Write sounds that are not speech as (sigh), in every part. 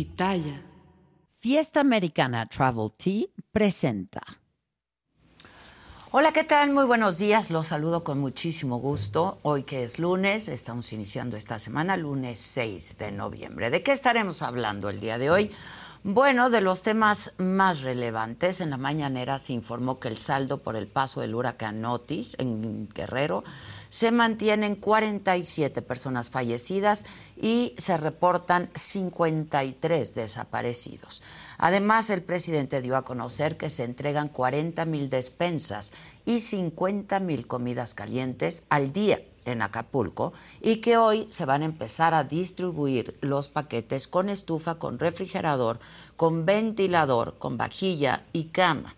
Pitaya. Fiesta Americana Travel Tea presenta. Hola, ¿qué tal? Muy buenos días. Los saludo con muchísimo gusto. Hoy que es lunes, estamos iniciando esta semana, lunes 6 de noviembre. ¿De qué estaremos hablando el día de hoy? Bueno, de los temas más relevantes, en la mañanera se informó que el saldo por el paso del huracán Otis en Guerrero se mantienen 47 personas fallecidas y se reportan 53 desaparecidos. Además, el presidente dio a conocer que se entregan 40 mil despensas y 50 mil comidas calientes al día en Acapulco y que hoy se van a empezar a distribuir los paquetes con estufa, con refrigerador, con ventilador, con vajilla y cama.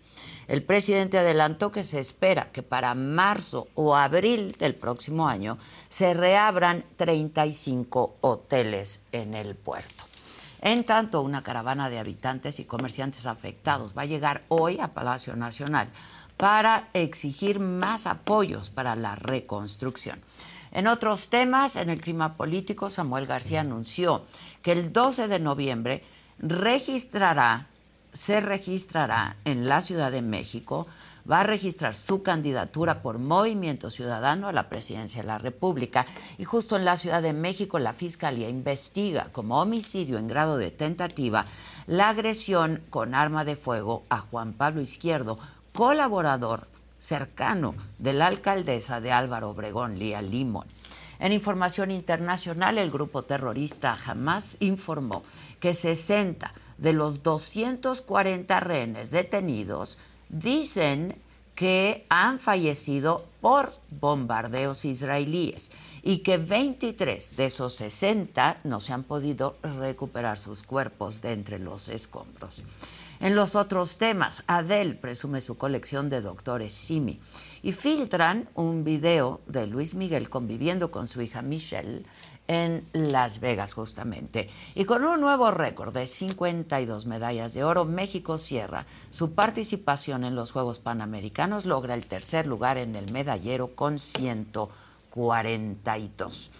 El presidente adelantó que se espera que para marzo o abril del próximo año se reabran 35 hoteles en el puerto. En tanto, una caravana de habitantes y comerciantes afectados va a llegar hoy a Palacio Nacional para exigir más apoyos para la reconstrucción. En otros temas, en el clima político, Samuel García anunció que el 12 de noviembre registrará se registrará en la Ciudad de México, va a registrar su candidatura por Movimiento Ciudadano a la presidencia de la República. Y justo en la Ciudad de México la Fiscalía investiga como homicidio en grado de tentativa la agresión con arma de fuego a Juan Pablo Izquierdo, colaborador cercano de la alcaldesa de Álvaro Obregón, Lía Limón. En información internacional, el grupo terrorista Hamas informó que 60 de los 240 rehenes detenidos dicen que han fallecido por bombardeos israelíes y que 23 de esos 60 no se han podido recuperar sus cuerpos de entre los escombros. En los otros temas, Adele presume su colección de doctores Simi y filtran un video de Luis Miguel conviviendo con su hija Michelle en Las Vegas justamente. Y con un nuevo récord de 52 medallas de oro, México cierra su participación en los Juegos Panamericanos, logra el tercer lugar en el medallero con 142.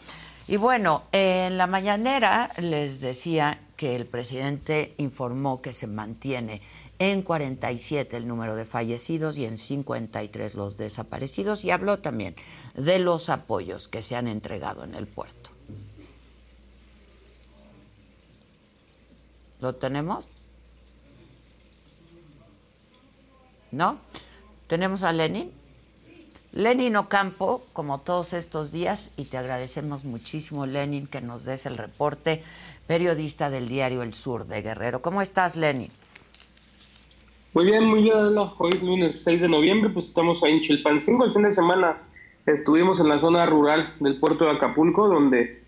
Y bueno, en la mañanera les decía que el presidente informó que se mantiene en 47 el número de fallecidos y en 53 los desaparecidos y habló también de los apoyos que se han entregado en el puerto. ¿Lo tenemos? ¿No? ¿Tenemos a Lenin? Lenin Ocampo, como todos estos días, y te agradecemos muchísimo, Lenin, que nos des el reporte, periodista del diario El Sur de Guerrero. ¿Cómo estás, Lenin? Muy bien, muy bien, Hoy es lunes 6 de noviembre, pues estamos ahí en Chilpancingo. El fin de semana estuvimos en la zona rural del puerto de Acapulco, donde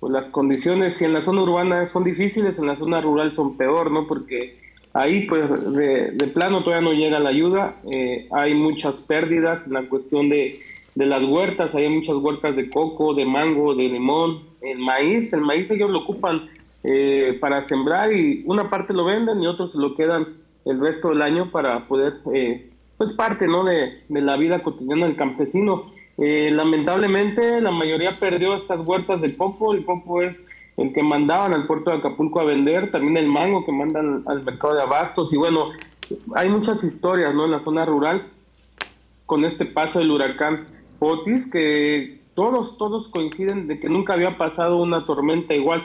pues las condiciones, si en la zona urbana son difíciles, en la zona rural son peor, ¿no? Porque ahí, pues, de, plano todavía no llega la ayuda, eh, hay muchas pérdidas en la cuestión de, de las huertas, hay muchas huertas de coco, de mango, de limón, el maíz, el maíz ellos lo ocupan eh, para sembrar y una parte lo venden y otros lo quedan el resto del año para poder, eh, pues parte, ¿no? De, la vida cotidiana del campesino. Eh, lamentablemente la mayoría perdió estas huertas de coco, el coco es el que mandaban al puerto de Acapulco a vender, también el mango que mandan al mercado de abastos y bueno, hay muchas historias ¿no? en la zona rural con este paso del huracán Otis que todos, todos coinciden de que nunca había pasado una tormenta igual.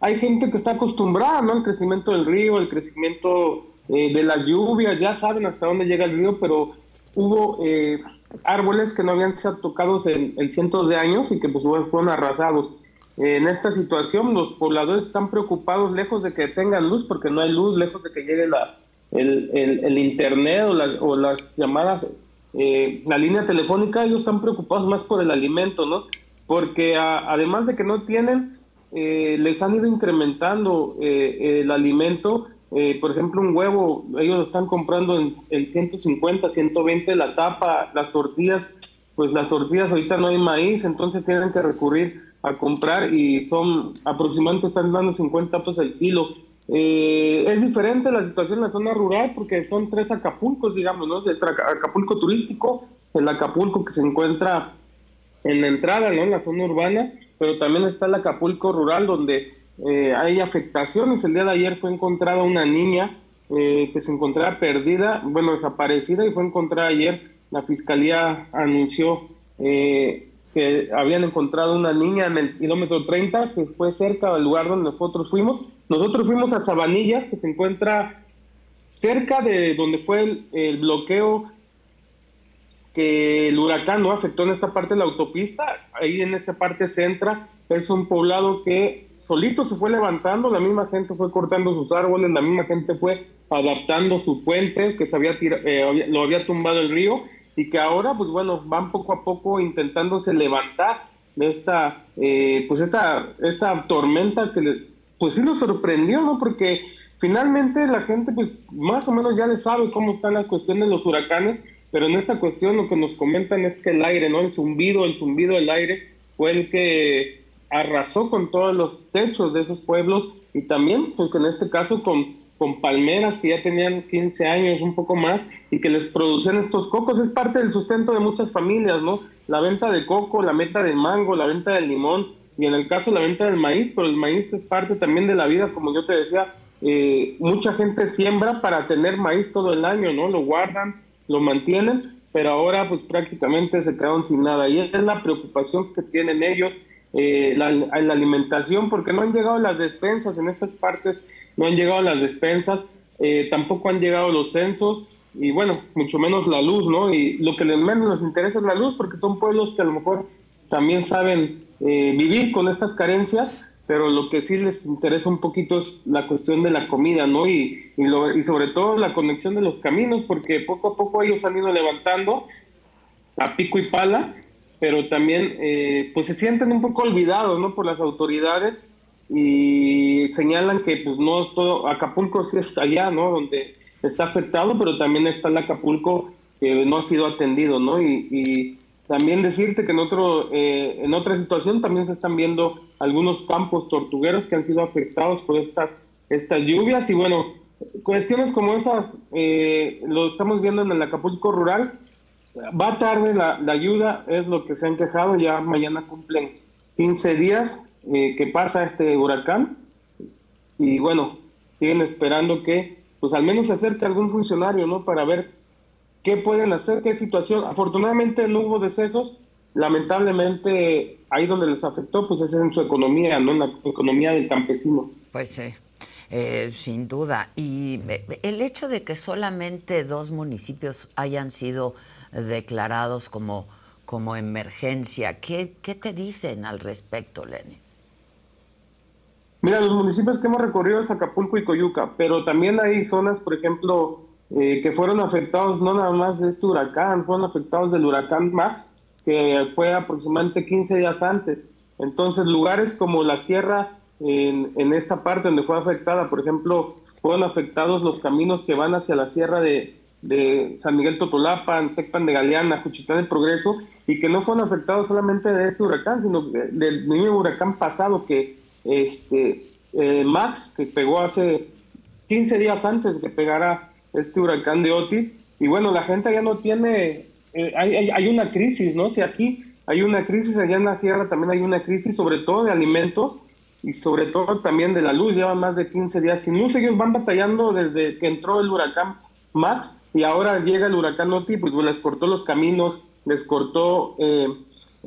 Hay gente que está acostumbrada ¿no? al crecimiento del río, al crecimiento eh, de las lluvias, ya saben hasta dónde llega el río, pero hubo eh, árboles que no habían sido tocados en, cientos de años y que pues fueron arrasados. En esta situación los pobladores están preocupados lejos de que tengan luz porque no hay luz, lejos de que llegue la, el, internet o, las llamadas, eh, la línea telefónica, ellos están preocupados más por el alimento, ¿no? porque además de que no tienen, eh, les han ido incrementando eh, el alimento. Eh, por ejemplo, un huevo, ellos lo están comprando en, en 150, 120 la tapa, las tortillas, pues las tortillas ahorita no hay maíz, entonces tienen que recurrir a comprar y son aproximadamente están dando 50 pesos el kilo. es diferente la situación en la zona rural porque son tres Acapulcos, digamos, ¿no? El Acapulco turístico, el Acapulco que se encuentra en la entrada, ¿no? En la zona urbana, pero también está el Acapulco rural donde eh, hay afectaciones. El día de ayer fue encontrada una niña eh, que se encontraba perdida, bueno, desaparecida y fue encontrada ayer. La fiscalía anunció eh, que habían encontrado una niña en el kilómetro 30, que fue cerca del lugar donde nosotros fuimos. Nosotros fuimos a Sabanillas, que se encuentra cerca de donde fue el bloqueo que el huracán no afectó en esta parte de la autopista, ahí en esa parte centra, es un poblado que solito se fue levantando, la misma gente fue cortando sus árboles, la misma gente fue adaptando su puente que se había eh, lo había tumbado el río y que ahora pues bueno van poco a poco intentándose levantar de esta eh, pues esta esta tormenta que pues sí lo sorprendió no porque finalmente la gente pues más o menos ya le sabe cómo están las cuestiones de los huracanes pero en esta cuestión lo que nos comentan es que el aire, ¿no? El zumbido, el zumbido del aire fue el que arrasó con todos los techos de esos pueblos y también, pues en este caso con, con palmeras que ya tenían 15 años, un poco más, y que les producían estos cocos. Es parte del sustento de muchas familias, ¿no? La venta de coco, la venta de mango, la venta del limón, y en el caso la venta del maíz, pero el maíz es parte también de la vida, como yo te decía, eh, mucha gente siembra para tener maíz todo el año, ¿no? Lo guardan, lo mantienen, pero ahora pues prácticamente se quedaron sin nada. Y es la preocupación que tienen ellos, eh, la, la, alimentación, porque no han llegado las despensas en estas partes, no han llegado las despensas, eh, tampoco han llegado los censos y bueno, mucho menos la luz, ¿no? Y lo que menos les interesa es la luz, porque son pueblos que a lo mejor también saben eh, vivir con estas carencias, pero lo que sí les interesa un poquito es la cuestión de la comida, ¿no? Y, y, sobre todo la conexión de los caminos, porque poco a poco ellos han ido levantando a pico y pala, pero también eh, pues se sienten un poco olvidados, ¿no? Por las autoridades y señalan que pues no todo, Acapulco sí es allá, ¿no? Donde está afectado, pero también está el Acapulco que no ha sido atendido, ¿no? y también decirte que en, otro, eh, en otra situación también se están viendo algunos campos tortugueros que han sido afectados por estas, estas lluvias y bueno, cuestiones como esas eh, lo estamos viendo en el Acapulco rural. Va tarde la, ayuda, es lo que se han quejado, ya mañana cumplen 15 días eh, que pasa este huracán y bueno, siguen esperando que pues al menos se acerque algún funcionario, ¿no? Para ver qué pueden hacer, qué situación. Afortunadamente no hubo decesos, lamentablemente ahí donde les afectó pues es en su economía, no en la economía del campesino. Pues sí. Eh, sin duda. Y eh, el hecho de que solamente dos municipios hayan sido declarados como, como emergencia, ¿qué, ¿qué te dicen al respecto, Lenny? Mira, los municipios que hemos recorrido es Acapulco y Coyuca, pero también hay zonas, por ejemplo, eh, que fueron afectados no nada más de este huracán, fueron afectados del huracán Max, que fue aproximadamente 15 días antes. Entonces, lugares como la sierra, en, en esta parte donde fue afectada, por ejemplo, fueron afectados los caminos que van hacia la sierra de, de San Miguel Totolapan, Tecpan de Galeana, Juchitán del Progreso, y que no fueron afectados solamente de este huracán, sino del mismo huracán pasado que este eh, Max, que pegó hace 15 días antes de que pegara este huracán de Otis. Y bueno, la gente ya no tiene, eh, hay, hay, una crisis, ¿no? Si aquí hay una crisis, allá en la sierra también hay una crisis, sobre todo de alimentos y sobre todo también de la luz. Llevan más de 15 días sin luz. Ellos van batallando desde que entró el huracán Max y ahora llega el huracán Otis, pues les cortó los caminos, les cortó eh,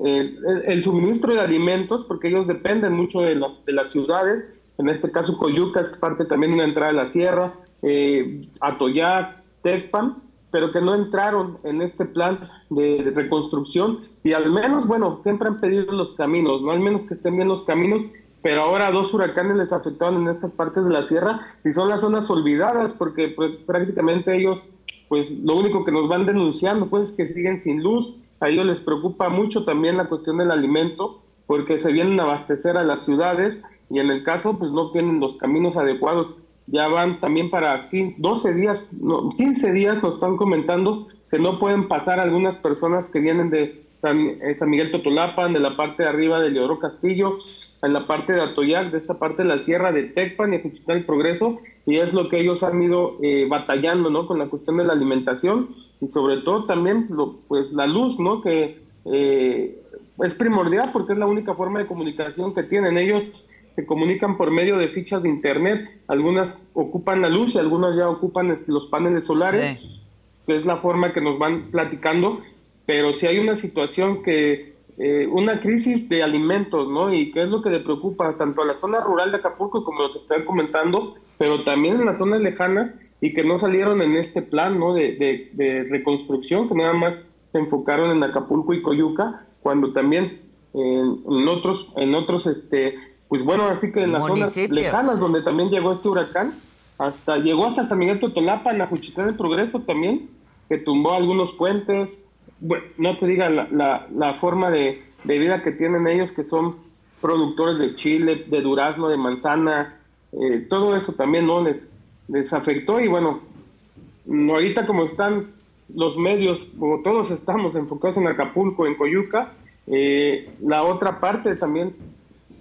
eh, el, suministro de alimentos, porque ellos dependen mucho de, de las ciudades. En este caso, Coyuca es parte también de una entrada de la sierra eh, Atoyac, Tecpan, pero que no entraron en este plan de, reconstrucción. Y al menos, bueno, siempre han pedido los caminos, no al menos que estén bien los caminos, pero ahora dos huracanes les afectaron en estas partes de la sierra y son las zonas olvidadas porque pues, prácticamente ellos, pues lo único que nos van denunciando pues es que siguen sin luz, a ellos les preocupa mucho también la cuestión del alimento porque se vienen a abastecer a las ciudades y en el caso pues no tienen los caminos adecuados. Ya van también para 12 días, no, 15 días nos están comentando que no pueden pasar algunas personas que vienen de San, eh, Miguel Totolapan, de la parte de arriba de Leodoro Castillo, en la parte de Atoyac, de esta parte de la sierra de Tecpan y Juchitán el Progreso, y es lo que ellos han ido eh, batallando, ¿no? Con la cuestión de la alimentación y sobre todo también, pues la luz, ¿no? Que eh, es primordial porque es la única forma de comunicación que tienen. Ellos se comunican por medio de fichas de internet, algunas ocupan la luz y algunas ya ocupan este, los paneles solares, que es la forma que nos van platicando, pero si hay una situación que eh, una crisis de alimentos, ¿no? Y qué es lo que le preocupa tanto a la zona rural de Acapulco como lo que están comentando, pero también en las zonas lejanas y que no salieron en este plan, ¿no? De, de, reconstrucción, que nada más se enfocaron en Acapulco y Coyuca, cuando también en, otros, en otros, este, pues bueno, así que en las zonas lejanas donde también llegó este huracán, hasta llegó hasta San Miguel Totolapa, en la Juchitán del Progreso también, que tumbó algunos puentes, bueno, no te diga la, la, forma de, vida que tienen ellos, que son productores de chile, de durazno, de manzana, eh, todo eso también no les, les afectó y bueno, ahorita como están los medios, como todos estamos enfocados en Acapulco, en Coyuca, eh, la otra parte también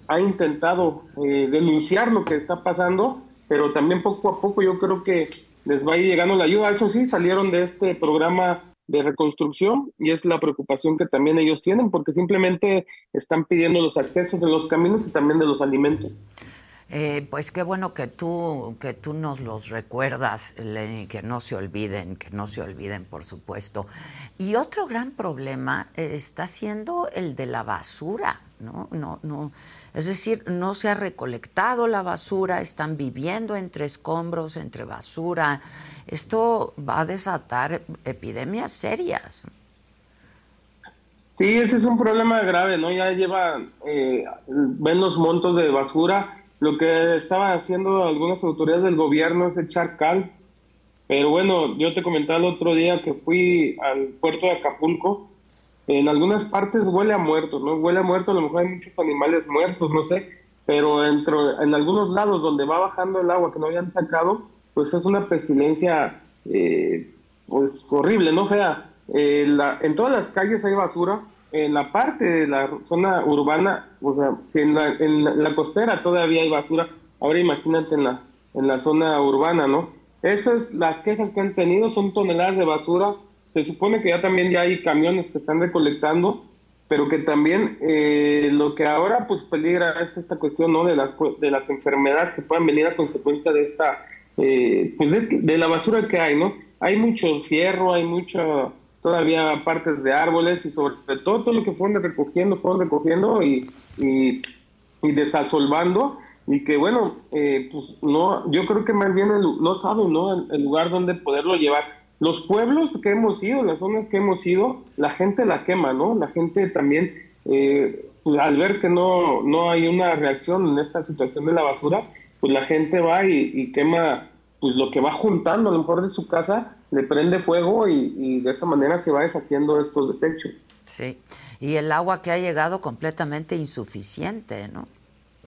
ha intentado eh, denunciar lo que está pasando, pero también poco a poco yo creo que les va a ir llegando la ayuda. Eso sí, salieron de este programa de reconstrucción y es la preocupación que también ellos tienen porque simplemente están pidiendo los accesos de los caminos y también de los alimentos. Eh, pues qué bueno que tú, que tú nos los recuerdas, Lenny, que no se olviden, que no se olviden, por supuesto. Y otro gran problema está siendo el de la basura, ¿no? No, no, es decir, no se ha recolectado la basura, están viviendo entre escombros, entre basura. Esto va a desatar epidemias serias. Sí, ese es un problema grave, ¿no? Ya lleva, eh, ven los montos de basura. Lo que estaban haciendo algunas autoridades del gobierno es echar cal. Pero bueno, yo te comentaba el otro día que fui al puerto de Acapulco. En algunas partes huele a muerto, ¿no? Huele a muerto, a lo mejor hay muchos animales muertos, no sé. Pero dentro, en algunos lados donde va bajando el agua que no habían sacado, pues es una pestilencia eh, pues horrible, ¿no? Fea. Eh, en todas las calles hay basura, en la parte de la zona urbana, o sea, si en la, costera todavía hay basura, ahora imagínate en la, en la zona urbana, ¿no? Esas, las quejas que han tenido son toneladas de basura, se supone que ya también ya hay camiones que están recolectando, pero que también eh, lo que ahora pues peligra es esta cuestión, ¿no? De las, de las enfermedades que puedan venir a consecuencia de esta eh, pues de, la basura que hay, ¿no? Hay mucho fierro, hay mucho todavía partes de árboles y sobre todo todo lo que fueron recogiendo, fueron recogiendo y, y, desasolvando y que bueno, eh, pues no, yo creo que más bien no saben, ¿no? El, lugar donde poderlo llevar. Los pueblos que hemos ido, las zonas que hemos ido, la gente la quema, ¿no? La gente también, eh, pues, al ver que no, no hay una reacción en esta situación de la basura, pues la gente va y, quema pues lo que va juntando a lo mejor de su casa, le prende fuego y, y, de esa manera se va deshaciendo estos desechos. Sí, y el agua que ha llegado completamente insuficiente, ¿no?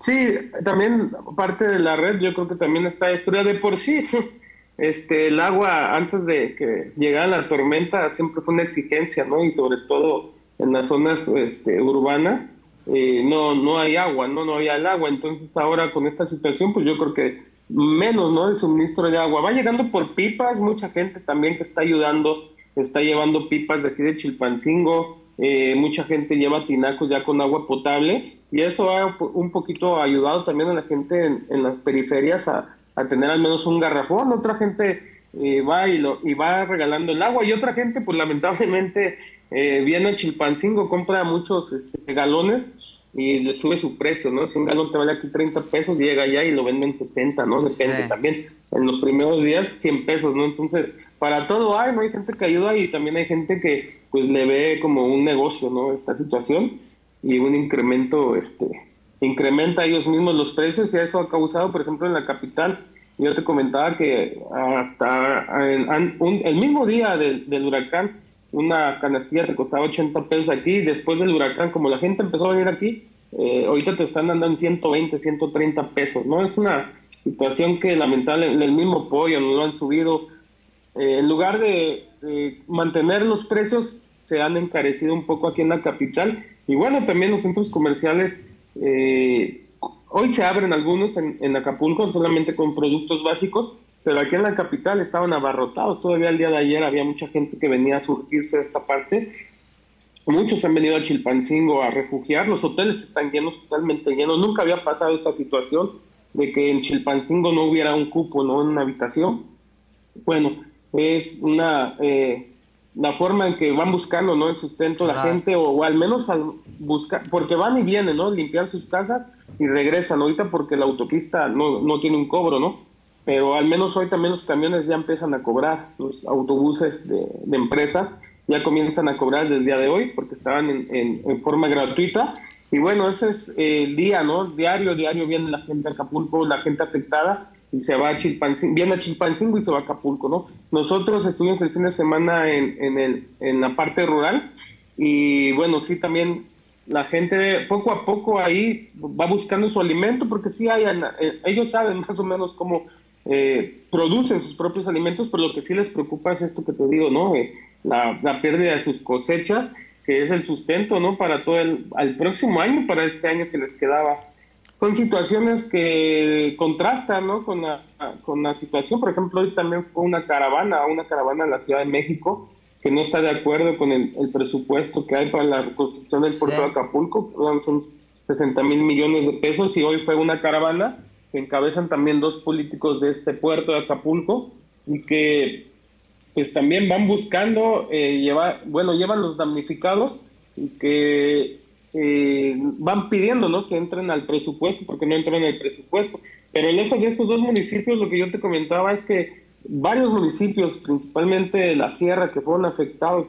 Sí, también parte de la red yo creo que también está destruida de por sí. (laughs) Este, el agua antes de que llegara la tormenta siempre fue una exigencia, ¿no? Y sobre todo en las zonas este, urbanas eh, no, no hay agua, ¿no? No había el agua. Entonces ahora con esta situación, pues yo creo que menos, ¿no? El suministro de agua. Va llegando por pipas, mucha gente también que está ayudando, está llevando pipas de aquí de Chilpancingo, eh, mucha gente lleva tinacos ya con agua potable y eso ha un poquito ayudado también a la gente en, las periferias a, tener al menos un garrafón. Otra gente eh, va y, lo, y va regalando el agua y otra gente pues lamentablemente eh, viene a Chilpancingo, compra muchos este, galones y le sube su precio, ¿no? Si un galón te vale aquí 30 pesos, llega allá y lo venden 60, ¿no? Depende también. En los primeros días, 100 pesos, ¿no? Entonces, para todo hay, ¿no? Hay gente que ayuda y también hay gente que, pues, le ve como un negocio, ¿no? Esta situación y un incremento, este, incrementa ellos mismos los precios y eso ha causado, por ejemplo, en la capital, yo te comentaba que hasta el mismo día del, huracán, una canastilla te costaba 80 pesos aquí, después del huracán, como la gente empezó a venir aquí, eh, ahorita te están dando en 120, 130 pesos, ¿no? Es una situación que lamentablemente el mismo pollo no lo han subido. Eh, en lugar de, mantener los precios, se han encarecido un poco aquí en la capital. Y bueno, también los centros comerciales eh, Hoy se abren algunos en, Acapulco solamente con productos básicos, pero aquí en la capital estaban abarrotados. Todavía el día de ayer había mucha gente que venía a surgirse de esta parte. Muchos han venido a Chilpancingo a refugiar. Los hoteles están llenos, totalmente llenos. Nunca había pasado esta situación de que en Chilpancingo no hubiera un cupo, no una habitación. Bueno, es una eh, la forma en que van buscando no el sustento la gente o, al menos al buscar porque van y vienen no limpiar sus casas y regresan ahorita porque la autopista no, no tiene un cobro no pero al menos hoy también los camiones ya empiezan a cobrar los autobuses de, empresas ya comienzan a cobrar desde el día de hoy porque estaban en, en, forma gratuita y bueno ese es el día no diario diario viene la gente a Acapulco la gente afectada y se va a Chilpancingo, viene a Chilpancingo y se va a Acapulco, ¿no? Nosotros estuvimos el fin de semana en, en, el, en la parte rural y bueno, sí también la gente poco a poco ahí va buscando su alimento porque sí hay, eh, ellos saben más o menos cómo eh, producen sus propios alimentos, pero lo que sí les preocupa es esto que te digo, ¿no? Eh, la, la, pérdida de sus cosechas, que es el sustento, ¿no? Para todo el al próximo año, para este año que les quedaba son situaciones que contrastan ¿no? con, la, con la situación. Por ejemplo, hoy también fue una caravana, una caravana en la Ciudad de México que no está de acuerdo con el, presupuesto que hay para la reconstrucción del puerto de Acapulco, son 60 mil millones de pesos y hoy fue una caravana que encabezan también dos políticos de este puerto de Acapulco y que pues también van buscando eh, llevar, bueno, llevan los damnificados y que eh, van pidiendo ¿no? que entren al presupuesto porque no entran en el presupuesto. Pero lejos de estos dos municipios, lo que yo te comentaba es que varios municipios, principalmente la sierra, que fueron afectados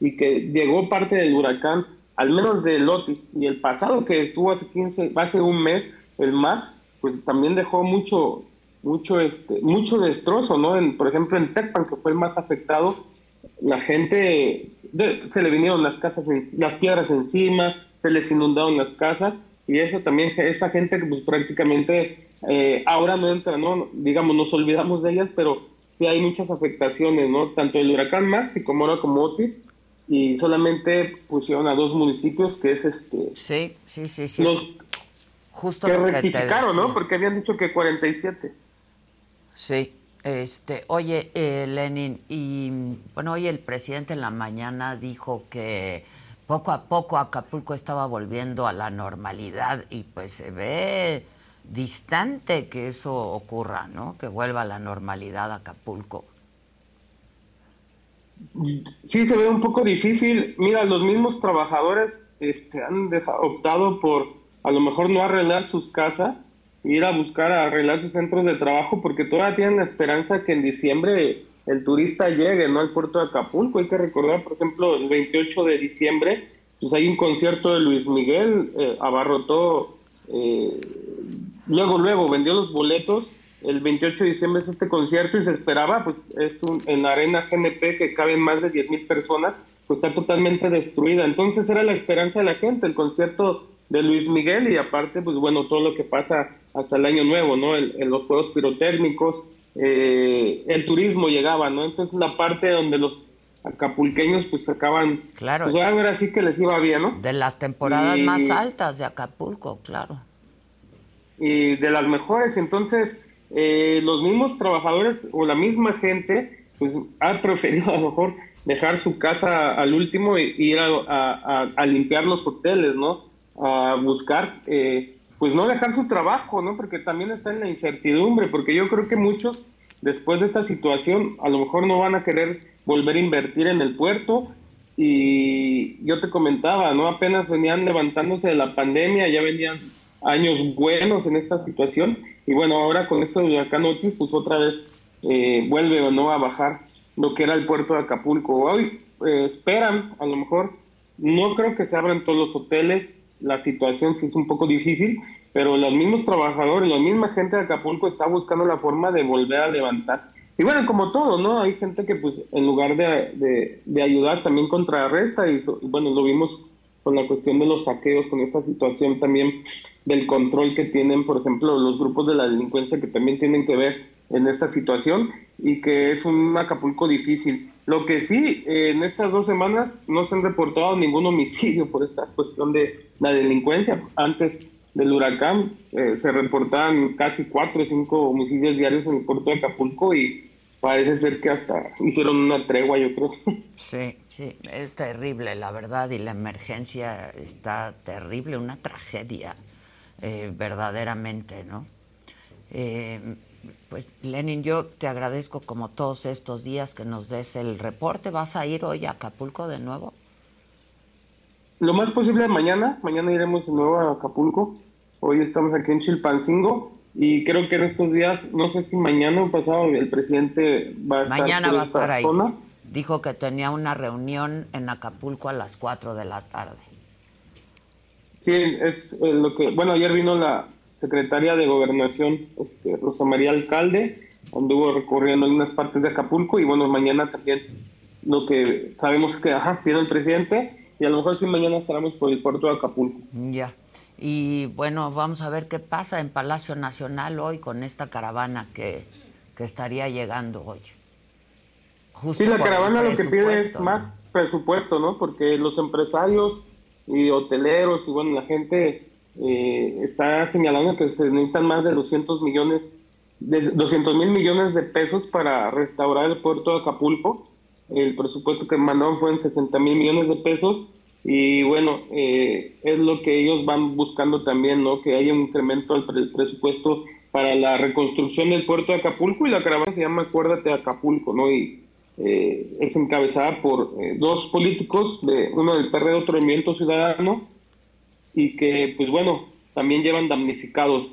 y que llegó parte del huracán, al menos de Lotis, y el pasado que estuvo hace 15, hace un mes, el Max, pues también dejó mucho, mucho, este, mucho destrozo, ¿no? En, por ejemplo, en Tecpan, que fue el más afectado, la gente se le vinieron las casas, las piedras encima, se les inundaron las casas y eso también, esa gente que pues prácticamente eh, ahora no entra, ¿no? Digamos, nos olvidamos de ellas, pero sí hay muchas afectaciones, ¿no? Tanto el huracán Max y como ahora como Otis y solamente pusieron a dos municipios que es este... Sí, sí, sí, sí. Justo que rectificaron, ¿no? Porque habían dicho que 47. Sí. Este, oye, eh, Lenin, y bueno, hoy el presidente en la mañana dijo que poco a poco Acapulco estaba volviendo a la normalidad y pues se ve distante que eso ocurra, ¿no? Que vuelva a la normalidad Acapulco. Sí, se ve un poco difícil. Mira, los mismos trabajadores este, han optado por a lo mejor no arreglar sus casas ir a buscar a arreglar sus centros de trabajo porque todavía tienen la esperanza que en diciembre el turista llegue no al puerto de Acapulco. Hay que recordar, por ejemplo, el 28 de diciembre, pues hay un concierto de Luis Miguel, eh, abarrotó, eh, luego, luego vendió los boletos. El 28 de diciembre es este concierto y se esperaba, pues es un, en la arena GNP que caben más de 10 mil personas, pues está totalmente destruida. Entonces era la esperanza de la gente, el concierto de Luis Miguel y aparte, pues bueno, todo lo que pasa hasta el año nuevo, ¿no? En, los juegos pirotérmicos, eh, el turismo llegaba, ¿no? Entonces la parte donde los acapulqueños pues sacaban, claro, pues ahora así que les iba bien, ¿no? De las temporadas más altas de Acapulco, claro. Y de las mejores, entonces eh, los mismos trabajadores o la misma gente pues ha (laughs) preferido a lo mejor dejar su casa al último y ir a, a limpiar los hoteles, ¿no? A buscar eh, pues no dejar su trabajo, ¿no? Porque también está en la incertidumbre, porque yo creo que muchos después de esta situación a lo mejor no van a querer volver a invertir en el puerto y yo te comentaba, ¿no? Apenas venían levantándose de la pandemia, ya venían años buenos en esta situación y bueno, ahora con esto de huracán Otis, pues otra vez eh, vuelve o no a bajar lo que era el puerto de Acapulco. Hoy eh, esperan, a lo mejor, no creo que se abran todos los hoteles, la situación sí es un poco difícil, pero los mismos trabajadores, la misma gente de Acapulco está buscando la forma de volver a levantar. Y bueno, como todo, ¿no? Hay gente que pues en lugar de, de, ayudar también contrarresta y, bueno, lo vimos con la cuestión de los saqueos, con esta situación también del control que tienen, por ejemplo, los grupos de la delincuencia que también tienen que ver en esta situación y que es un Acapulco difícil. Lo que sí, en estas dos semanas no se han reportado ningún homicidio por esta cuestión de la delincuencia. Antes del huracán eh, se reportaban casi cuatro o cinco homicidios diarios en el puerto de Acapulco y parece ser que hasta hicieron una tregua, yo creo. (laughs) Sí, sí, es terrible, la verdad, y la emergencia está terrible, una tragedia, eh, verdaderamente, ¿no? Eh, pues Lenin, yo te agradezco como todos estos días que nos des el reporte. ¿Vas a ir hoy a Acapulco de nuevo? Lo más posible mañana. Mañana iremos de nuevo a Acapulco. Hoy estamos aquí en Chilpancingo y creo que en estos días, no sé si mañana o pasado, el presidente va a estar Mañana va a estar ahí. Dijo que tenía una reunión en Acapulco a las 4 de la tarde. Sí, es eh, lo que. Bueno, ayer vino la secretaria de Gobernación, este, Rosa María Alcalde, anduvo recorriendo algunas partes de Acapulco y bueno, mañana también lo que sabemos que ajá, viene el presidente y a lo mejor sí mañana estaremos por el puerto de Acapulco. Ya. Y bueno, vamos a ver qué pasa en Palacio Nacional hoy con esta caravana que, que estaría llegando hoy. sí, la caravana lo que pide es más presupuesto, ¿no? Porque los empresarios y hoteleros y bueno, la gente eh, está señalando que se necesitan más de 200 millones, de 200 mil millones de pesos para restaurar el puerto de Acapulco. El presupuesto que mandaron fue en 60 mil millones de pesos y bueno, eh, es lo que ellos van buscando también, ¿no? Que haya un incremento del presupuesto para la reconstrucción del puerto de Acapulco y la caravana se llama Acuérdate Acapulco, ¿no? Y eh, es encabezada por dos políticos, de, uno del PRD, otro del Movimiento Ciudadano, y que, pues bueno, también llevan damnificados.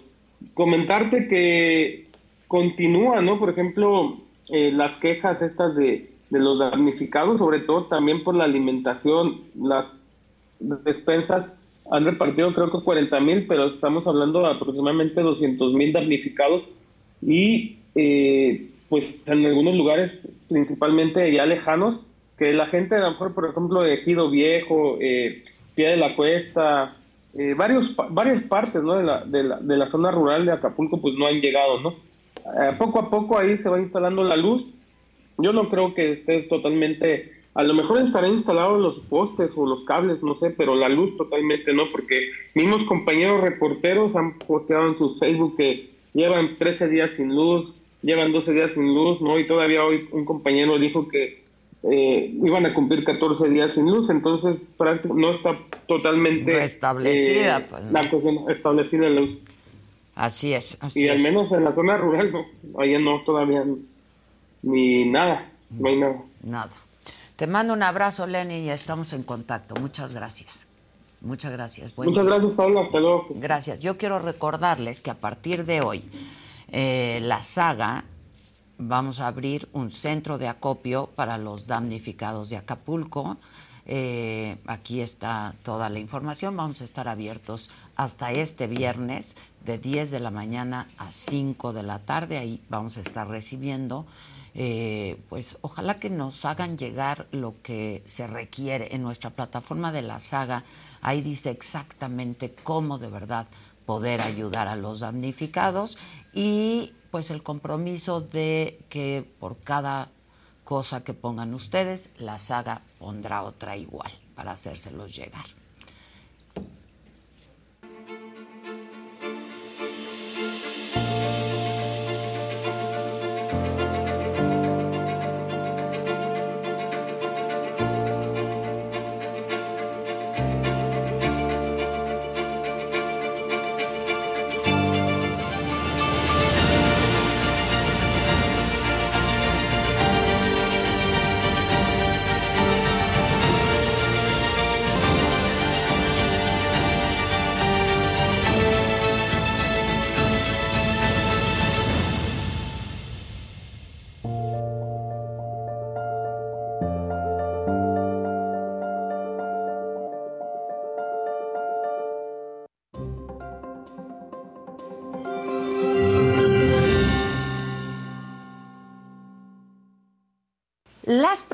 Comentarte que continúa, ¿no? Por ejemplo, eh, las quejas estas de, de los damnificados, sobre todo también por la alimentación, las despensas han repartido creo que 40 mil, pero estamos hablando de aproximadamente 200 mil damnificados y eh, pues en algunos lugares, principalmente ya lejanos, que la gente a lo mejor, por ejemplo, de Ejido Viejo, eh, Pie de la Cuesta, eh, varios, varias partes ¿no? de, la, de, la, de, la, zona rural de Acapulco pues no han llegado, ¿no? Eh, poco a poco ahí se va instalando la luz. Yo no creo que esté totalmente, a lo mejor estarán instalados los postes o los cables, no sé, pero la luz totalmente no, porque mismos compañeros reporteros han posteado en sus Facebook que llevan 13 días sin luz, llevan 12 días sin luz, ¿no? Y todavía hoy un compañero dijo que eh, iban a cumplir 14 días sin luz, entonces no está totalmente establecida, eh, pues, la establecida la luz. Así es, así y al menos en la zona rural, no, allá no todavía ni nada, no hay nada. Nada. Te mando un abrazo, Lenny, y estamos en contacto. Muchas gracias. Muchas gracias. Muchas gracias, Pablo. Hasta luego. Gracias. Yo quiero recordarles que a partir de hoy, eh, la saga vamos a abrir un centro de acopio para los damnificados de Acapulco. Eh, aquí está toda la información. Vamos a estar abiertos hasta este viernes de 10 de la mañana a 5 de la tarde. Ahí vamos a estar recibiendo. Eh, pues ojalá que nos hagan llegar lo que se requiere en nuestra plataforma de la saga. Ahí dice exactamente cómo de verdad poder ayudar a los damnificados y pues el compromiso de que por cada cosa que pongan ustedes, la saga pondrá otra igual para hacérselos llegar.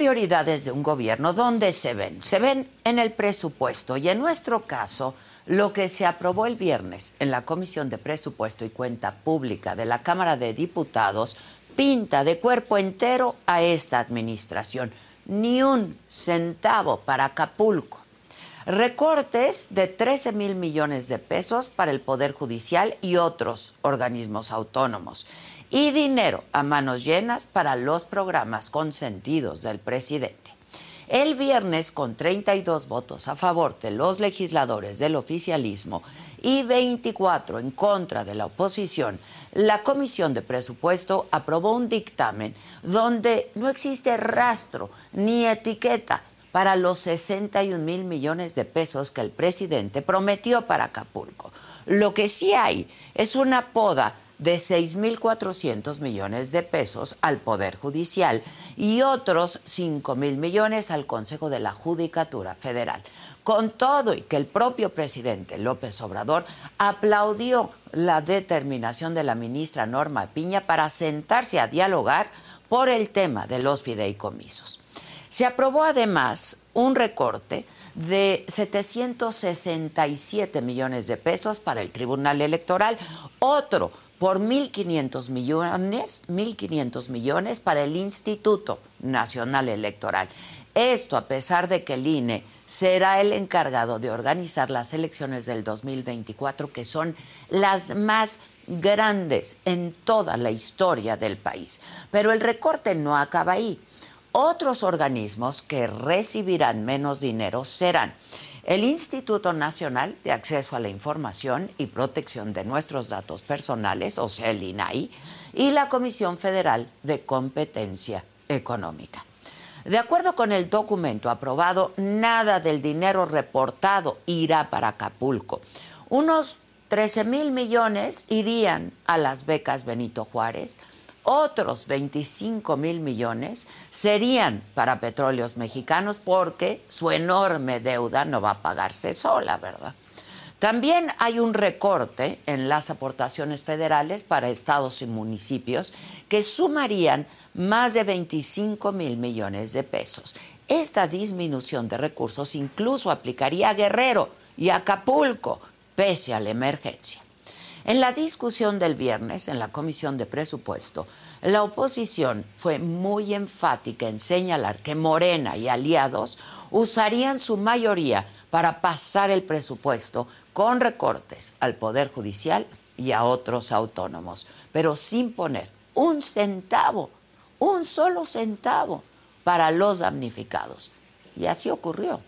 Prioridades de un gobierno, ¿dónde se ven? Se ven en el presupuesto y en nuestro caso, lo que se aprobó el viernes en la Comisión de Presupuesto y Cuenta Pública de la Cámara de Diputados pinta de cuerpo entero a esta administración. Ni un centavo para Acapulco. Recortes de 13 mil millones de pesos para el Poder Judicial y otros organismos autónomos. Y dinero a manos llenas para los programas consentidos del presidente. El viernes, con 32 votos a favor de los legisladores del oficialismo y 24 en contra de la oposición, la Comisión de Presupuesto aprobó un dictamen donde no existe rastro ni etiqueta para los 61 mil millones de pesos que el presidente prometió para Acapulco. Lo que sí hay es una poda de 6.400 millones de pesos al Poder Judicial y otros 5.000 millones al Consejo de la Judicatura Federal. Con todo y que el propio presidente López Obrador aplaudió la determinación de la ministra Norma Piña para sentarse a dialogar por el tema de los fideicomisos. Se aprobó además un recorte de 767 millones de pesos para el Tribunal Electoral, otro por 1.500 millones, 1.500 millones para el Instituto Nacional Electoral. Esto a pesar de que el INE será el encargado de organizar las elecciones del 2024, que son las más grandes en toda la historia del país. Pero el recorte no acaba ahí. Otros organismos que recibirán menos dinero serán el Instituto Nacional de Acceso a la Información y Protección de Nuestros Datos Personales, o sea, el INAI, y la Comisión Federal de Competencia Económica. De acuerdo con el documento aprobado, nada del dinero reportado irá para Acapulco. Unos 13 mil millones irían a las becas Benito Juárez, otros 25 mil millones serían para petróleos mexicanos porque su enorme deuda no va a pagarse sola, ¿verdad? También hay un recorte en las aportaciones federales para estados y municipios que sumarían más de 25 mil millones de pesos. Esta disminución de recursos incluso aplicaría a Guerrero y a Acapulco, pese a la emergencia. En la discusión del viernes en la Comisión de Presupuesto, la oposición fue muy enfática en señalar que Morena y aliados usarían su mayoría para pasar el presupuesto con recortes al Poder Judicial y a otros autónomos, pero sin poner un centavo, un solo centavo para los damnificados. Y así ocurrió.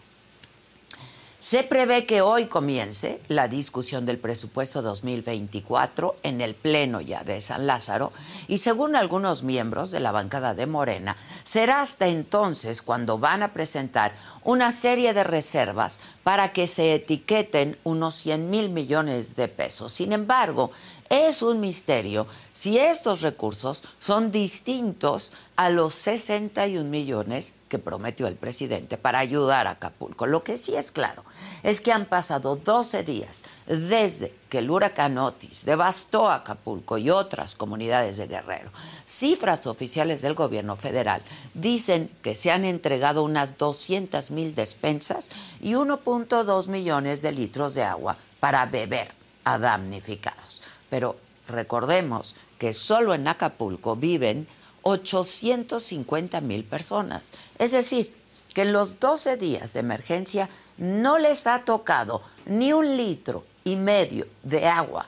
Se prevé que hoy comience la discusión del presupuesto 2024 en el Pleno ya de San Lázaro y según algunos miembros de la bancada de Morena, será hasta entonces cuando van a presentar una serie de reservas para que se etiqueten unos 100 mil millones de pesos. Sin embargo, es un misterio si estos recursos son distintos a los 61 millones que prometió el presidente para ayudar a Acapulco. Lo que sí es claro es que han pasado 12 días desde que el huracán Otis devastó Acapulco y otras comunidades de Guerrero. Cifras oficiales del gobierno federal dicen que se han entregado unas 200 mil despensas y 1.2 millones de litros de agua para beber a damnificados. Pero recordemos que solo en Acapulco viven 850 mil personas. Es decir, que en los 12 días de emergencia no les ha tocado ni un litro y medio de agua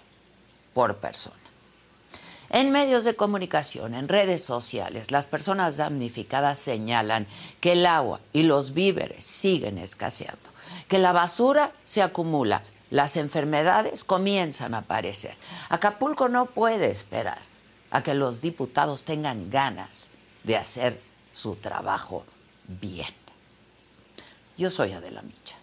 por persona. En medios de comunicación, en redes sociales, las personas damnificadas señalan que el agua y los víveres siguen escaseando, que la basura se acumula las enfermedades comienzan a aparecer. Acapulco no puede esperar a que los diputados tengan ganas de hacer su trabajo bien. Yo soy Adela Micha.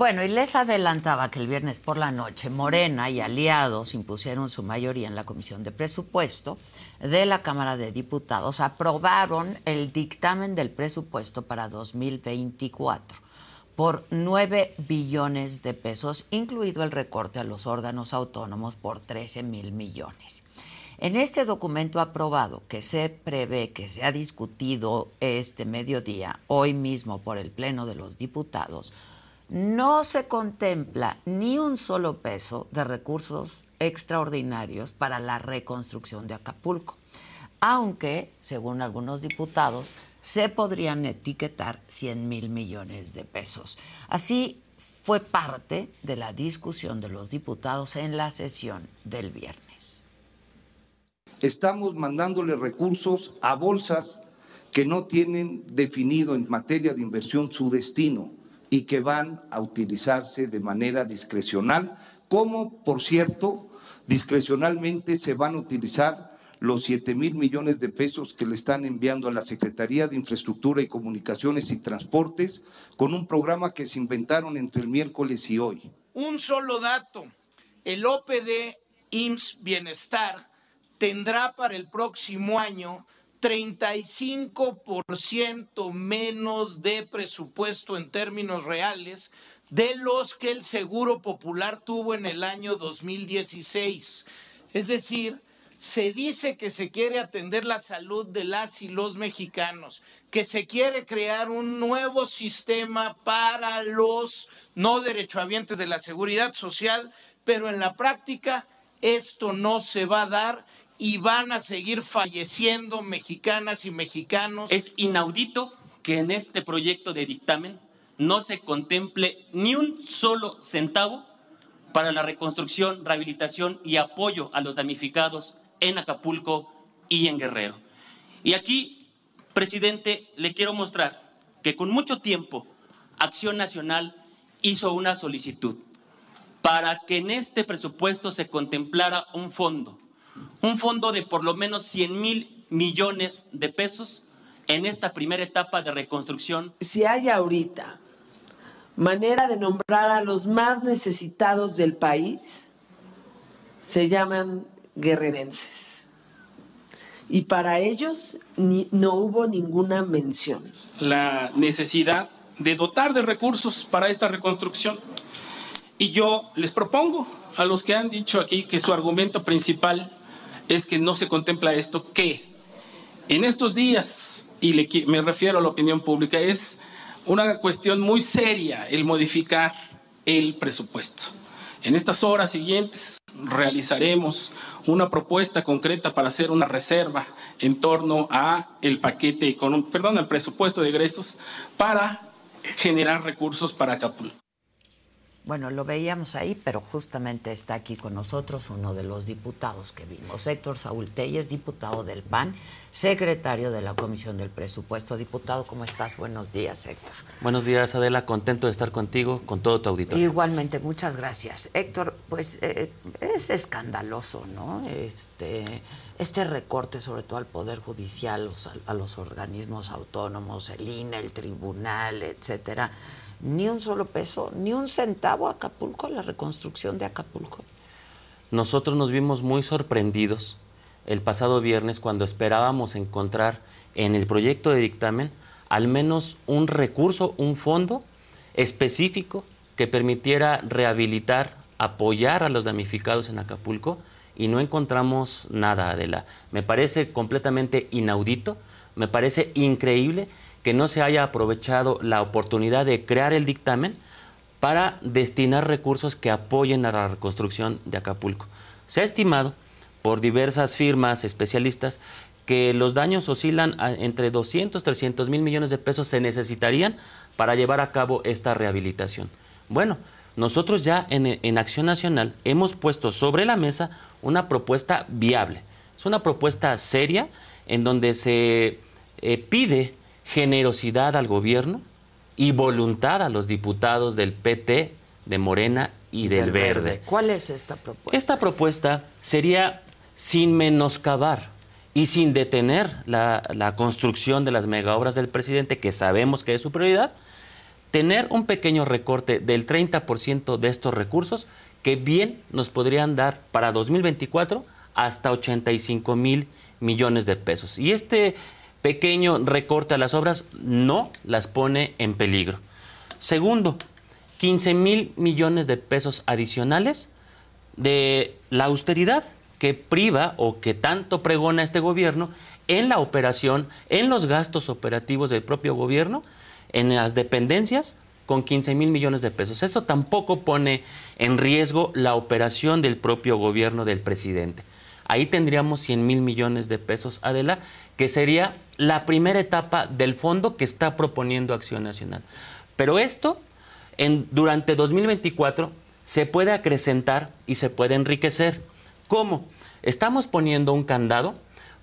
Bueno, y les adelantaba que el viernes por la noche Morena y aliados impusieron su mayoría en la Comisión de Presupuesto de la Cámara de Diputados. Aprobaron el dictamen del presupuesto para 2024 por 9 billones de pesos, incluido el recorte a los órganos autónomos por 13 mil millones. En este documento aprobado, que se prevé que sea discutido este mediodía, hoy mismo por el Pleno de los Diputados, no se contempla ni un solo peso de recursos extraordinarios para la reconstrucción de Acapulco, aunque, según algunos diputados, se podrían etiquetar 100 mil millones de pesos. Así fue parte de la discusión de los diputados en la sesión del viernes. Estamos mandándole recursos a bolsas que no tienen definido en materia de inversión su destino y que van a utilizarse de manera discrecional, como por cierto, discrecionalmente se van a utilizar los 7 mil millones de pesos que le están enviando a la Secretaría de Infraestructura y Comunicaciones y Transportes con un programa que se inventaron entre el miércoles y hoy. Un solo dato, el OPD IMSS Bienestar tendrá para el próximo año 35% menos de presupuesto en términos reales de los que el Seguro Popular tuvo en el año 2016. Es decir, se dice que se quiere atender la salud de las y los mexicanos, que se quiere crear un nuevo sistema para los no derechohabientes de la seguridad social, pero en la práctica esto no se va a dar y van a seguir falleciendo mexicanas y mexicanos. Es inaudito que en este proyecto de dictamen no se contemple ni un solo centavo para la reconstrucción, rehabilitación y apoyo a los damnificados en Acapulco y en Guerrero. Y aquí, presidente, le quiero mostrar que con mucho tiempo Acción Nacional hizo una solicitud para que en este presupuesto se contemplara un fondo un fondo de por lo menos 100 mil millones de pesos en esta primera etapa de reconstrucción. Si hay ahorita manera de nombrar a los más necesitados del país, se llaman guerrerenses. Y para ellos no hubo ninguna mención. La necesidad de dotar de recursos para esta reconstrucción. Y yo les propongo a los que han dicho aquí que su argumento principal es que no se contempla esto, que en estos días, y me refiero a la opinión pública, es una cuestión muy seria el modificar el presupuesto. En estas horas siguientes realizaremos una propuesta concreta para hacer una reserva en torno a el paquete, perdón, el presupuesto de egresos para generar recursos para Acapulco. Bueno, lo veíamos ahí, pero justamente está aquí con nosotros uno de los diputados que vimos, Héctor Saúl Telles, diputado del PAN, secretario de la Comisión del Presupuesto. Diputado, ¿cómo estás? Buenos días, Héctor. Buenos días, Adela. Contento de estar contigo, con todo tu auditorio. Igualmente, muchas gracias. Héctor, pues eh, es escandaloso, ¿no? Este, este recorte, sobre todo al Poder Judicial, a los organismos autónomos, el INE, el Tribunal, etcétera ni un solo peso, ni un centavo a Acapulco, la reconstrucción de Acapulco. Nosotros nos vimos muy sorprendidos el pasado viernes cuando esperábamos encontrar en el proyecto de dictamen al menos un recurso, un fondo específico que permitiera rehabilitar, apoyar a los damnificados en Acapulco y no encontramos nada, Adela. Me parece completamente inaudito, me parece increíble que no se haya aprovechado la oportunidad de crear el dictamen para destinar recursos que apoyen a la reconstrucción de Acapulco. Se ha estimado por diversas firmas especialistas que los daños oscilan entre 200 y 300 mil millones de pesos se necesitarían para llevar a cabo esta rehabilitación. Bueno, nosotros ya en, Acción Nacional hemos puesto sobre la mesa una propuesta viable. Es una propuesta seria en donde se eh, pide generosidad al gobierno y voluntad a los diputados del PT, de Morena y, del, Verde. ¿Cuál es esta propuesta? Esta propuesta sería sin menoscabar y sin detener la, la construcción de las megaobras del presidente, que sabemos que es su prioridad, tener un pequeño recorte del 30% de estos recursos que bien nos podrían dar para 2024 hasta 85 mil millones de pesos. Y este pequeño recorte a las obras no las pone en peligro. Segundo, 15 mil millones de pesos adicionales de la austeridad que priva o que tanto pregona este gobierno en la operación, en los gastos operativos del propio gobierno, en las dependencias, con 15 mil millones de pesos. Eso tampoco pone en riesgo la operación del propio gobierno del presidente. Ahí tendríamos 100 mil millones de pesos, Adela, que sería la primera etapa del fondo que está proponiendo Acción Nacional. Pero esto, en, durante 2024, se puede acrecentar y se puede enriquecer. ¿Cómo? Estamos poniendo un candado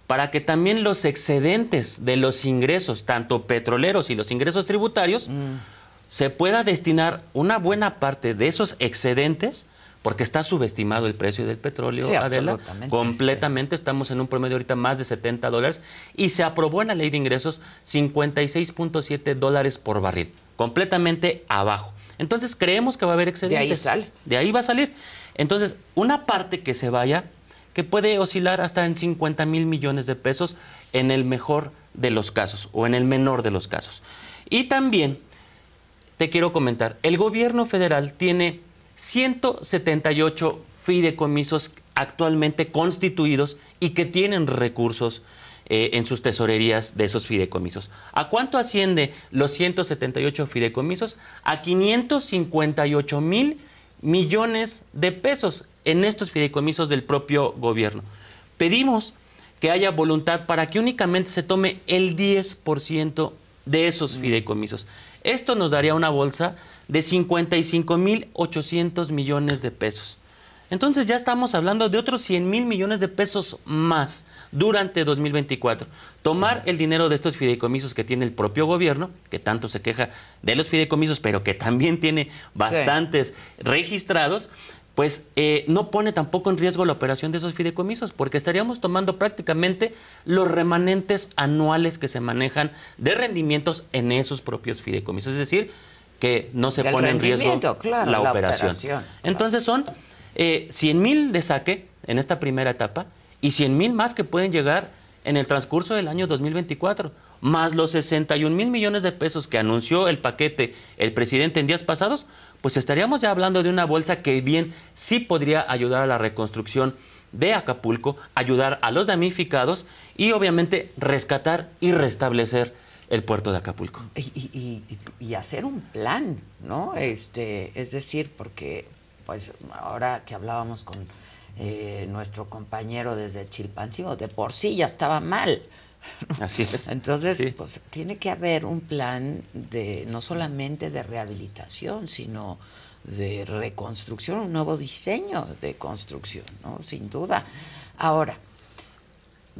para que también los excedentes de los ingresos, tanto petroleros y los ingresos tributarios, mm. se pueda destinar una buena parte de esos excedentes, porque está subestimado el precio del petróleo, Adela, completamente, estamos en un promedio ahorita más de 70 dólares, y se aprobó en la ley de ingresos 56.7 dólares por barril, completamente abajo. Entonces creemos que va a haber excedentes. De ahí sale. De ahí va a salir. Entonces, una parte que se vaya que puede oscilar hasta en 50 mil millones de pesos en el mejor de los casos o en el menor de los casos. Y también te quiero comentar, el gobierno federal tiene 178 fideicomisos actualmente constituidos y que tienen recursos eh, en sus tesorerías de esos fideicomisos. ¿A cuánto asciende los 178 fideicomisos? A 558 mil millones de pesos en estos fideicomisos del propio gobierno. Pedimos que haya voluntad para que únicamente se tome el 10% de esos mm. fideicomisos. Esto nos daría una bolsa de 55.800 millones de pesos. Entonces ya estamos hablando de otros 100 mil millones de pesos más durante 2024. Tomar el dinero de estos fideicomisos que tiene el propio gobierno, que tanto se queja de los fideicomisos, pero que también tiene bastantes registrados, pues eh, no pone tampoco en riesgo la operación de esos fideicomisos, porque estaríamos tomando prácticamente los remanentes anuales que se manejan de rendimientos en esos propios fideicomisos. Es decir, que no se pone en riesgo la, operación. Entonces son 100 eh, mil de saque en esta primera etapa y 100 mil más que pueden llegar en el transcurso del año 2024, más los 61 mil millones de pesos que anunció el paquete el presidente en días pasados, pues estaríamos ya hablando de una bolsa que bien sí podría ayudar a la reconstrucción de Acapulco, ayudar a los damnificados y obviamente rescatar y restablecer el puerto de Acapulco. Y, hacer un plan, ¿no? Este, es decir, porque pues ahora que hablábamos con eh, nuestro compañero desde Chilpancingo, de por sí ya estaba mal. Así es. Entonces, pues tiene que haber un plan de no solamente de rehabilitación, sino de reconstrucción, un nuevo diseño de construcción, ¿no? Sin duda. Ahora,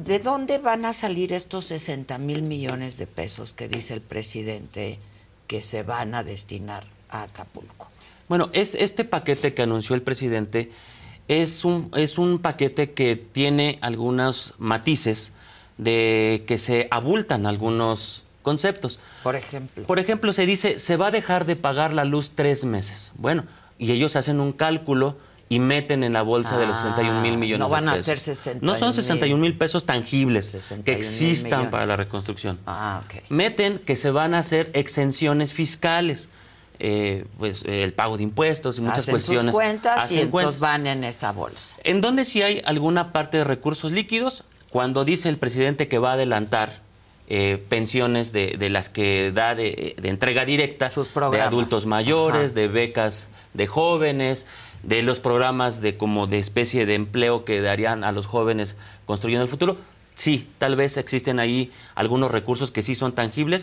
¿de dónde van a salir estos 60 mil millones de pesos que dice el presidente que se van a destinar a Acapulco? Bueno, es este paquete que anunció el presidente es un, es un paquete que tiene algunos matices de que se abultan algunos conceptos. Por ejemplo. Por ejemplo, se dice, se va a dejar de pagar la luz tres meses. Bueno, y ellos hacen un cálculo y meten en la bolsa de los 61 mil ah, millones no van a ser 61 No son 61 mil pesos tangibles que existan para la reconstrucción. Ah, okay. Meten que se van a hacer exenciones fiscales. Eh, pues el pago de impuestos y muchas Hacen cuestiones. Sus cuentas y entonces van en esta bolsa. En donde sí hay alguna parte de recursos líquidos, cuando dice el presidente que va a adelantar eh, pensiones de, las que da de, entrega directa Sus de adultos mayores, de becas de jóvenes, de los programas de como de especie de empleo que darían a los jóvenes construyendo el futuro. Sí, tal vez existen ahí algunos recursos que sí son tangibles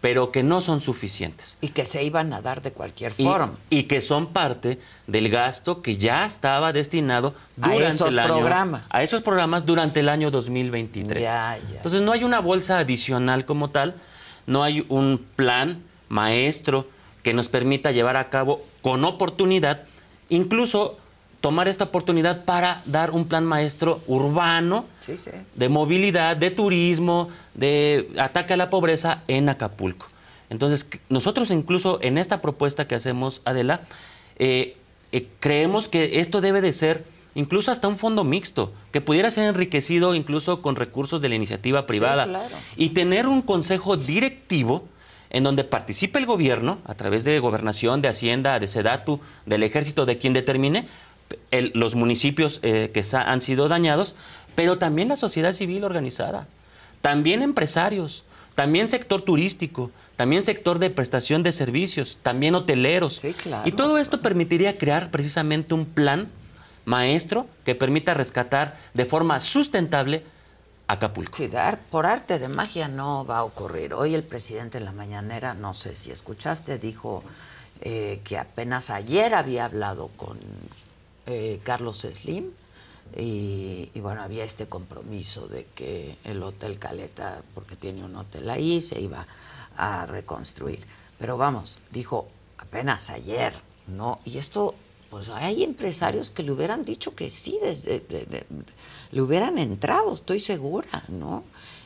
Pero que no son suficientes. Y que se iban a dar de cualquier forma. Y, que son parte del gasto que ya estaba destinado A durante esos el año, programas. A esos programas durante el año 2023. Ya, ya. Entonces no hay una bolsa adicional como tal, no hay un plan maestro que nos permita llevar a cabo con oportunidad, incluso tomar esta oportunidad para dar un plan maestro urbano Sí, sí. de movilidad, de turismo, de ataque a la pobreza en Acapulco. Entonces, nosotros incluso en esta propuesta que hacemos, Adela, eh, eh, creemos que esto debe de ser incluso hasta un fondo mixto, que pudiera ser enriquecido incluso con recursos de la iniciativa privada. claro. Y tener un consejo directivo en donde participe el gobierno, a través de gobernación, de hacienda, de sedatu, del ejército, de quien determine el- los municipios eh, que han sido dañados, pero también la sociedad civil organizada, también empresarios, también sector turístico, también sector de prestación de servicios, también hoteleros. Sí, claro. Y todo esto permitiría crear precisamente un plan maestro que permita rescatar de forma sustentable Acapulco. Sí, dar por arte de magia no va a ocurrir. Hoy el presidente en la mañanera, no sé si escuchaste, dijo eh, que apenas ayer había hablado con eh, Carlos Slim y, bueno, había este compromiso de que el Hotel Caleta, porque tiene un hotel ahí, se iba a reconstruir. Pero vamos, dijo apenas ayer, ¿no? Y esto, pues hay empresarios que le hubieran dicho que sí, desde, de- de- le hubieran entrado, estoy segura, ¿no?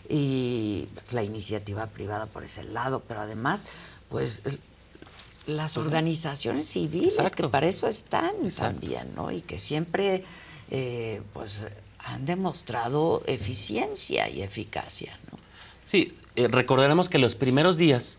Y la iniciativa privada por ese lado, pero además, pues las organizaciones civiles Exacto. que para eso están Exacto. también, ¿no? Y que siempre, eh, pues, han demostrado eficiencia y eficacia, ¿no? Sí, eh, recordaremos que los primeros días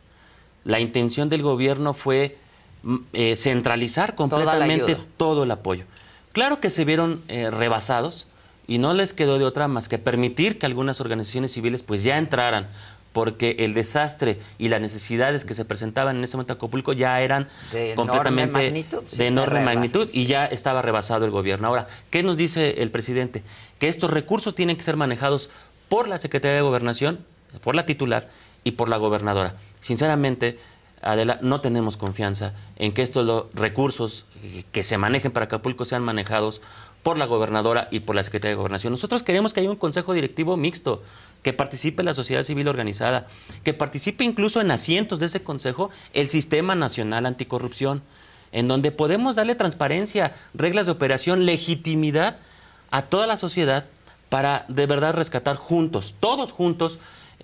la intención del gobierno fue mm, eh, centralizar completamente todo el apoyo. Claro que se vieron eh, rebasados y no les quedó de otra más que permitir que algunas organizaciones civiles pues ya entraran porque el desastre y las necesidades que se presentaban en ese momento en Acapulco ya eran De enorme completamente magnitud, sí, de enorme rebasas. magnitud y ya estaba rebasado el gobierno. Ahora, ¿qué nos dice el presidente? Que estos recursos tienen que ser manejados por la Secretaría de Gobernación, por la titular y por la gobernadora. Sinceramente, Adela, no tenemos confianza en que estos recursos que se manejen para Acapulco sean manejados por la gobernadora y por la Secretaría de Gobernación. Nosotros queremos que haya un consejo directivo mixto, que participe la sociedad civil organizada, que participe incluso en asientos de ese consejo el Sistema Nacional Anticorrupción, en donde podemos darle transparencia, reglas de operación, legitimidad a toda la sociedad para de verdad rescatar juntos, todos juntos,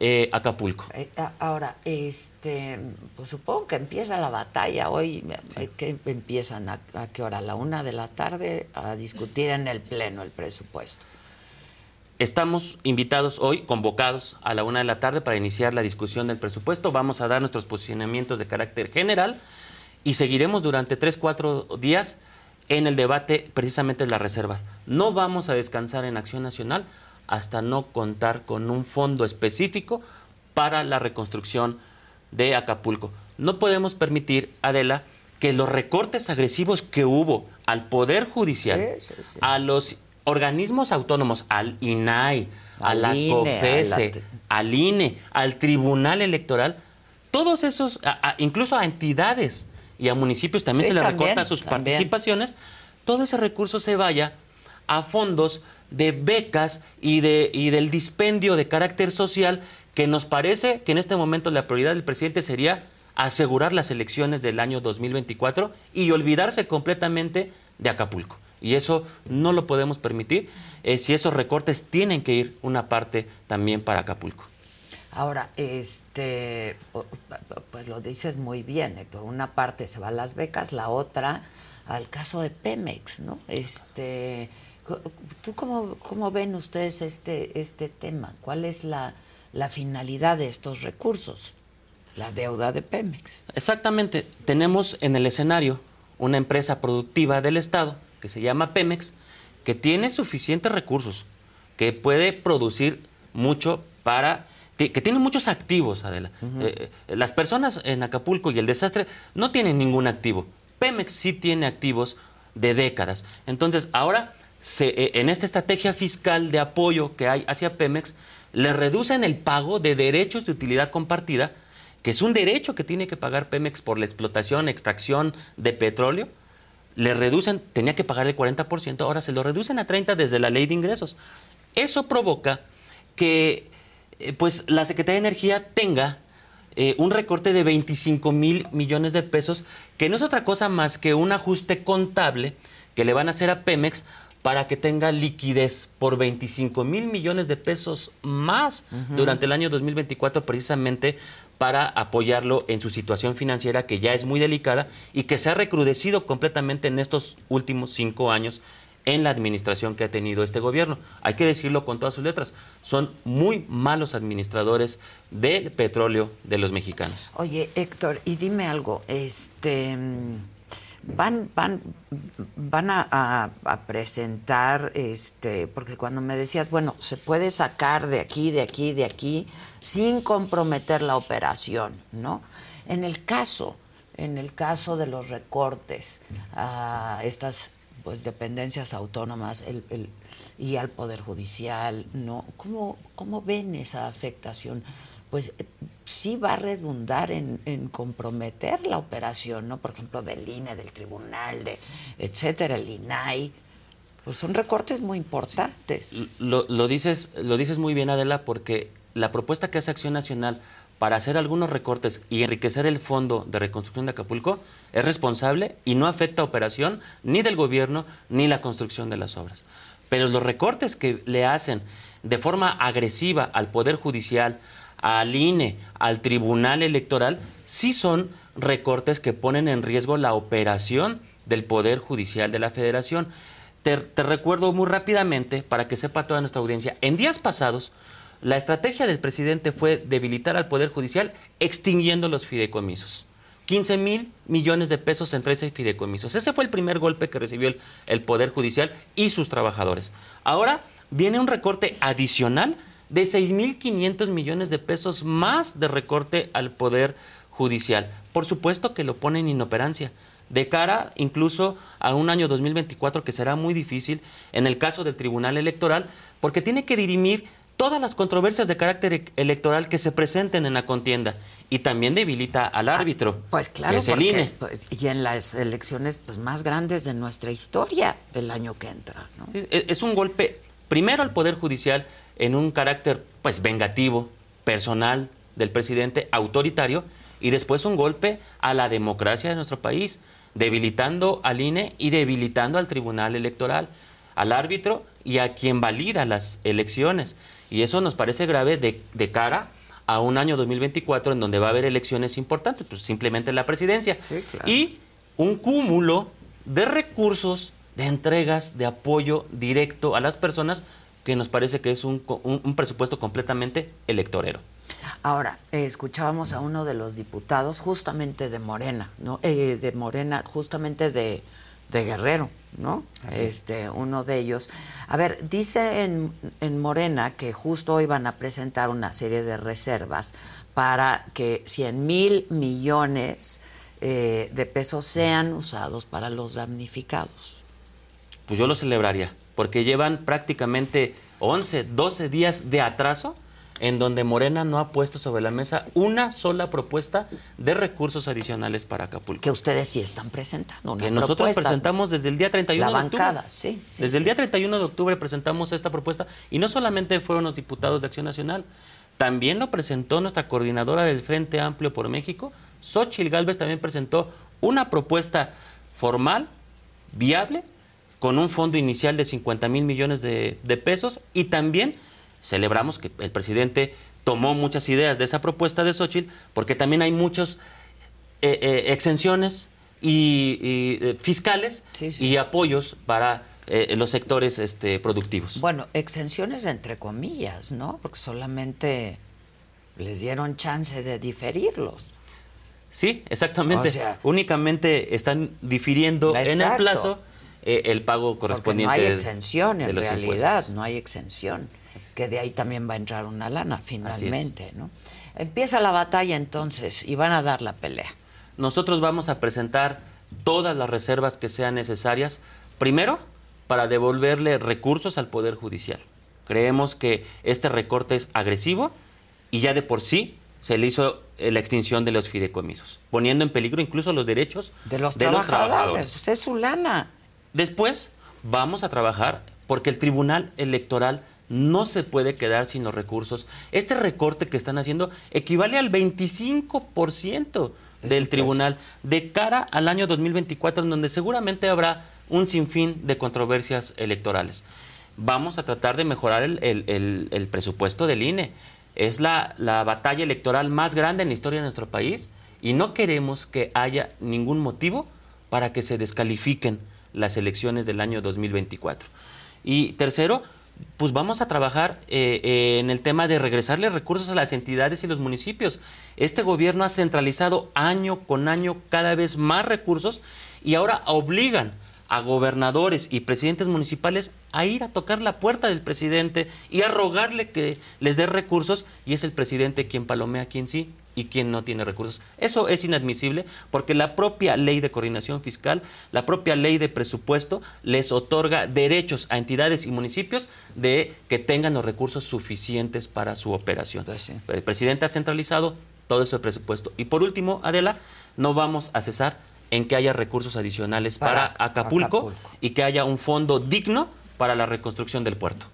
eh, Acapulco. Eh, Ahora, este, pues supongo que empieza la batalla hoy. eh, que empiezan a, a qué hora? A la una de la tarde a discutir en el pleno el presupuesto. Estamos invitados hoy, convocados a la una de la tarde para iniciar la discusión del presupuesto. Vamos a dar nuestros posicionamientos de carácter general y seguiremos durante tres, cuatro días en el debate precisamente de las reservas. No vamos a descansar en Acción Nacional hasta no contar con un fondo específico para la reconstrucción de Acapulco. No podemos permitir, Adela, que los recortes agresivos que hubo al Poder Judicial, Sí, sí, sí. a los organismos autónomos, al INAI, a Al la INE, a COFESE, la- al INE, al Tribunal Electoral, todos esos, a- a- incluso a entidades y a municipios también se les también, recorta sus también. participaciones, todo ese recurso se vaya a fondos de becas y, de, y del dispendio de carácter social que nos parece que en este momento la prioridad del presidente sería asegurar las elecciones del año 2024 y olvidarse completamente de Acapulco. Y eso no lo podemos permitir. eh, si esos recortes tienen que ir una parte también para Acapulco. Ahora, este, pu- pu- pues lo dices muy bien, Héctor. Una parte se va a las becas, la otra al caso de Pemex, ¿no? Este, ¿tú cómo, cómo ven ustedes este, este tema? ¿Cuál es la, la finalidad de estos recursos? La deuda de Pemex. Exactamente. Tenemos en el escenario una empresa productiva del Estado que se llama Pemex, que tiene suficientes recursos, que puede producir mucho para que tiene muchos activos, Adela. Eh, eh, las personas en Acapulco y el desastre no tienen ningún activo. Pemex sí tiene activos de décadas. Entonces, ahora, eh, en esta estrategia fiscal de apoyo que hay hacia Pemex, le reducen el pago de derechos de utilidad compartida que es un derecho que tiene que pagar Pemex por la explotación, extracción de petróleo, le reducen, tenía que pagar el 40%, ahora se lo reducen a 30% desde la ley de ingresos. Eso provoca que eh, pues, la Secretaría de Energía tenga eh, un recorte de 25 mil millones de pesos, que no es otra cosa más que un ajuste contable que le van a hacer a Pemex para que tenga liquidez por 25 mil millones de pesos más durante el año 2024, precisamente para apoyarlo en su situación financiera que ya es muy delicada y que se ha recrudecido completamente en estos últimos cinco años en la administración que ha tenido este gobierno. Hay que decirlo con todas sus letras. Son muy malos administradores del petróleo de los mexicanos. Oye, Héctor, y dime algo, este van, van, van a, presentar, este, porque cuando me decías, bueno, se puede sacar de aquí, de aquí, de aquí, sin comprometer la operación, ¿no? En el caso, en el caso de los recortes a estas pues dependencias autónomas el, y al poder judicial, ¿no? ¿Cómo, cómo ven esa afectación? Pues eh, sí va a redundar en, comprometer la operación, ¿no? Por ejemplo, del INE, del tribunal, de etcétera, el INAI. Pues son recortes muy importantes. Lo, lo, dices, lo dices muy bien, Adela, porque la propuesta que hace Acción Nacional para hacer algunos recortes y enriquecer el fondo de reconstrucción de Acapulco es responsable y no afecta a operación ni del gobierno ni la construcción de las obras. Pero los recortes que le hacen de forma agresiva al Poder Judicial, al INE, al Tribunal Electoral, sí son recortes que ponen en riesgo la operación del Poder Judicial de la Federación. Te, recuerdo muy rápidamente, para que sepa toda nuestra audiencia, en días pasados, la estrategia del presidente fue debilitar al Poder Judicial extinguiendo los fideicomisos. 15 mil millones de pesos en 13 fideicomisos. Ese fue el primer golpe que recibió el Poder Judicial y sus trabajadores. Ahora viene un recorte adicional de 6.500 millones de pesos más de recorte al Poder Judicial. Por supuesto que lo pone en inoperancia, de cara incluso a un año 2024 que será muy difícil en el caso del Tribunal Electoral, porque tiene que dirimir todas las controversias de carácter e-, electoral que se presenten en la contienda y también debilita al ah, árbitro. pues claro, porque, pues, y en las elecciones pues, más grandes de nuestra historia el año que entra. es un golpe primero al Poder Judicial en un carácter pues vengativo, personal del presidente, autoritario, y después un golpe a la democracia de nuestro país, debilitando al INE y debilitando al Tribunal Electoral, al árbitro y a quien valida las elecciones. Y eso nos parece grave de, cara a un año 2024 en donde va a haber elecciones importantes, pues simplemente la presidencia. Y un cúmulo de recursos, de entregas, de apoyo directo a las personas que nos parece que es un, presupuesto completamente electorero. Ahora, escuchábamos a uno de los diputados justamente de Morena, ¿no? Eh, de Morena, justamente de, Guerrero, ¿no? este, uno de ellos. A ver, dice en, en Morena que justo hoy van a presentar una serie de reservas para que 100 mil millones eh, de pesos sean usados para los damnificados. Pues yo lo celebraría porque llevan prácticamente 11, 12 días de atraso en donde Morena no ha puesto sobre la mesa una sola propuesta de recursos adicionales para Acapulco. Que ustedes sí están presentando. que nosotros presentamos desde el día 31 la de bancada, octubre. Sí, desde el día 31 de octubre presentamos esta propuesta y no solamente fueron los diputados de Acción Nacional, también lo presentó nuestra coordinadora del Frente Amplio por México, Xochil Gálvez también presentó una propuesta formal, viable, con un fondo inicial de 50 mil millones de, pesos y también celebramos que el presidente tomó muchas ideas de esa propuesta de Xochitl porque también hay muchas eh, eh, exenciones y, eh, fiscales y apoyos para los sectores este, productivos. Bueno, exenciones entre comillas, ¿no? Porque solamente les dieron chance de diferirlos. Sí, exactamente. Únicamente están difiriendo en el plazo eh, el pago correspondiente. no hay exención en realidad, no hay exención. Que de ahí también va a entrar una lana finalmente, ¿no? Empieza la batalla entonces y van a dar la pelea. Nosotros vamos a presentar todas las reservas que sean necesarias, primero para devolverle recursos al Poder Judicial. Creemos que este recorte es agresivo y ya de por sí se le hizo eh, la extinción de los fideicomisos, poniendo en peligro incluso los derechos De los de los trabajadores. Es su lana. Después vamos a trabajar porque el Tribunal Electoral no se puede quedar sin los recursos. Este recorte que están haciendo equivale al 25% del tribunal de cara al año 2024, en donde seguramente habrá un sinfín de controversias electorales. Vamos a tratar de mejorar el, el- el- el presupuesto del INE. Es la, la batalla electoral más grande en la historia de nuestro país y no queremos que haya ningún motivo para que se descalifiquen las elecciones del año 2024. Y tercero, pues vamos a trabajar eh, eh, en el tema de regresarle recursos a las entidades y los municipios. Este gobierno ha centralizado año con año cada vez más recursos y ahora obligan a gobernadores y presidentes municipales a ir a tocar la puerta del presidente y a rogarle que les dé recursos y es el presidente quien palomea quien sí y quien no tiene recursos. Eso es inadmisible porque la propia ley de coordinación fiscal, la propia ley de presupuesto les otorga derechos a entidades y municipios de que tengan los recursos suficientes para su operación. El presidente ha centralizado todo ese presupuesto. Y por último, Adela, no vamos a cesar en que haya recursos adicionales para, Para Acapulco, Acapulco. y que haya un fondo digno para la reconstrucción del puerto.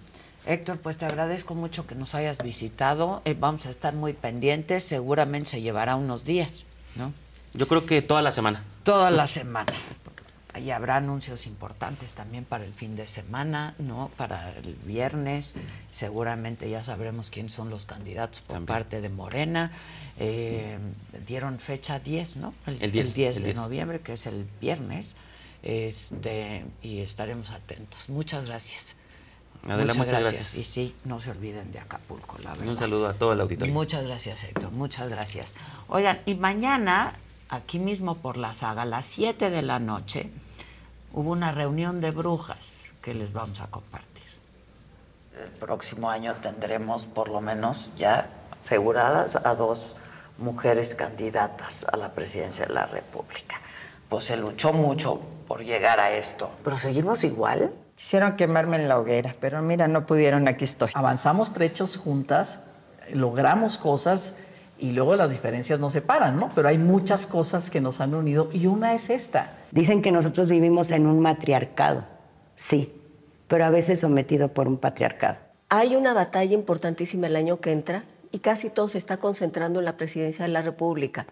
Héctor, pues te agradezco mucho que nos hayas visitado. Eh, vamos a estar muy pendientes. Seguramente se llevará unos días, ¿no? Yo creo que toda la semana. Toda la semana. Y habrá anuncios importantes también para el fin de semana, ¿no? Para el viernes. Seguramente ya sabremos quiénes son los candidatos por parte de Morena. Eh, dieron fecha 10, ¿no? El 10, el de 10. noviembre, que es el viernes. Este, y estaremos atentos. Muchas gracias. Adela, muchas gracias. Y sí, no se olviden de Acapulco, la Y verdad. un saludo a todo el auditorio. Muchas gracias, Héctor. Muchas gracias. Oigan, y mañana, aquí mismo por la saga, a las 7 de la noche, hubo una reunión de brujas que les vamos a compartir. El próximo año tendremos por lo menos ya aseguradas a dos mujeres candidatas a la presidencia de la República. Pues se luchó mucho por llegar a esto. Pero seguimos igual. Quisieron quemarme en la hoguera, pero mira, no pudieron, aquí estoy. Avanzamos trechos juntas, logramos cosas y luego las diferencias nos separan, ¿no? Pero hay muchas cosas que nos han unido y una es esta. Dicen que nosotros vivimos en un matriarcado, sí, pero a veces sometido por un patriarcado. Hay una batalla importantísima el año que entra y casi todo se está concentrando en la presidencia de la República.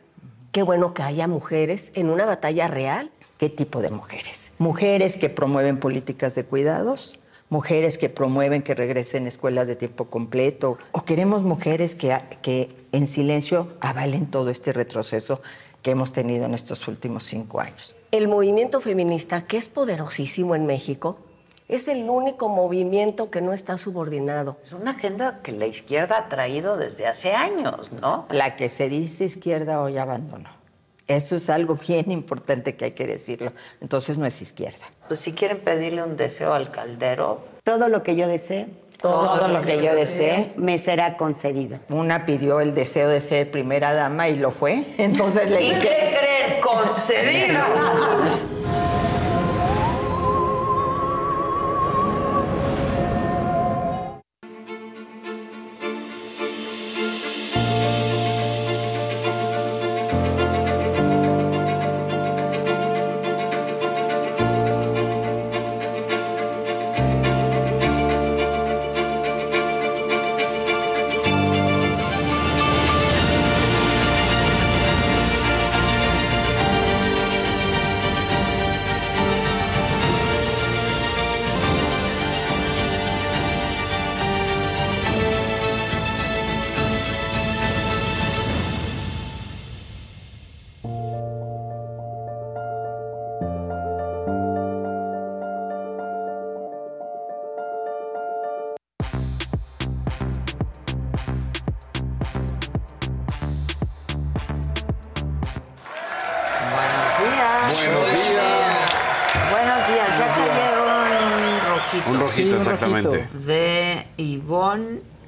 Qué bueno que haya mujeres en una batalla real. ¿Qué tipo de mujeres? Mujeres que promueven políticas de cuidados, mujeres que promueven que regresen escuelas de tiempo completo, o queremos mujeres que, que en silencio avalen todo este retroceso que hemos tenido en estos últimos cinco años. El movimiento feminista, que es poderosísimo en México, es el único movimiento que no está subordinado. Es una agenda que la izquierda ha traído desde hace años, ¿no? La que se dice izquierda hoy abandonó. Eso es algo bien importante que hay que decirlo. Entonces no es izquierda. Pues si quieren pedirle un deseo al caldero. Todo lo que yo desee, Todo, lo que yo desee, me será concedido. Una pidió el deseo de ser primera dama y lo fue. (laughs) Entonces le ¿Y qué creen? ¡Concedido! (laughs)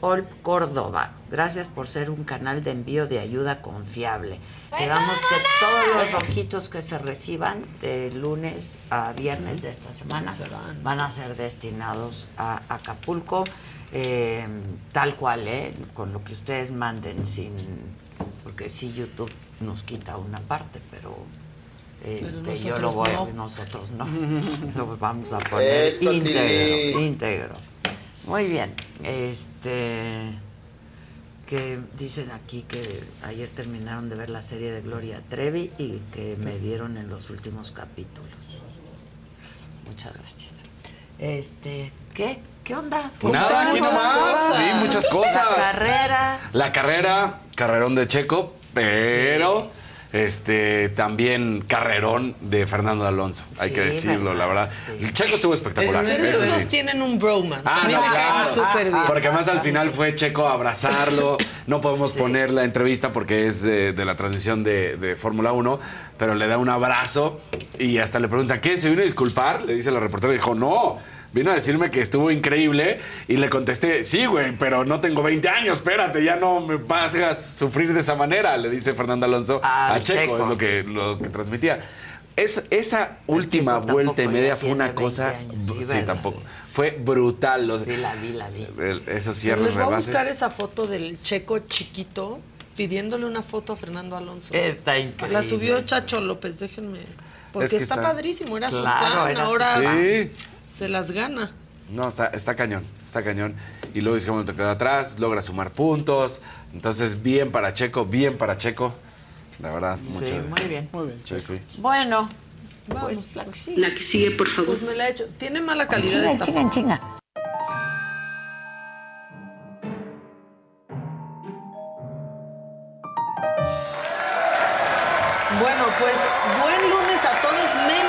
Olp Córdoba. Gracias por ser un canal de envío de ayuda confiable. Quedamos que todos los rojitos que se reciban de lunes a viernes de esta semana van a ser destinados a Acapulco, eh, tal cual, ¿eh? con lo que ustedes manden, sin porque sí YouTube nos quita una parte, pero este, yo nosotros lo voy no. nosotros no. (laughs) lo vamos a poner Eso, íntegro, íntegro. Muy bien. Este que dicen aquí que ayer terminaron de ver la serie de Gloria Trevi y que me vieron en los últimos capítulos. Muchas gracias. Este, ¿qué? ¿Qué onda? Pues nada, aquí Muchas nomás. cosas. Sí, muchas cosas. La carrera. La carrera, carrerón de Checo, pero este también carrerón de Fernando Alonso, hay Sí, que decirlo, la verdad. El Checo estuvo espectacular. Pero eso esos sí. dos tienen un bromance. Ah, a mí no, me claro. caen súper bien. Porque además al final fue Checo a abrazarlo. No podemos poner la entrevista porque es de, de la transmisión de, de Fórmula 1, pero le da un abrazo y hasta le pregunta, ¿qué? ¿Se vino a disculpar? Le dice la reportera y dijo, no. Vino a decirme que estuvo increíble y le contesté, sí, güey, pero no tengo 20 años, espérate, ya no me hagas sufrir de esa manera, le dice Fernando Alonso Ah, a Checo, Checo. es lo que, lo que transmitía. Es, esa última vuelta y media fue una tiene 20 cosa... años, sí, tampoco. Fue brutal. Los, Sí, la vi, la vi. el- esos cierres, les voy a rebases. buscar esa foto del checo chiquito pidiéndole una foto a Fernando Alonso. Está increíble. La subió Chacho López, déjenme. Porque Es que está, está- padrísimo, era su Claro, fan, era su ahora fan. Sí. Se las gana. No, está, está cañón, está cañón. Y luego Hamilton te quedó atrás, logra sumar puntos. Entonces, bien para Checo, bien para Checo. La verdad, Sí, mucho. muy bien. Muy bien. Sí, sí. Bueno, pues la que sigue. La que sigue, por favor. Pues me la he hecho. Tiene mala calidad Chinga, esta chinga, chinga. Bueno, pues buen lunes a todos, menos,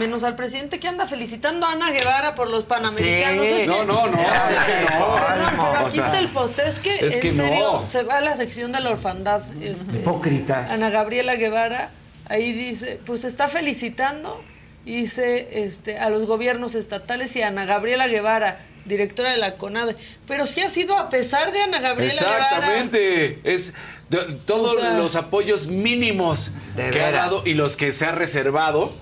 menos al presidente que anda felicitando a Ana Guevara por los panamericanos. Sí. Es que- No, no, no, (laughs) es que no. Perdón, pero O aquí sea, está el post. Es que, es que en serio, no. se va a la sección de la orfandad. Este, Hipócritas. Ana Gabriela Guevara, ahí dice, pues está felicitando, y dice este, a los gobiernos estatales y a Ana Gabriela Guevara, directora de la CONADE. Pero sí ha sido a pesar de Ana Gabriela Guevara. Exactamente. Es de- todos O sea- los apoyos mínimos que ha dado y los que se ha reservado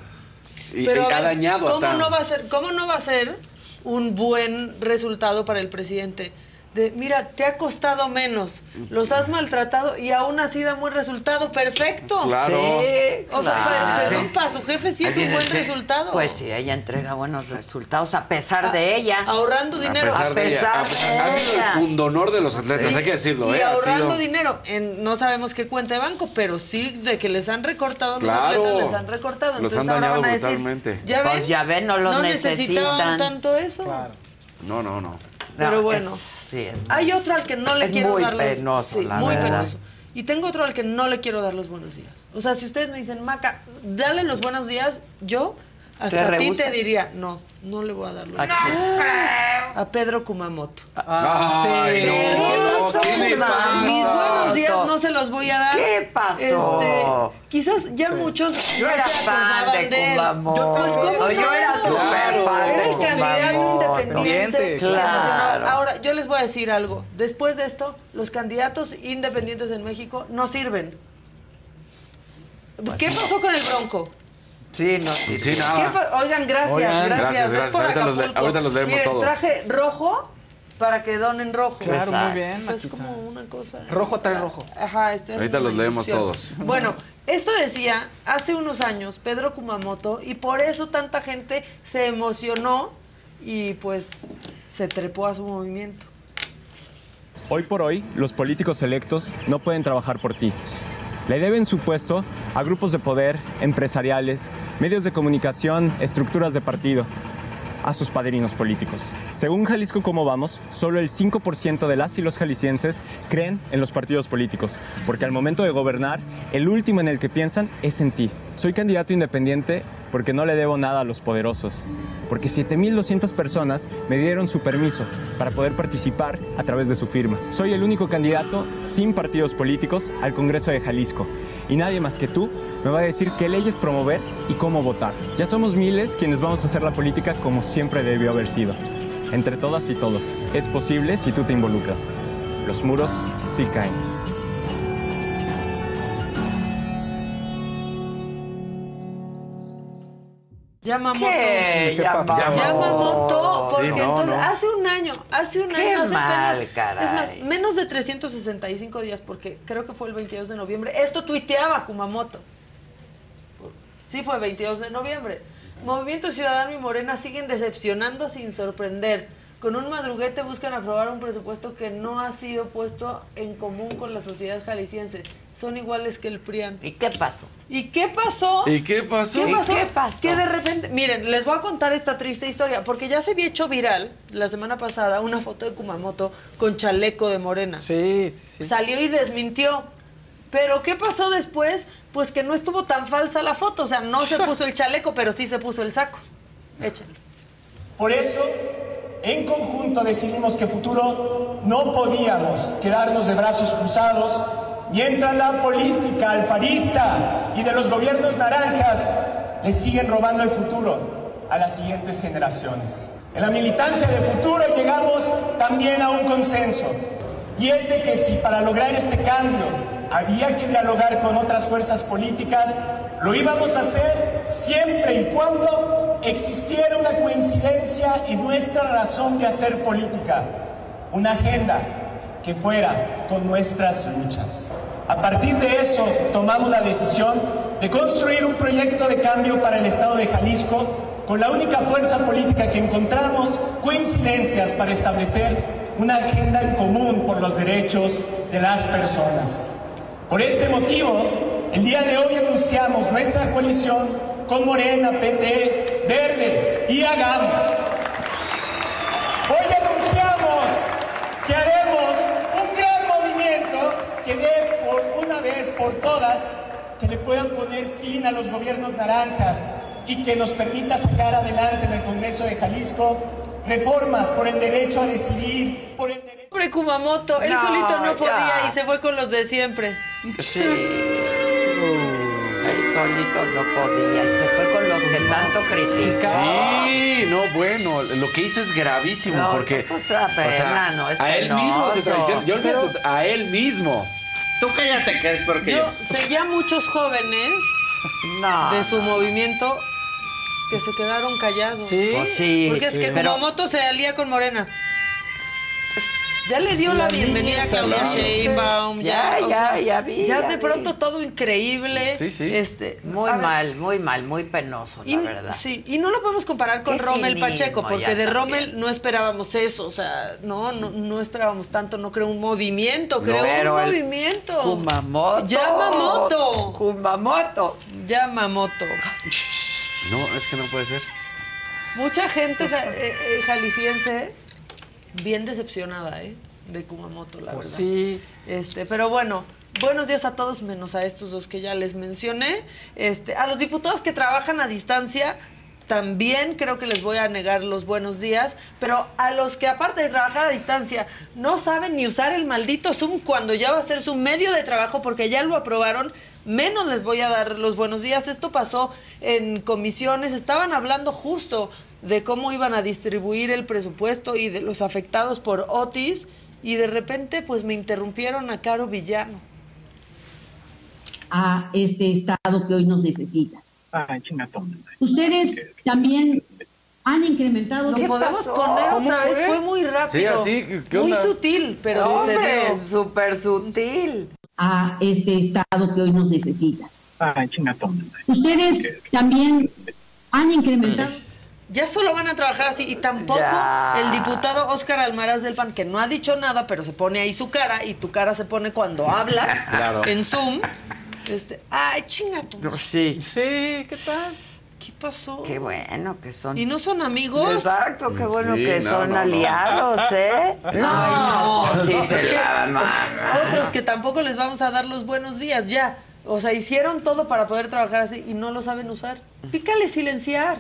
y, Pero y ha ver, dañado ¿cómo no va a ser ¿Cómo no va a ser un buen resultado para el presidente? De, mira, te ha costado menos, los has maltratado y aún así da buen resultado. ¡Perfecto! Claro. Sí, O sea, claro. pero- perdón, para su jefe sí es un buen resultado. Pues sí, ella entrega buenos resultados a pesar de ella. Ahorrando dinero. A pesar de ella. A pesar- ha sido el pundonor de los atletas, hay que decirlo, y ¿eh? Ahorrando sido- dinero. En, no sabemos qué cuenta de banco, pero sí de que les han recortado los atletas, les han recortado. Los Entonces han ahora dañado van a decir, brutalmente. ¿ya ven? Pues ya ven, no los necesitaban necesitan. tanto eso. No, no, no. Pero No, bueno. es- sí, es Hay otro al que no le es quiero muy dar los penoso, sí, la muy verdad. penoso. Y tengo otro al que no le quiero dar los buenos días. O sea, si ustedes me dicen, Maca, dale los buenos días, yo hasta ¿Te a ti te diría, no, no le voy a dar los ¿A quién? días. A Pedro Kumamoto. Ay, no, pasó, ¿qué le Kumamoto? pasa? Mis buenos días no se los voy a dar. ¿Qué pasó? Este, quizás ya muchos Yo no era se fan de él. Kumamoto. Pues cómo Yo no? era súper fan de Era el candidato independiente. Claro. Ahora, yo les voy a decir algo. Después de esto, los candidatos independientes en México no sirven. ¿Qué pasó con el Bronco? Sí, no. Sí, ¿Qué nada. pa- Oigan, gracias, Oigan. gracias. Gracias, Es gracias. por Ahorita los ahorita los leemos Miren, todos. traje rojo para que donen rojo. Claro, muy bien. Entonces, es como una cosa. Rojo trae rojo. Ajá, estoy Ahorita los leemos todos. Bueno, esto decía hace unos años Pedro Kumamoto y por eso tanta gente se emocionó y pues se trepó a su movimiento. Hoy por hoy, los políticos electos no pueden trabajar por ti. Le deben su puesto a grupos de poder, empresariales, medios de comunicación, estructuras de partido, a sus padrinos políticos. Según Jalisco Cómo Vamos, solo el 5% de las y los jaliscienses creen en los partidos políticos, porque al momento de gobernar, el último en el que piensan es en ti. Soy candidato independiente porque no le debo nada a los poderosos, porque 7.200 personas me dieron su permiso para poder participar a través de su firma. Soy el único candidato sin partidos políticos al Congreso de Jalisco y nadie más que tú me va a decir qué leyes promover y cómo votar. Ya somos miles quienes vamos a hacer la política como siempre debió haber sido. Entre todas y todos. Es posible si tú te involucras. Los muros sí caen. Yamamoto. ¿Qué? ¿Qué pasó? Yamamoto. Porque Sí, no, entonces, no. hace un año, hace un Qué año, hace mal, apenas- caray. Es más, menos de 365 días, porque creo que fue el 22 de noviembre. Esto tuiteaba Kumamoto. Sí, fue 22 de noviembre. Movimiento Ciudadano y Morena siguen decepcionando sin sorprender. Con un madruguete buscan aprobar un presupuesto que no ha sido puesto en común con la sociedad jalisciense. Son iguales que el PRIAN. ¿Y qué pasó? ¿Y qué pasó? ¿Y qué pasó? ¿Qué ¿Y pasó? qué pasó? Que de repente, miren, les voy a contar esta triste historia, porque ya se había hecho viral la semana pasada una foto de Kumamoto con chaleco de morena. Sí, sí, sí. Salió y desmintió. Pero ¿qué pasó después? Pues que no estuvo tan falsa la foto, o sea, no se (laughs) puso el chaleco, pero sí se puso el saco. Échenlo. Por eso, en conjunto decidimos que futuro no podíamos quedarnos de brazos cruzados. Mientras la política alfarista y de los gobiernos naranjas. Le siguen robando el futuro a las siguientes generaciones. En la militancia de futuro llegamos también a un consenso. Y es de que si para lograr este cambio había que dialogar con otras fuerzas políticas, lo íbamos a hacer siempre y cuando existiera una coincidencia en nuestra razón de hacer política, una agenda que fuera con nuestras luchas. A partir de eso tomamos la decisión de construir un proyecto de cambio para el Estado de Jalisco con la única fuerza política que encontramos coincidencias para establecer una agenda en común por los derechos de las personas. Por este motivo, el día de hoy anunciamos nuestra coalición con Morena, PT, Verde y Hagamos. Hoy anunciamos que haremos un gran movimiento que dé por una vez por todas que le puedan poner fin a los gobiernos naranjas y que nos permita sacar adelante en el Congreso de Jalisco reformas por el derecho a decidir, por el derecho... Pobre Kumamoto, él No, solito no ya. podía y se fue con los de siempre. Sí. Solito no podía y se fue con los que tanto critica. Sí, no, bueno, lo que hizo es gravísimo No, porque. pues, la pena, no, es a él mismo se penoso. traiciona. Yo olvido a él mismo. Tú cállate que es porque Yo seguía muchos jóvenes (laughs) No, de su movimiento que se quedaron callados. Sí. Pues sí, Porque es sí. que Pero- Kumamoto se alía con Morena. Ya le dio La la bienvenida a Claudia. Sheinbaum. Ya, Ya, o ya, sea, ya vi, Ya ya de vi. pronto todo increíble. Sí, sí. Este, Muy ver, mal, muy mal, muy penoso, la y, verdad. Sí, y no lo podemos comparar con Rommel Pacheco, porque de también. Rommel no esperábamos eso, o sea, no, no, no esperábamos tanto, no creo un movimiento, creo Pero un movimiento. Kumamoto. Yamamoto. Kumamoto. Yamamoto. No, es que no puede ser. Mucha gente ja- eh, eh, jalisciense bien decepcionada, ¿eh? De Kumamoto, la Pues verdad. sí. Este, pero bueno, buenos días a todos, menos a estos dos que ya les mencioné. Este, a los diputados que trabajan a distancia, también creo que les voy a negar los buenos días, pero a los que aparte de trabajar a distancia no saben ni usar el maldito Zoom cuando ya va a ser su medio de trabajo porque ya lo aprobaron, menos les voy a dar los buenos días. Esto pasó en comisiones, estaban hablando justo de cómo iban a distribuir el presupuesto y de los afectados por Otis y de repente pues me interrumpieron a Caro Villano. a este Estado que hoy nos necesita. Ustedes también han incrementado... Lo podemos poner otra vez, fue muy rápido. Sí, así, ¿qué muy sutil, pero No, hombre, sucedió. súper sutil. A este Estado que hoy nos necesita. Ustedes también han incrementado... Ya solo van a trabajar así y tampoco Ya. el diputado Óscar Almaraz del PAN, que no ha dicho nada, pero se pone ahí su cara y tu cara se pone cuando hablas Claro. en Zoom. Este, ay, chinga madre. Sí. Sí, ¿qué tal? ¿Qué pasó? Qué bueno que son. ¿Y no son amigos? Exacto, qué bueno Sí, que no, son no, no. aliados, ¿eh? (laughs) No, sí no, se que- la mano. Otros que tampoco les vamos a dar los buenos días, ya. O sea, hicieron todo para poder trabajar así y no lo saben usar. Pícale silenciar.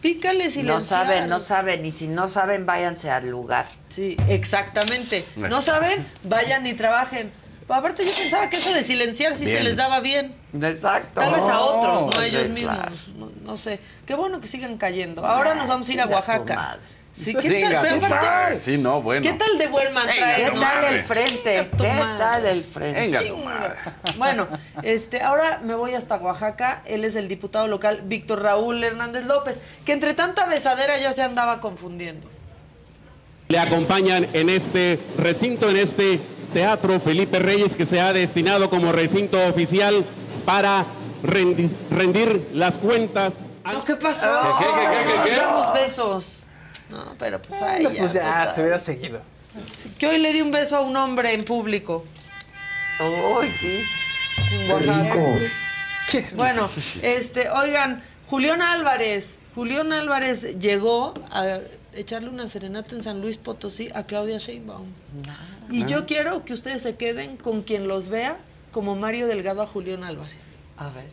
Pícale silenciar. No saben, no saben, y si no saben, váyanse al lugar. Sí, exactamente. ¿No saben? Vayan y trabajen. Aparte yo pensaba que eso de silenciar sí se les daba bien. Exacto. Tal vez a otros, no a Sí, ellos claro. mismos. No, no sé. Qué bueno que sigan cayendo. Ahora nos vamos a ir a Oaxaca. Sí, ¿qué tal? Pero aparte, Sí, no, bueno. ¿qué tal de buen man Venga, trae? ¿Qué tal madre. el frente? ¿Qué tal el frente? Venga, tu madre. Bueno, este, ahora me voy hasta Oaxaca. Él es el diputado local Víctor Raúl Hernández López, que entre tanta besadera ya se andaba confundiendo. Le acompañan en este recinto, en este teatro Felipe Reyes, que se ha destinado como recinto oficial para rendi- rendir las cuentas. No, ¿qué pasó? ¿Qué, qué, qué, qué, qué, qué? No, damos besos. No, pero pues ahí ya. pues ya, total. se hubiera seguido. Sí, Que hoy le di un beso a un hombre en público. Uy, sí. En Oaxaca. Bueno, este, oigan, Julián Álvarez, Julián Álvarez llegó a echarle una serenata en San Luis Potosí a Claudia Sheinbaum. Y yo quiero que ustedes se queden con quien los vea como Mario Delgado a Julián Álvarez. A ver.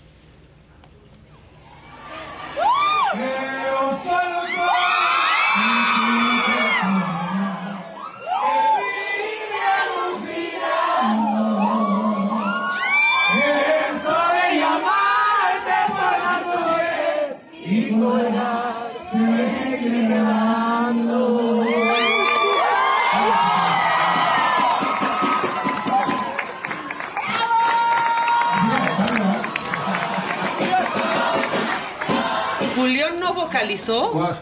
Eso de llamarte nubes y No vocalizó.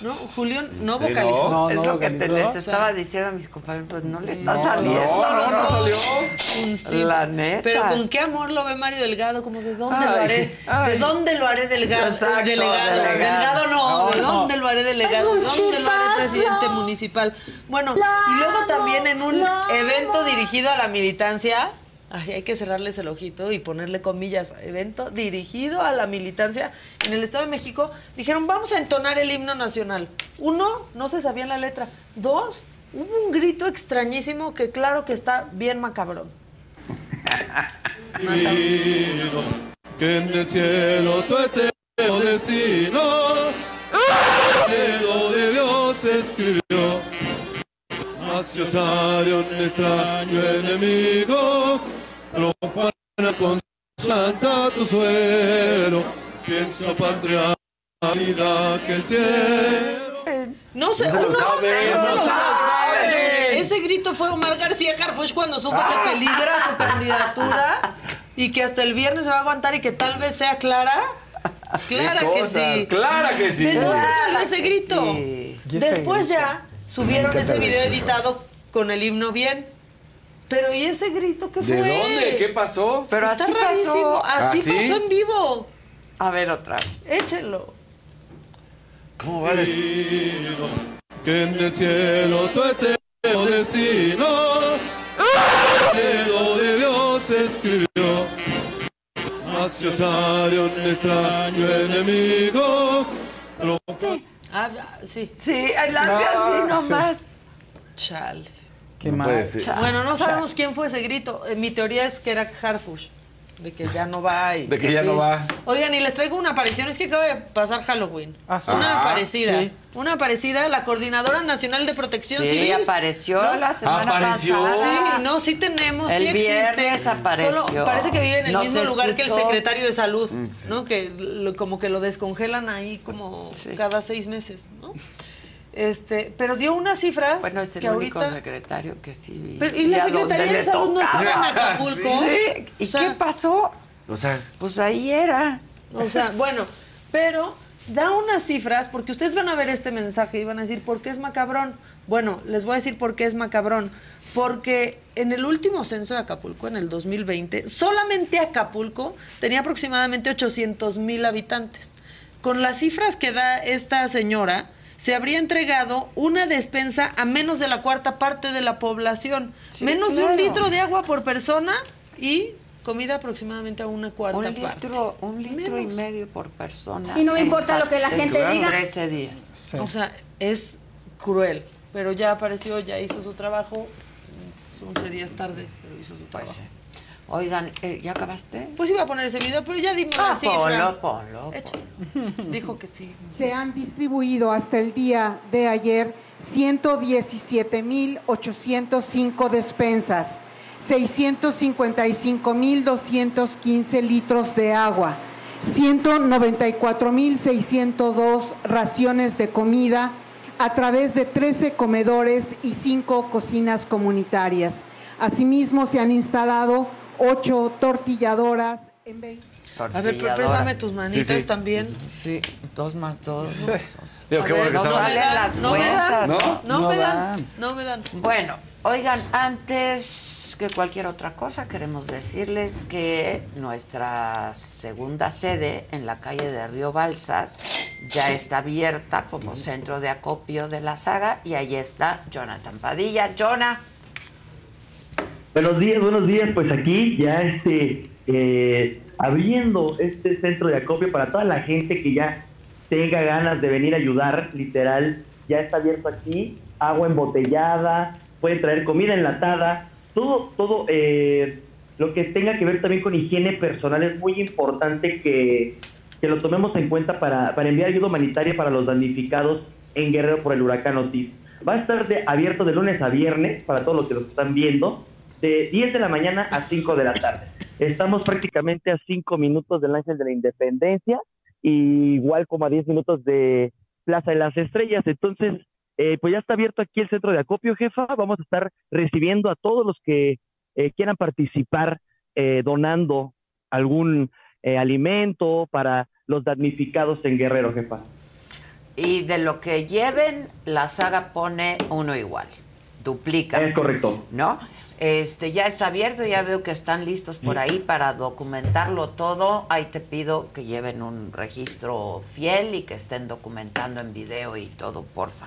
No, Julián no Sí, vocalizó. no. es lo que te les estaba diciendo a mis compañeros, pues no le está No, saliendo. no, no, no salió. Sí. La neta. Pero con qué amor lo ve Mario Delgado, como de dónde lo Ay, haré, ay. de dónde lo haré delgado, Exacto, delegado, delegado. delegado no, No, de no. dónde lo haré delegado, de dónde lo haré presidente municipal. Bueno, y luego también en un evento dirigido a la militancia, ay, hay que cerrarles el ojito y ponerle comillas, evento dirigido a la militancia en el Estado de México, dijeron, vamos a entonar el himno nacional. Uno, no se sabía la letra. Dos, hubo un grito extrañísimo que claro que está bien macabrón. Que en el cielo tu destino, de Dios escribió. Sarión, extraño enemigo, profana con santa tu suelo, pienso patria, vida que el cielo. No se, No se lo uno- sabe, no no se lo sabe. sabe. Ese grito fue Omar García Harfuch cuando supo que peligra su candidatura y que hasta el viernes se va a aguantar y que tal vez sea Clara. Clara ¿Qué que sí. Clara que sí. ¿De dónde salió ese grito? sí. Después ya subieron ese video editado con el himno bien. Pero ¿y ese grito qué ¿De fue? dónde? ¿Qué pasó? Pero Está así rarísimo. pasó. Así ¿Ah, sí? pasó en vivo. A ver otra vez. Échenlo. ¿Cómo va el que en el cielo tu eterno destino, el dedo de Dios escribió. Nació Sarión, extraño enemigo, Sí. Ah, sí. Sí, él hace así nomás. Chale. Qué No mal. Bueno, no sabemos quién fue ese grito. Eh, Mi teoría es que era Harfush. De que ya no va. y- De que ya no va. Oigan, y les traigo una aparición. Es que acaba de pasar Halloween. Ah, sí. Una Ah, aparecida. sí. Una aparecida, la Coordinadora Nacional de Protección Sí, Civil. apareció ¿No? la semana Apareció. pasada. Sí, no, sí tenemos, El sí existe. viernes apareció. Solo parece que vive en el mismo lugar que el secretario de Salud, Mm, sí. ¿no? Que lo- como que lo descongelan ahí como cada seis meses, ¿no? Este, pero dio unas cifras Bueno, es el que único ahorita... secretario que sí vi. Pero, ¿y la Secretaría de Salud no estaba en? Acapulco? Sí. ¿Y O sea, qué pasó? O sea, Pues ahí era. O sea, bueno, pero da unas cifras, porque ustedes van a ver este mensaje y van a decir, ¿por qué es macabrón? Bueno, les voy a decir por qué es macabrón. Porque en el último censo de Acapulco, en el 2020, solamente Acapulco tenía aproximadamente 800 mil habitantes. Con las cifras que da esta señora, se habría entregado una despensa a menos de la cuarta parte de la población. Sí, menos de un litro de agua por persona y comida aproximadamente a una cuarta Un parte. litro, un litro Menos. y medio por persona. Y no importa ta- lo que la en gente diga. 13 días. O sea, es cruel. Pero ya apareció, ya hizo su trabajo. Son 11 días tarde, pero hizo su trabajo. Oigan, eh, ¿ya acabaste? Pues iba a poner ese video, pero ya dimos Ah, la cifra. ponlo, ponlo. (laughs) Dijo que sí. Se han distribuido hasta el día de ayer 117.805 despensas, 655.215 litros de agua, 194.602 raciones de comida a través de 13 comedores y 5 cocinas comunitarias. Asimismo, se han instalado 8 tortilladoras en 20. A ver, pero préstame tus manitas Sí, sí. también. Sí, dos más dos. Digo, A qué ver, bueno que no estaba- salen dan, las no me. No, No me dan. dan, no me dan. Bueno, oigan, antes que cualquier otra cosa, queremos decirles que nuestra segunda sede en la calle de Río Balsas ya está abierta como centro de acopio de la saga y ahí está Jonathan Padilla. Jonah, Buenos días, buenos días. Pues aquí ya este eh, abriendo este centro de acopio para toda la gente que ya tenga ganas de venir a ayudar, literal, ya está abierto aquí, agua embotellada, pueden traer comida enlatada, todo, todo eh, lo que tenga que ver también con higiene personal es muy importante que, que lo tomemos en cuenta para, para enviar ayuda humanitaria para los damnificados en Guerrero por el huracán Otis. Va a estar de- abierto de lunes a viernes para todos los que lo están viendo, de 10 de la mañana a 5 de la tarde. Estamos prácticamente a 5 minutos del Ángel de la Independencia, y igual como a 10 minutos de Plaza de las Estrellas. Entonces, eh, pues ya está abierto aquí el centro de acopio, jefa. Vamos a estar recibiendo a todos los que eh, quieran participar eh, donando algún eh, alimento para los damnificados en Guerrero, jefa. y de lo que lleven, la saga pone uno igual, duplica. Es correcto. ¿No? Este, ya está abierto, ya veo que están listos por ahí para documentarlo todo. Ahí te pido que lleven un registro fiel y que estén documentando en video y todo, porfa.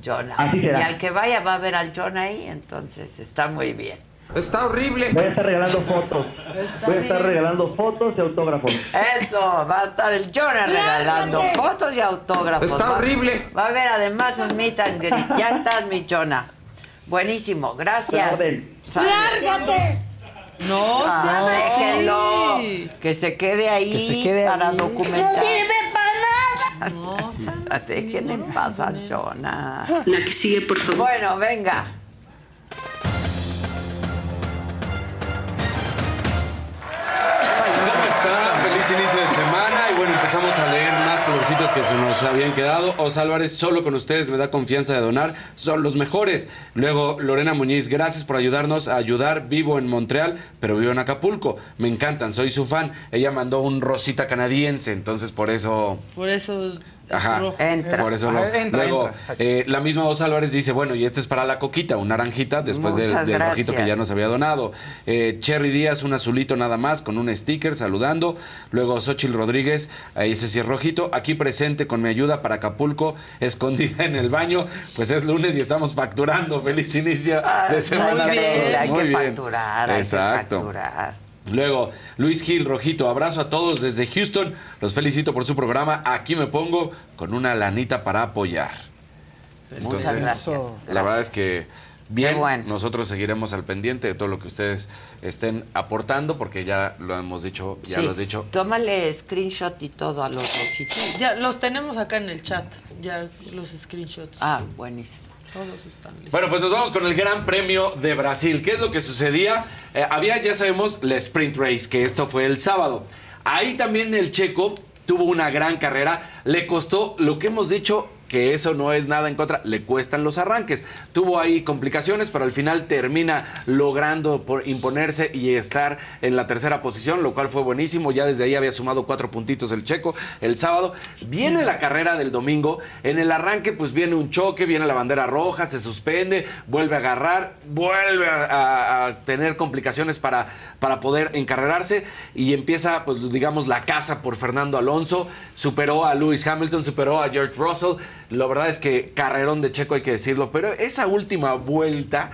Jonah. Así Y será. al que vaya va a ver al Jonah ahí, entonces está muy bien. Está horrible. Voy a estar regalando fotos. Voy a estar regalando fotos y autógrafos. Eso, va a estar el Jonah regalando fotos y autógrafos. Está Va- horrible. Va a haber además un meet and greet. Ya estás, mi Jonah. Buenísimo, gracias. Sale. No, Ah, sí. déjenlo. Que se quede ahí Que se quede para ahí. documentar. Dejen en paz a Jonah. La que sigue, por favor. Bueno, venga. ¿Cómo está? Feliz inicio de semana y bueno, empezamos a leer que se nos habían quedado. Os Álvarez, solo con ustedes me da confianza de donar, son los mejores. Luego Lorena Muñiz, gracias por ayudarnos a ayudar. Vivo en Montreal, pero vivo en Acapulco. Me encantan, soy su fan. Ella mandó un rosita canadiense, entonces por eso... Por eso es Ajá, rojo. por eso lo- Ah, entra, Luego, entra, eh, la misma Os Álvarez dice, bueno, y este es para la coquita, un naranjita después del, rojito que ya nos había donado. Eh, Cherry Díaz, un azulito nada más, con un sticker, saludando. Luego Xochil Rodríguez, ahí ese sí es rojito, aquí presente con mi ayuda para Acapulco, (laughs) escondida en el baño. Pues es lunes y estamos facturando. Feliz inicio de semana. Ah, Muy a bien, hay Muy que bien. facturar, hay que facturar. Luego, Luis Gil, Rojito, abrazo a todos desde Houston. Los felicito por su programa. Aquí me pongo con una lanita para apoyar. Muchas gracias. La verdad es que bien, bueno. nosotros seguiremos al pendiente de todo lo que ustedes estén aportando, porque ya lo hemos dicho, ya Sí. lo has dicho. Tómale screenshot y todo a los rojitos. Ya los tenemos acá en el chat, ya los screenshots. Ah, buenísimo. Todos están listos. Bueno, pues nos vamos con el Gran Premio de Brasil. ¿Qué es lo que sucedía? Eh, había, ya sabemos, la Sprint Race, que esto fue el sábado. Ahí también el checo tuvo una gran carrera. Le costó lo que hemos dicho que eso no es nada en contra, le cuestan los arranques. Tuvo ahí complicaciones, pero al final termina logrando imponerse y estar en la tercera posición, lo cual fue buenísimo. Ya desde ahí había sumado cuatro puntitos el checo el sábado. Viene la carrera del domingo. En el arranque, pues viene un choque, viene la bandera roja, se suspende, vuelve a agarrar, vuelve a tener complicaciones para, para poder encarrerarse y empieza, pues digamos, la casa por Fernando Alonso. Superó a Lewis Hamilton, superó a George Russell. La verdad es que carrerón de Checo, hay que decirlo, pero esa última vuelta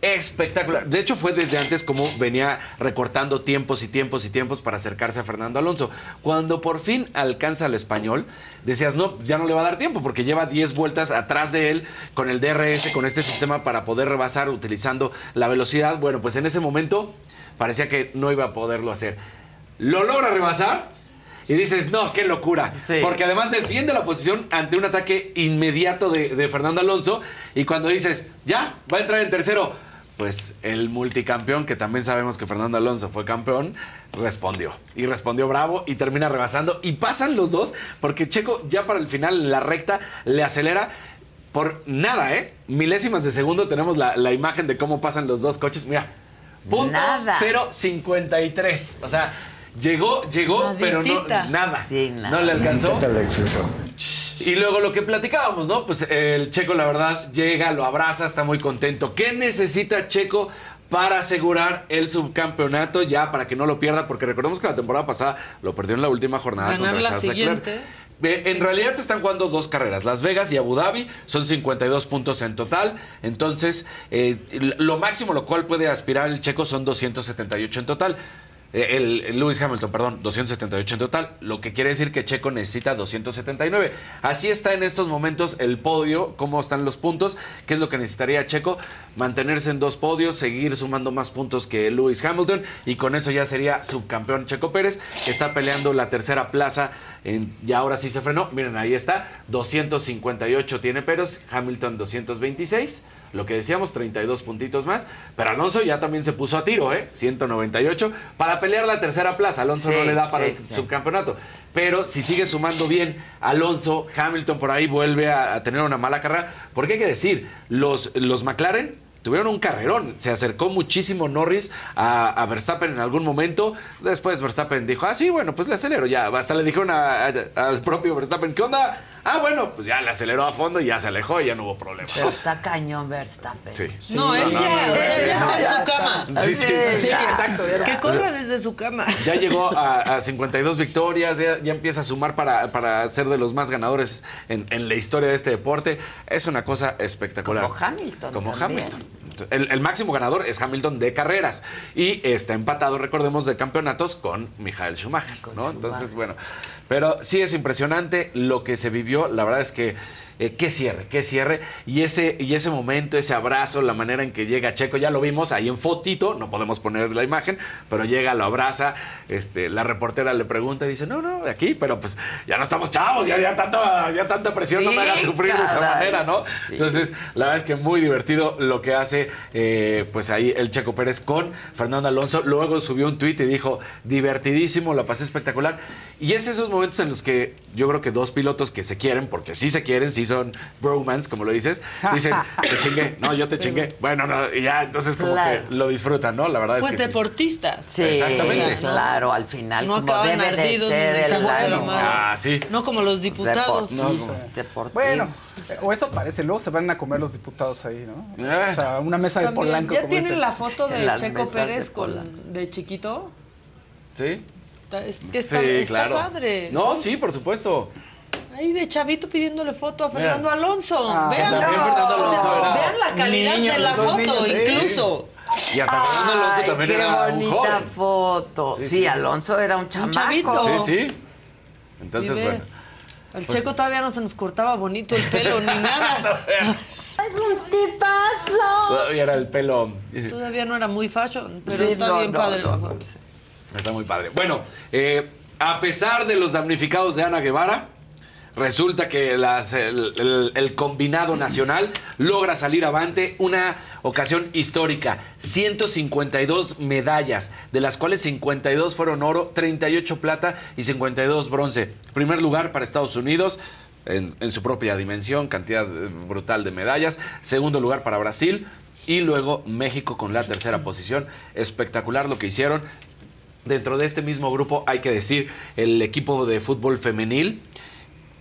espectacular. De hecho, fue desde antes como venía recortando tiempos y tiempos y tiempos para acercarse a Fernando Alonso. Cuando por fin alcanza al español, decías, no, ya no le va a dar tiempo porque lleva 10 vueltas atrás de él con el DRS, con este sistema para poder rebasar utilizando la velocidad. Bueno, pues en ese momento parecía que no iba a poderlo hacer. Lo logra rebasar y dices, no, qué locura. Porque además defiende la posición ante un ataque inmediato de, de Fernando Alonso. Y cuando dices, ya, va a entrar en tercero, pues el multicampeón, que también sabemos que Fernando Alonso fue campeón, respondió. Y respondió bravo y termina rebasando. Y pasan los dos, porque Checo ya para el final, en la recta, le acelera. Por nada, ¿eh? Milésimas de segundo tenemos la, la imagen de cómo pasan los dos coches. Mira, punto Nada. 053. O sea, llegó, llegó, pero no, nada. Sí, nada. No le alcanzó. Y luego lo que platicábamos, ¿no? Pues el Checo, la verdad, llega, lo abraza, está muy contento. ¿Qué necesita Checo para asegurar el subcampeonato ya para que no lo pierda? Porque recordemos que la temporada pasada lo perdió en la última jornada Ganar contra la Charles Leclerc. siguiente. En realidad se están jugando dos carreras, Las Vegas y Abu Dhabi, son 52 puntos en total, entonces eh, lo máximo lo cual puede aspirar el checo son 278 en total. El, Lewis Hamilton, perdón, 278 en total, lo que quiere decir que Checo necesita 279. Así está en estos momentos el podio, cómo están los puntos, qué es lo que necesitaría Checo, mantenerse en dos podios, seguir sumando más puntos que Lewis Hamilton y con eso ya sería subcampeón Checo Pérez, está peleando la tercera plaza y ahora sí se frenó, miren ahí está, 258 tiene Pérez, Hamilton 226. Lo que decíamos, 32 puntitos más. Pero Alonso ya también se puso a tiro, ¿eh? 198. Para pelear la tercera plaza. Alonso Sí, no le da para sí, el sí. subcampeonato. Pero si sigue sumando bien Alonso, Hamilton por ahí vuelve a, a tener una mala carrera. Porque hay que decir, los, los McLaren tuvieron un carrerón. Se acercó muchísimo Norris a, a Verstappen en algún momento. Después Verstappen dijo, ah, sí, bueno, pues le acelero ya. Hasta le dijeron a- a- al propio Verstappen, ¿qué onda? Ah, bueno, pues ya le aceleró a fondo y ya se alejó y ya no hubo problema. Está cañón Verstappen. Sí. No, él ya, o sea, ya está en su cama. Sí, sí. Ya, que- exacto, ya. Que corra desde su cama. Ya llegó a, a 52 victorias, ya, ya empieza a sumar para, para ser de los más ganadores en, en la historia de este deporte. Es una cosa espectacular. Como Hamilton Como también. Hamilton. El, el máximo ganador es Hamilton de carreras y está empatado, recordemos, de campeonatos con Michael Schumacher, ¿no? Entonces, bueno, pero sí es impresionante lo que se vivió. La verdad es que eh, qué cierre, qué cierre. Y ese, y ese momento, ese abrazo, la manera en que llega Checo, ya lo vimos ahí en fotito, no podemos poner la imagen, pero llega, lo abraza, este, la reportera le pregunta y dice, no, no, aquí, pero pues ya no estamos chavos, ya, ya, tanta, ya tanta presión, no me Sí, hagas sufrir de esa manera, ¿no? Sí. Entonces, la verdad es que muy divertido lo que hace, eh, pues ahí el Checo Pérez con Fernando Alonso. Luego subió un tuit y dijo, divertidísimo, la pasé espectacular. Y es esos momentos en los que yo creo que dos pilotos que se quieren, porque sí se quieren, sí son bromance, como lo dices, (laughs) dicen, te chingué, no, yo te chingué. Bueno, no, y ya, entonces como Claro. que lo disfrutan, ¿no? La verdad Pues es que sí. deportistas. Sí, Exactamente. claro, al final, No como acaban debe de ardidos ni ser el ánimo. Ah, sí. No como los diputados. Deportivo, deportivo. Bueno, o eso parece, luego se van a comer los diputados ahí, ¿no? Eh. O sea, una mesa de También, Polanco. ¿Ya como tienen ese. la foto (laughs) de Las Checo de Pérez Polanco. con, de chiquito? Sí. Está, está, Sí, está claro. padre. No, sí, por supuesto. Ahí de chavito pidiéndole foto a Mira. Fernando Alonso. Ah, Vean, también Fernando Alonso vean la calidad de la foto, niños, sí. incluso. Y hasta Fernando Alonso Ay, también qué era un bonita joven. foto. Sí, Sí, sí. Alonso era un chamaco. chavito. Sí, sí. Entonces, bueno. Al Pues- Checo todavía no se nos cortaba bonito el pelo ni (laughs) nada. ¡Es un tipazo! Todavía era el pelo. Todavía no era muy fashion, pero Sí, está no, bien no, padre no, la no. foto. Está muy padre. Bueno, eh, a pesar de los damnificados de Ana Guevara, resulta que las- el, combinado nacional logra salir avante una ocasión histórica. 152 medallas, de las cuales 52 fueron oro, 38 plata y 52 bronce. Primer lugar para Estados Unidos. En, en su propia dimensión, cantidad eh, brutal de medallas. Segundo lugar para Brasil. Y luego México con la tercera posición. Espectacular lo que hicieron. Dentro de este mismo grupo hay que decir el equipo de fútbol femenil.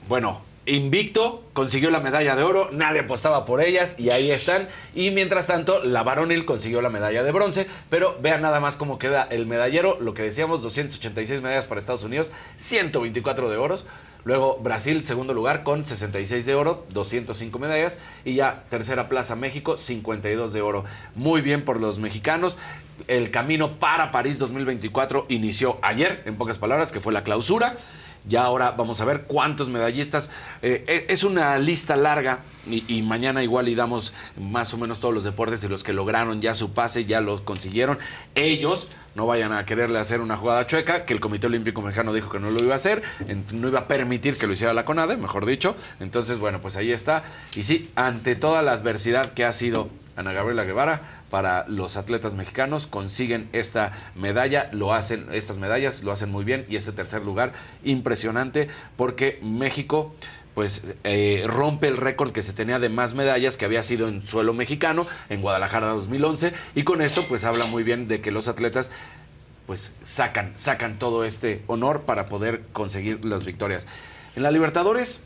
Bueno, invicto, consiguió la medalla de oro, nadie apostaba por ellas y ahí están. Y mientras tanto, la varonil consiguió la medalla de bronce, pero vean nada más cómo queda el medallero, lo que decíamos, 286 medallas para Estados Unidos, 124 de oros. Luego Brasil, segundo lugar, con 66 de oro, 205 medallas. Y ya tercera plaza México, 52 de oro. Muy bien por los mexicanos. El camino para París 2024 inició ayer, en pocas palabras, que fue la clausura. Ya ahora vamos a ver cuántos medallistas. Eh, e- es una lista larga y, y mañana igual y damos más o menos todos los deportes y los que lograron ya su pase, ya lo consiguieron. Ellos no vayan a quererle hacer una jugada chueca, que el Comité Olímpico Mexicano dijo que no lo iba a hacer, no iba a permitir que lo hiciera la CONADE, mejor dicho. Entonces, bueno, pues ahí está. Y sí, ante toda la adversidad que ha sido Ana Gabriela Guevara, para los atletas mexicanos consiguen esta medalla, lo hacen, estas medallas lo hacen muy bien y este tercer lugar impresionante porque México pues eh, rompe el récord que se tenía de más medallas que había sido en suelo mexicano en Guadalajara 2011 y con esto pues habla muy bien de que los atletas pues sacan, sacan todo este honor para poder conseguir las victorias. En la Libertadores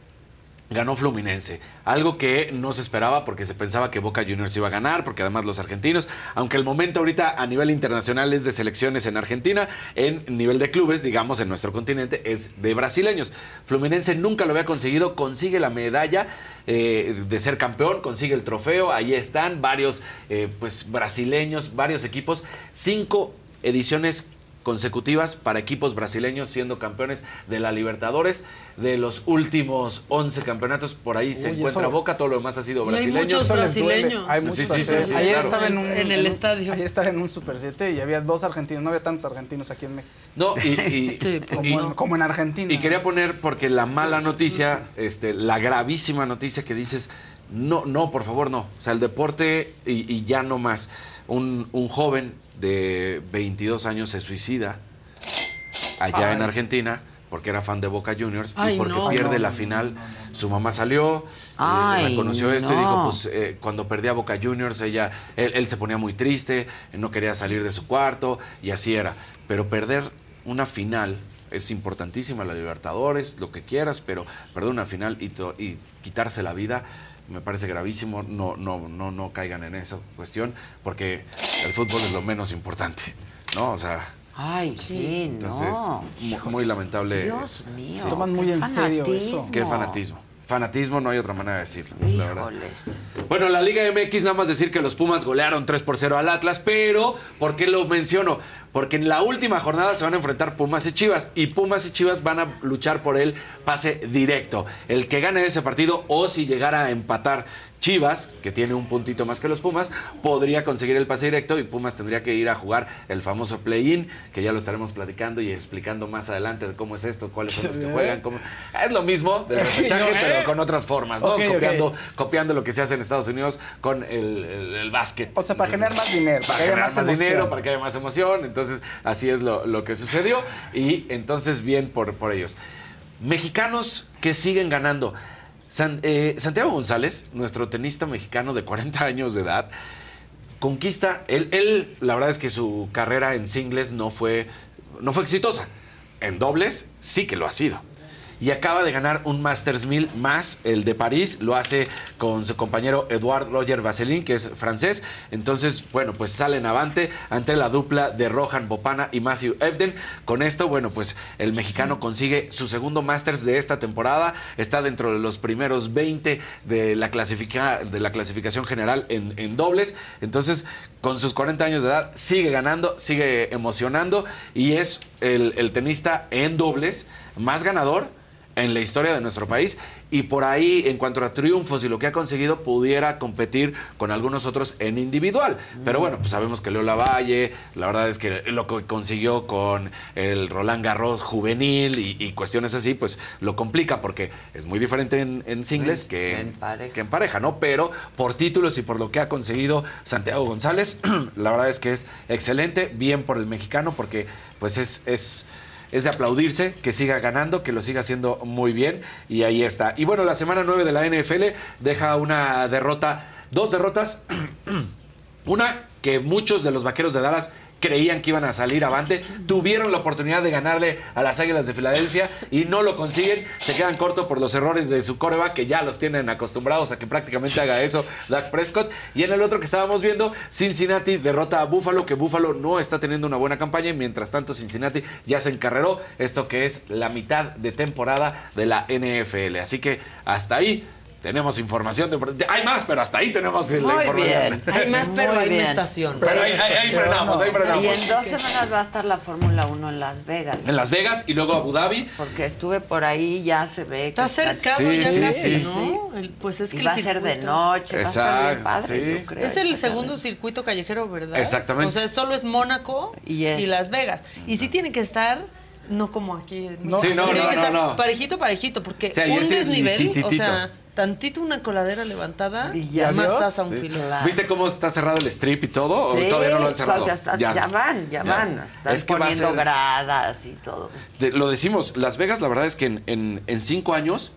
ganó Fluminense, algo que no se esperaba porque se pensaba que Boca Juniors iba a ganar, porque además los argentinos, aunque el momento ahorita a nivel internacional es de selecciones en Argentina, en nivel de clubes, digamos en nuestro continente, es de brasileños. Fluminense nunca lo había conseguido, consigue la medalla eh, de ser campeón, consigue el trofeo, ahí están varios eh, pues brasileños, varios equipos, cinco ediciones consecutivas para equipos brasileños siendo campeones de la Libertadores. De los últimos 11 campeonatos, por ahí se encuentra eso- Boca, todo lo demás ha sido Y hay brasileño. muchos brasileños. Hay muchos sí, sí, brasileños. sí, ayer claro. estaba en un, En el estadio. Ayer estaba en un Super 7 y había dos argentinos. No había tantos argentinos aquí en México. No, y, y- (laughs) como, y- en, como en Argentina. Y quería poner, porque la mala noticia, este, la gravísima noticia que dices, no, no, por favor, no. O sea, el deporte y, y ya no más. Un, un joven de 22 años se suicida allá Ay. en Argentina porque era fan de Boca Juniors Ay, y porque no. pierde no, la no, final. Su mamá salió, eh, Ay, reconoció esto y dijo, pues eh, cuando perdía Boca Juniors, ella, él, él se ponía muy triste, no quería salir de su cuarto y así era. Pero perder una final es importantísima, la Libertadores, lo que quieras, pero perder una final y, to- y quitarse la vida me parece gravísimo. No, no, no, no caigan en esa cuestión, porque el fútbol es lo menos importante, ¿no? O sea. Ay, sí, Entonces, no. mu- muy lamentable. Dios mío. Se toman muy en serio eso. Qué fanatismo. Fanatismo no hay otra manera de decirlo, la. Híjoles. Bueno, la Liga MX nada más decir que los Pumas golearon 3 por 0 al Atlas, pero ¿por qué lo menciono? Porque en la última jornada se van a enfrentar Pumas y Chivas y Pumas y Chivas van a luchar por el pase directo. El que gane ese partido o si llegara a empatar Chivas, que tiene un puntito más que los Pumas, podría conseguir el pase directo y Pumas tendría que ir a jugar el famoso play-in, que ya lo estaremos platicando y explicando más adelante de cómo es esto, cuáles son los que juegan, cómo... Es lo mismo del (laughs) repechaje, pero ¿eh? con otras formas, ¿no? Copiando, copiando lo que se hace en Estados Unidos con el, el- el básquet. O sea, para generar más dinero, Para haya generar más dinero, para que haya más emoción. Entonces, así es lo, lo que sucedió. Y entonces, bien por, por ellos. Mexicanos que siguen ganando. Eh, Santiago González, nuestro tenista mexicano de 40 años de edad, conquista. Él, él, la verdad es que su carrera en singles no fue, no fue exitosa. En dobles sí que lo ha sido. Y acaba de ganar un Masters 1000 más, el de París, lo hace con su compañero Eduard Roger Vaseline, que es francés. Entonces, bueno, pues salen avante ante la dupla de Rohan Bopana y Matthew Evden. Con esto, bueno, pues el mexicano consigue su segundo Masters de esta temporada. Está dentro de los primeros 20 de la, clasifica- de la clasificación general en, en dobles. Entonces, con sus 40 años de edad, sigue ganando, sigue emocionando y es el, el tenista en dobles más ganador en la historia de nuestro país y por ahí en cuanto a triunfos y lo que ha conseguido pudiera competir con algunos otros en individual. Pero bueno, pues sabemos que Leo Lavalle, la verdad es que lo que consiguió con el Roland Garros juvenil y, y cuestiones así, pues lo complica porque es muy diferente en, en singles que en, que en pareja, ¿no? Pero por títulos y por lo que ha conseguido Santiago González, (clears throat) la verdad es que es excelente, bien por el mexicano porque pues es... es es de aplaudirse, que siga ganando, que lo siga haciendo muy bien y ahí está. Y bueno, la semana 9 de la NFL deja una derrota, dos derrotas, (clears throat) una que muchos de los vaqueros de Dallas creían que iban a salir avante, tuvieron la oportunidad de ganarle a las Águilas de Filadelfia y no lo consiguen, se quedan cortos por los errores de su coreback que ya los tienen acostumbrados a que prácticamente haga eso Dak Prescott. Y en el otro que estábamos viendo, Cincinnati derrota a Buffalo, que Buffalo no está teniendo una buena campaña mientras tanto Cincinnati ya se encarreró, esto que es la mitad de temporada de la NFL. Así que hasta ahí tenemos información. De, hay más, pero hasta ahí tenemos la Muy información. bien. Hay más, pero Muy bien. me estaciono. Pero ahí, ahí- ahí frenamos, ahí frenamos. Y en dos semanas va a estar la Fórmula 1 en Las Vegas. En Las Vegas y luego Abu Dhabi. Porque estuve por ahí, ya se ve. Está cercado Sí, ya sí, casi, sí. ¿no? El- pues es Y que va el a ser de noche, va a estar bien Exacto, padre, sí. yo creo. Es el segundo circuito callejero, ¿verdad? Exactamente. O sea, solo es Mónaco Y Las Vegas. Y sí tiene que estar, no como aquí. en No. Sí, no, tiene no, que no, estar no. parejito, parejito, porque un desnivel, o sea, tantito una coladera levantada Y ya matas a un Sí. ¿Viste cómo está cerrado el strip y todo? ¿O todavía no lo han cerrado? está- ya, van, ya, Ya. van. Están Es que poniendo ser- gradas y todo. De- lo decimos, Las Vegas, la verdad es que en, en- en cinco años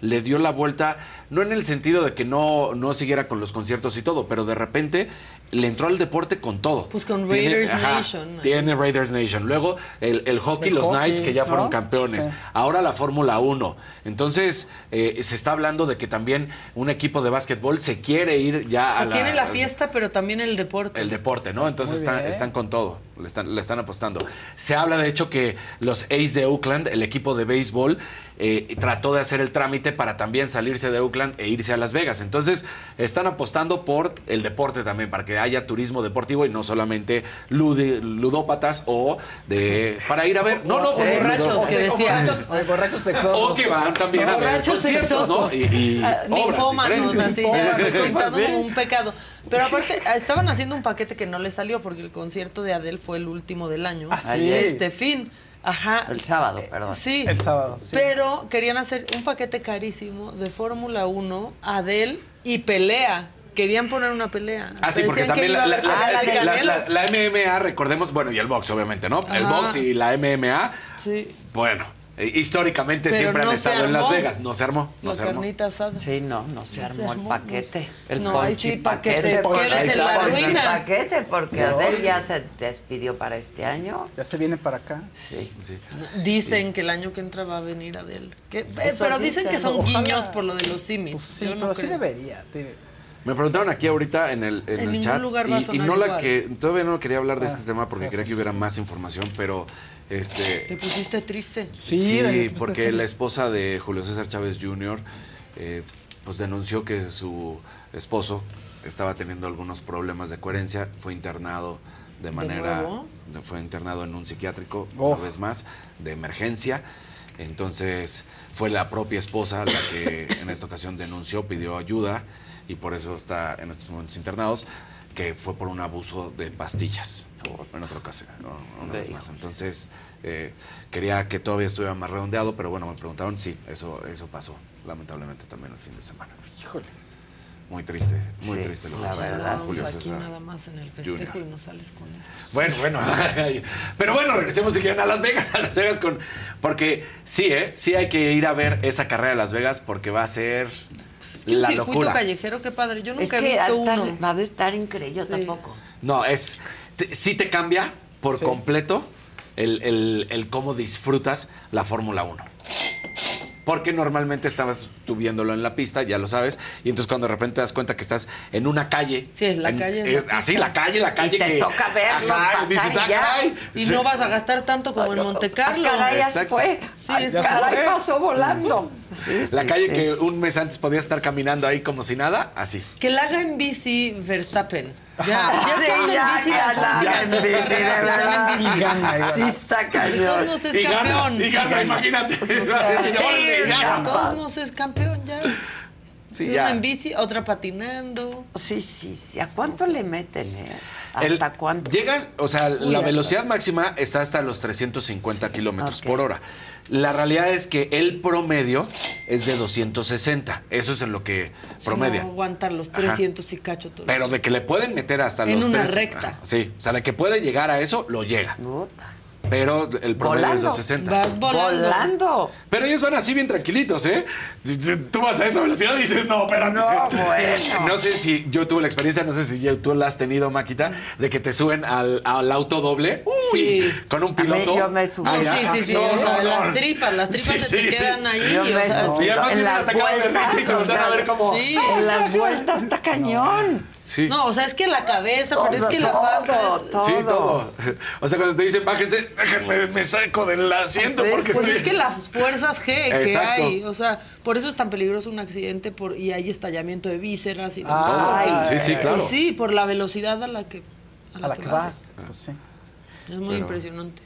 le dio la vuelta, no en el sentido de que no, no siguiera con los conciertos y todo, pero de repente le entró al deporte con todo. Pues con Tiene- Raiders ajá, Nation. Tiene Raiders Nation. Luego el, el hockey, El los hockey, Knights, que ya fueron ¿no? campeones. Sí. Ahora la Fórmula 1. Entonces, eh, se está hablando de que también un equipo de básquetbol se quiere ir ya O sea, a la, tiene la fiesta, pero también el deporte. el deporte, ¿no? Entonces están con todo, le están, le están apostando. Se habla de hecho que los A's de Oakland, el equipo de béisbol, eh, trató de hacer el trámite para también salirse de Oakland e irse a Las Vegas. Entonces están apostando por el deporte también, para que haya turismo deportivo y no solamente ludópatas o de para ir a ver. No, no, borrachos, que decía. Borrachos, o borrachos sexosos. O que van también a ver Borrachos conciertos, sexosos. ¿no? Y, y Ah, obras ninfómanos, así, ya, (laughs) un pecado. Pero aparte, ah, estaban haciendo un paquete que no le salió porque el concierto de Adele fue el último del año. Ah, sí. Este fin. Ajá. El sábado, perdón. Sí. El sábado, sí. Pero querían hacer un paquete carísimo de Fórmula 1, Adele y pelea. Querían poner una pelea. Ah, sí, porque que también la, a la- haber- la- Ah, es que la- Canelo. la- la MMA, recordemos, bueno, y el box, obviamente, ¿no? El Ajá. box y la MMA, Sí. bueno, eh, históricamente Pero siempre no han estado en Las. Vegas. No se armó, no La se armó. carnita asada. Sí, no, no se armó el armó, paquete. El No, ponchi sí, paquete. quedes Ahí en está, la ponchi ruina. paquete, porque Sí. Adel ya se despidió para este año. Ya se viene para acá. Sí. Sí. Dicen que el año que entra va a venir Adele. Que- eh, pero dicen dicen. que son Ojalá. guiños por lo de los simis. Pues sí, Yo no pero sí debería. debe- Me preguntaron aquí ahorita en el, en el chat lugar va a y- y, no la que todavía no quería hablar de Ah, este tema porque quería que hubiera más información, pero Te este pusiste triste. Sí, sí, la neta, porque la esposa de Julio César Chávez Jr. eh, pues denunció que su esposo estaba teniendo algunos problemas de coherencia, fue internado de manera de- fue internado en un psiquiátrico Oh. una vez más de emergencia. Entonces fue la propia esposa la que (laughs) en esta ocasión denunció, pidió ayuda y por eso está en estos momentos internados, que fue por un abuso de pastillas en otra ocasión, ¿no? una vez más. Entonces eh, quería que todavía estuviera más redondeado, pero bueno, me preguntaron, sí, eso, eso pasó lamentablemente también el fin de semana. Híjole. Muy triste, muy Sí, triste lo la que pasó con verdad, Julio aquí nada más en el festejo Junior. y no sales con esto. Bueno, bueno. (laughs) Pero bueno, regresemos si quieren a Las Vegas, a Las Vegas con. Porque sí, ¿eh? Sí hay que ir a ver esa carrera de Las Vegas porque va a ser Es que un la circuito locura. callejero, qué padre. Yo nunca Es he visto hasta uno. va a estar increíble, yo Sí. tampoco. No, es. Te- sí te cambia por Sí. completo el, el- el cómo disfrutas la Fórmula 1. Porque normalmente estabas tú viéndolo en la pista, ya lo sabes, y entonces cuando de repente te das cuenta que estás en una calle. Sí, es la en- calle, es la así, pista. la calle, la calle te que. toca verlo pasar dices, ah, y ya. caray. Y Sí. no vas a gastar tanto como en Monte Carlo. Ah, caray, ya se fue. Sí, Ya se caray, fue. pasó volando. Sí, La sí, calle sí. que un mes antes podías estar caminando ahí como si nada, así. Que la haga en bici Verstappen. Ya, ya (laughs) Sí, que anda ya en bici las últimas dos sí, sí, de carreras, que en bici. Y gana, y gana. Sí está todos cañón. modos es y gana, campeón. y gana, imagínate. Sí, (laughs) sí, todos es campeón ya. Sí, Una ya. en bici, otra patinando. Sí, sí, sí. ¿A cuánto le meten, eh? El- ¿Hasta cuánto? Llegas, o sea, Uy, la velocidad máxima está hasta los 350 kilómetros ok. por hora. La realidad es que el promedio es de 260. Eso es en lo que promedia. No aguantar los 300 y cacho todo. Pero de que le pueden meter hasta En los una tres- recta. Ajá, Sí, o sea, de que puede llegar a eso, lo llega. Puta. Pero el promedio es Volando. 260. Vas volando. Pero ellos van así bien tranquilitos, ¿eh? Tú vas a esa velocidad y dices, no, espérate. No, (laughs) bueno. No sé si yo tuve la experiencia, no sé si tú la has tenido, Maquita, de que te suben al, al auto doble. Uy, con un piloto. yo me subí. Sí, ah, sí, sí. no, o sea, no, las tripas, las tripas Sí, se te sí, sí. quedan ahí. Yo o me sea, subí. Y además en las de vueltas, risa y se o voltean sea, a ver como- Sí. En las vueltas está cañón. Sí. No, o sea, es que la cabeza, pero es Todo, que la todo, panza es- todo. Sí, todo. O sea, cuando te dicen bájense, déjenme, me saco del asiento Sí, porque pues estoy... es que las fuerzas G que Exacto. hay, o sea, por eso es tan peligroso un accidente por, y hay estallamiento de vísceras y demás. Porque- sí, sí, claro. Sí, por la velocidad a la que, a la A la que que vas. vas. Pues sí. Es muy Pero- impresionante.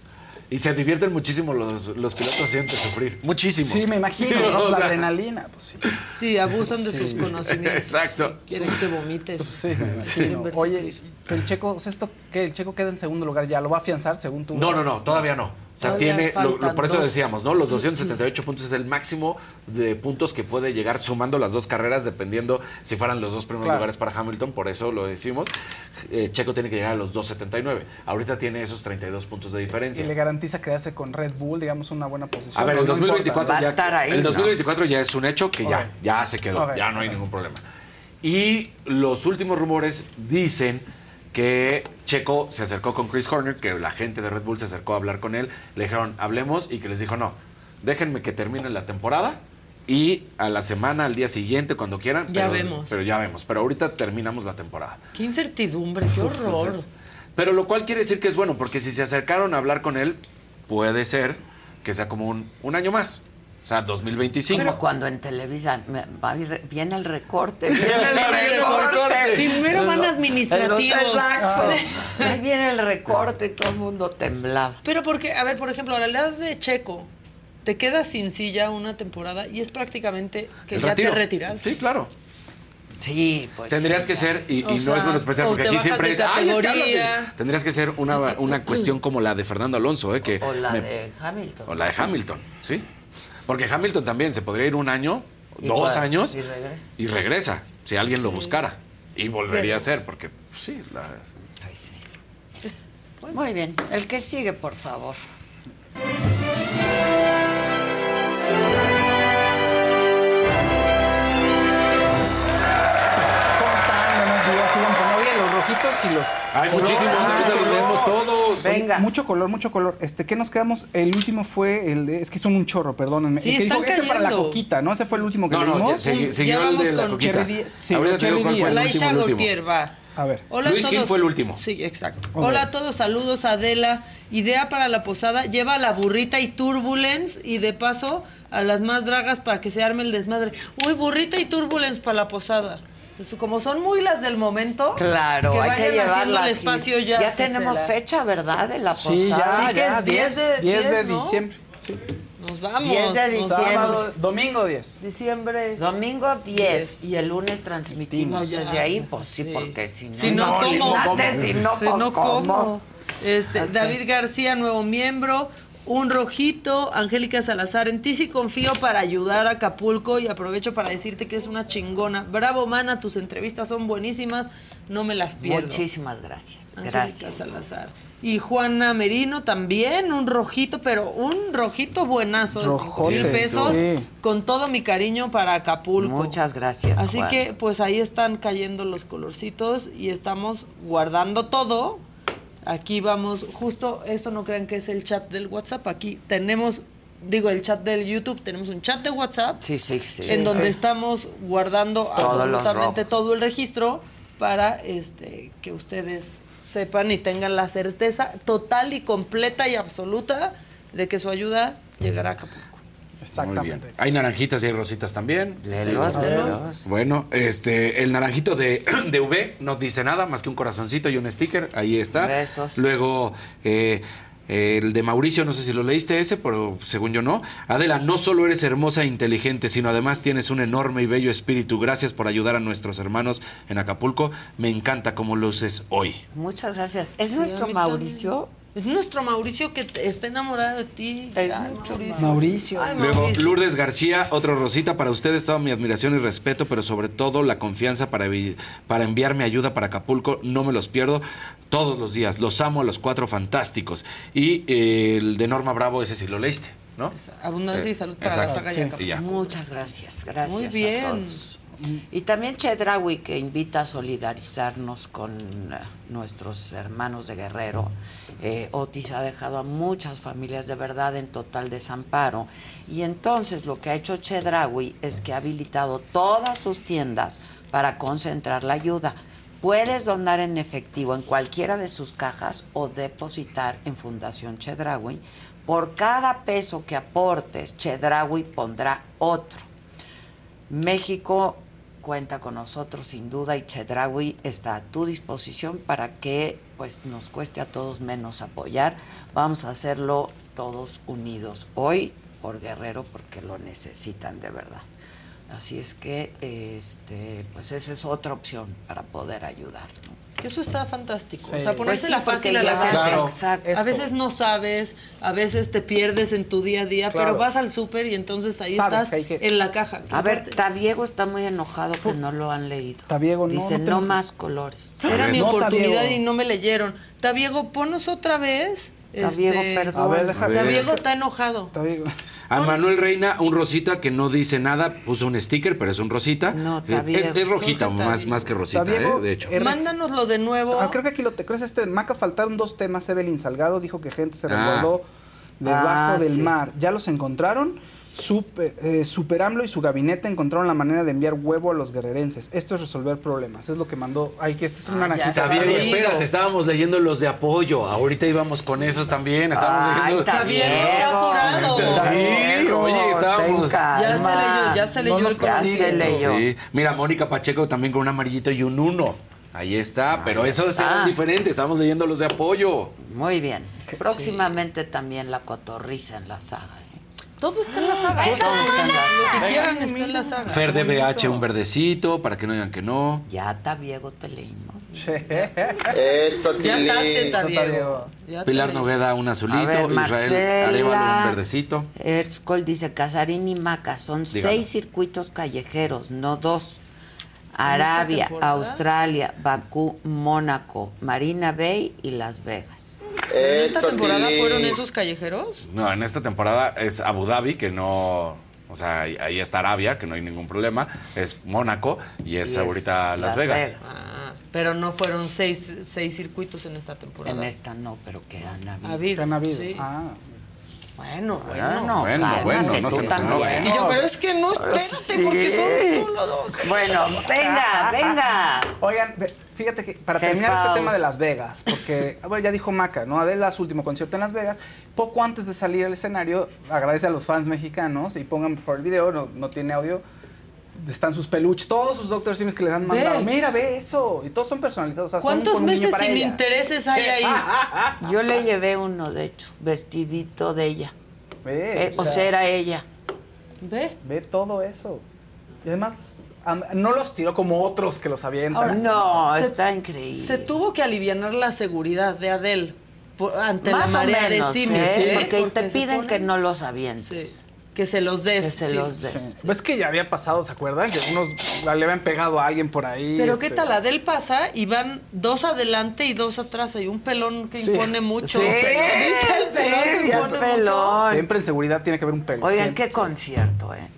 Y se divierten muchísimo los, los pilotos sienten sufrir. Muchísimo. Sí, me imagino, (laughs) ¿no? O La sea, adrenalina, pues sí. Sí, abusan de Sí. sus conocimientos. Exacto. Quieren que vomites. Pues sí, me imagino. Oye, pero el checo, o sea, esto que el checo queda en segundo lugar, ¿ya lo va a afianzar según tú? No, no, no, todavía no. O sea, tiene, lo- lo- faltan por eso dos. decíamos, ¿no? Los 278 puntos es el máximo de puntos que puede llegar sumando las dos carreras, dependiendo si fueran los dos primeros Claro. lugares para Hamilton, por eso lo decimos. Eh, Checo tiene que llegar a los 279. Ahorita tiene esos 32 puntos de Y diferencia. le garantiza quedarse con Red Bull, digamos, una buena posición. A ver, el importa. 2024 Va a ya, estar ahí, el ¿no? 2024 ya es un hecho que ya, ya se quedó, ya no hay ningún problema. Y los últimos rumores dicen que Checo se acercó con Chris Horner, que la gente de Red Bull se acercó a hablar con él, le dijeron, hablemos, y que les dijo, no, déjenme que termine la temporada y a la semana, al día siguiente, cuando quieran. Ya pero- vemos. Pero ya vemos, pero ahorita terminamos la temporada. Qué incertidumbre, qué horror. Entonces, pero lo cual quiere decir que es bueno, porque si se acercaron a hablar con él, puede ser que sea como un, un año más. O sea, 2025. Pero cuando en Televisa me- va viene el recorte, (laughs) viene el recorte. recorte. Primero van administrativos. Exacto. Ahí viene el recorte y todo el mundo temblaba. Pero porque, a ver, por ejemplo, a la edad de Checo, te quedas sin silla una temporada y es prácticamente que El ya retiro. te retiras. Sí, claro. Sí, pues. Tendrías que ser, y, no sea, es menospreciar, porque aquí siempre es, "Ay, es que hablas de-". categoría. Tendrías que ser una, una cuestión como la de Fernando Alonso, ¿eh? Que O la me- de Hamilton. o la de Hamilton, ¿sí? Porque Hamilton también se podría ir un año, Y dos años, y regresa. y regresa, si alguien lo buscara. Y volvería a ser, porque pues, sí, la- Muy bien. El que sigue, por favor. Y los. Hay muchísimos, ahorita los leemos todos. Venga. Mucho color, mucho color. Este, ¿qué nos quedamos? El último fue el de. Es que son un chorro, perdónenme. Sí, el que están dijo, este para la cayendo. coquita, ¿no? Ese fue el último que No, no, leímos. ya, Ya siguió el vamos de la con coquita. Cherry Díaz. Sí, Ahorita te digo Cherry cuál fue el Díaz. Laisha último, el último. Gautier va. A ver. Hola Luis a Gil todos. fue el último. Sí, exacto. Hola a todos, saludos Adela. Idea para la posada, lleva la burrita y turbulence y de paso a las más dragas para que se arme el desmadre. Uy, burrita y turbulence para la posada. Pues, Como son muy las del momento. Claro, hay que haciendo llevarlas. el espacio ya. Ya que tenemos la- fecha, ¿verdad? De la posada. Sí, ya, Sí, que ya, es 10 de- 10 de 10, ¿no? diciembre. Sí. Nos vamos. 10 de diciembre. Sábado, domingo 10. Diciembre. Domingo 10 y el lunes transmitimos Ya, desde ahí, pues sí, sí. porque si no, Si no, Si pues. Este, David García, nuevo miembro. Un rojito, Angélica Salazar. En ti sí confío para ayudar a Acapulco y aprovecho para decirte que es una chingona. Bravo, mana, tus entrevistas son buenísimas. No me las pierdo. Muchísimas gracias. Angélica Gracias. Salazar. Y Juana Merino también, un rojito, pero un rojito buenazo de 5 Rojote, mil pesos. sí. Con todo mi cariño para Acapulco. Muchas gracias. Así Juan. que pues ahí están cayendo los colorcitos y estamos guardando todo. Aquí vamos, justo esto no crean que es el chat del WhatsApp. Aquí tenemos, digo, el chat del YouTube, tenemos un chat de WhatsApp Sí, sí, sí. en donde estamos guardando Todos absolutamente todo el registro para este que ustedes sepan y tengan la certeza total y completa y absoluta de que su ayuda llegará a Acapulco. Muy Exactamente. bien. Hay naranjitas y hay rositas también. Léelos, léelos. Bueno, este, el naranjito de, (clears throat) de V no dice nada más que un corazoncito y un sticker. Ahí está. Besos. Luego, eh, el de Mauricio, no sé si lo leíste ese, pero según yo no. Adela, no solo eres hermosa e inteligente, sino además tienes un enorme y bello espíritu. Gracias por ayudar a nuestros hermanos en Acapulco. Me encanta cómo luces hoy. Muchas gracias. ¿Es Sí, nuestro Mauricio? Es nuestro Mauricio que está enamorado de ti. Ay, Mauricio. Mauricio. Ay, Luego, Mauricio. Lourdes García, otro Rosita, para ustedes toda mi admiración y respeto, pero sobre todo la confianza para, para enviarme ayuda para Acapulco. No me los pierdo todos los días. Los amo a los cuatro fantásticos. Y eh, el de Norma Bravo, ese sí lo leíste, ¿no? Abundancia y salud para exacto. la saga ya. Muchas gracias, gracias Muy bien. a todos. Y también Chedraui que invita a solidarizarnos con eh, nuestros hermanos de Guerrero. Eh, Otis ha dejado a muchas familias de verdad en total desamparo. Y entonces lo que ha hecho Chedraui es que ha habilitado todas sus tiendas para concentrar la ayuda. Puedes donar en efectivo en cualquiera de sus cajas o depositar en Fundación Chedraui. Por cada peso que aportes, Chedraui pondrá otro. México cuenta con nosotros sin duda y Chedraui está a tu disposición para que pues nos cueste a todos menos apoyar. Vamos a hacerlo todos unidos hoy por Guerrero porque lo necesitan de verdad. Así es que este pues esa es otra opción para poder ayudar. ¿no? Que eso está fantástico. Sí. O sea, ponérsela Pues sí, fácil a la gente. Claro. Exacto. A veces no sabes, a veces te pierdes en tu día a día, Claro. pero vas al súper y entonces ahí Sabes estás que en la caja. A ver, Tabiego está muy enojado que no lo han leído. Tabiego, no, Dice, no no, te- más colores. Era mi No, oportunidad Tabiego. y no me leyeron. Tabiego, ponos otra vez. Tabiego, Este, perdón. A ver, déjame- Tabiego está enojado. A Manuel Reina, un rosita que no dice nada, puso un sticker, pero es un rosita. No, Tabiego. es, es rojita, Jorge más, Tabiego. más que rosita, Tabiego, eh, de hecho. eh, Mándanoslo de nuevo. Ah, creo que aquí lo te crees este Maca faltaron dos temas. Evelyn Salgado dijo que gente se Ah. resguardó debajo Ah, del sí. mar. ¿Ya los encontraron? Super, eh, Super AMLO y su gabinete encontraron la manera de enviar huevo a los guerrerenses. Esto es resolver problemas. Es lo que mandó. Ay, que esta es una najita. Tabiego, espérate, estábamos leyendo los de apoyo. Ahorita íbamos con esos también. Estábamos Ay, leyendo. Tabiego, apurado. Sí, oye, estábamos. Ya se leyó, ya se leyó No el nos- Ya se leyó. Sí. Mira, Mónica Pacheco también con un amarillito y un uno. Ahí está, pero esos eran está. diferentes. Estamos leyendo los de apoyo. Muy bien. Próximamente también la cotorriza en la saga. Todo está en la saga. Todo está en la Lo que saga. quieran está en la saga. Fer de BH, un verdecito, para que no digan que no. Ya Tabiego te leímos. Eso, Ya Tabiego. Ya te Pilar. Nogueda, un azulito. Ver, Israel Marcela. Arevalo, un verdecito. Erscol dice, Casarín y Maca, son Dígalo. seis circuitos callejeros, no dos. Arabia? Australia, Bakú, Mónaco, Marina Bay y Las Vegas. ¿En esta Eso, temporada fueron esos callejeros? No, en esta temporada es Abu Dhabi, que no. O sea, ahí ahí está Arabia, que no hay ningún problema. Es Mónaco y es Y es ahorita Las, Las Vegas. Vegas. Ah, pero no fueron seis, seis circuitos en esta temporada. En esta no, pero que han habido. Habido, Han habido. sí. Ah. Bueno, bueno. Bueno, Bueno, cálmate, bueno, no tú se nos también. Y yo, pero es que no, espérate, Sí. porque son solo dos. Bueno, venga, venga. Oigan, ve- fíjate que para Jefaos. terminar este tema de Las Vegas, porque a ver, ya dijo Maca, ¿no? Adela su último concierto en Las Vegas, poco antes de salir al escenario, agradece a los fans mexicanos y pongan por favor el video, no, no tiene audio. Están sus peluches, todos sus Dr. Sims que les han mandado. Ve. Mira, ve eso. Y todos son personalizados. o sea, ¿Cuántos meses sin ella. intereses hay ahí? (laughs) Yo le llevé uno, de hecho, vestidito de ella. Ve, Eh, o sea, era ella. Ve. Ve todo eso. Y además, no los tiró como otros que los avientan. Ahora, No, se- está increíble. Se tuvo que aliviar la seguridad de Adele por- ante Más la o marea menos, de simios. ¿eh? ¿eh? Porque te piden ponen- que no los avientes. Que se los des. Que se sí. los des. Sí. ¿Ves que ya había pasado, se acuerdan? Que unos le habían pegado a alguien por ahí. Pero este, qué tal, Adele pasa y van dos adelante y dos atrás. Hay un pelón que Sí. impone mucho. Sí, Dice el pelón que impone el pelón. Siempre en seguridad tiene que haber un pelo. Oigan, Siempre. qué concierto, ¿eh?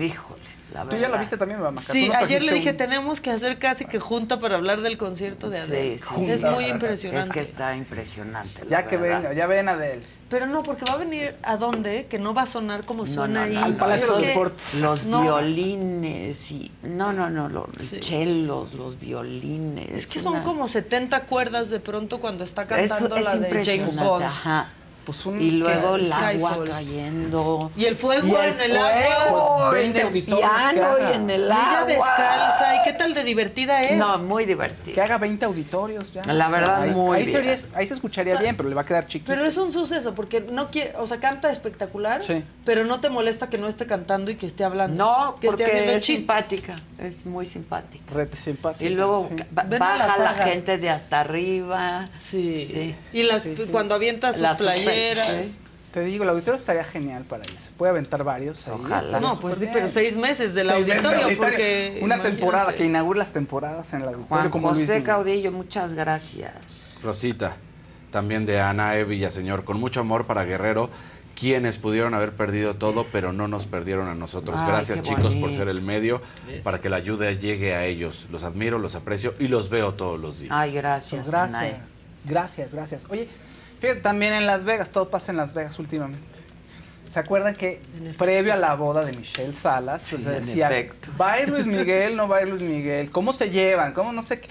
Híjole, la Tú ya la viste también, mamá. Sí, ayer le dije, tenemos que hacer casi que junta para hablar del concierto de Adele. Sí, sí, es sí. muy impresionante. Es que está impresionante. la Ya que venga, ya ven Adel. Pero no, porque va a venir a dónde, que no va a sonar como No, suena no, ahí. no, Al no, Palacio es de Deportes. Los No. violines y. No, no, no, los Sí. chelos, los violines. Es que son como 70 cuerdas de pronto cuando está Es, cantando es la de James. Bond. Ajá. Pues un- y luego el Skyfall. agua cayendo. Y el fuego Y el en el agua. Pues en 20 el piano y en el Y ella agua. descalza. ¿Y qué tal de divertida es? No, muy divertido. Que haga 20 auditorios ya. La verdad, ahí, muy ahí bien. Ahí se escucharía O sea, bien, pero le va a quedar chiquito. Pero es un suceso, porque no quiere, o sea, canta espectacular, Sí. pero no te molesta que no esté cantando y que esté hablando. No, que esté porque haciendo es chistes. simpática. Es muy simpática. Rete simpática. Y luego sí. la baja la, gente de hasta arriba. Sí. Sí. Y las, cuando avienta sus Las sí. Te digo, el auditorio estaría genial para irse. Puede aventar varios. Ojalá. No, pues sí, pero seis meses del Seis meses de auditorio, porque. Una imagínate. temporada, que inaugure las temporadas en el auditorio Juan como José. Caudillo, muchas gracias. Rosita, también de Ana E. Villaseñor, con mucho amor para Guerrero, quienes pudieron haber perdido todo, pero no nos perdieron a nosotros. Ay, Gracias chicos por ser el medio Eso. para que la ayuda llegue a ellos. Los admiro, los aprecio y los veo todos los días. Ay, gracias, Gracias. Anae. Gracias, gracias. Oye, fíjate, también en Las Vegas, todo pasa en Las Vegas últimamente. ¿Se acuerdan que previo a la boda de Michelle Salas, pues, Sí, se en decía. ¿va a ir Luis Miguel? ¿No va a ir Luis Miguel? ¿Cómo se llevan? ¿Cómo no sé qué?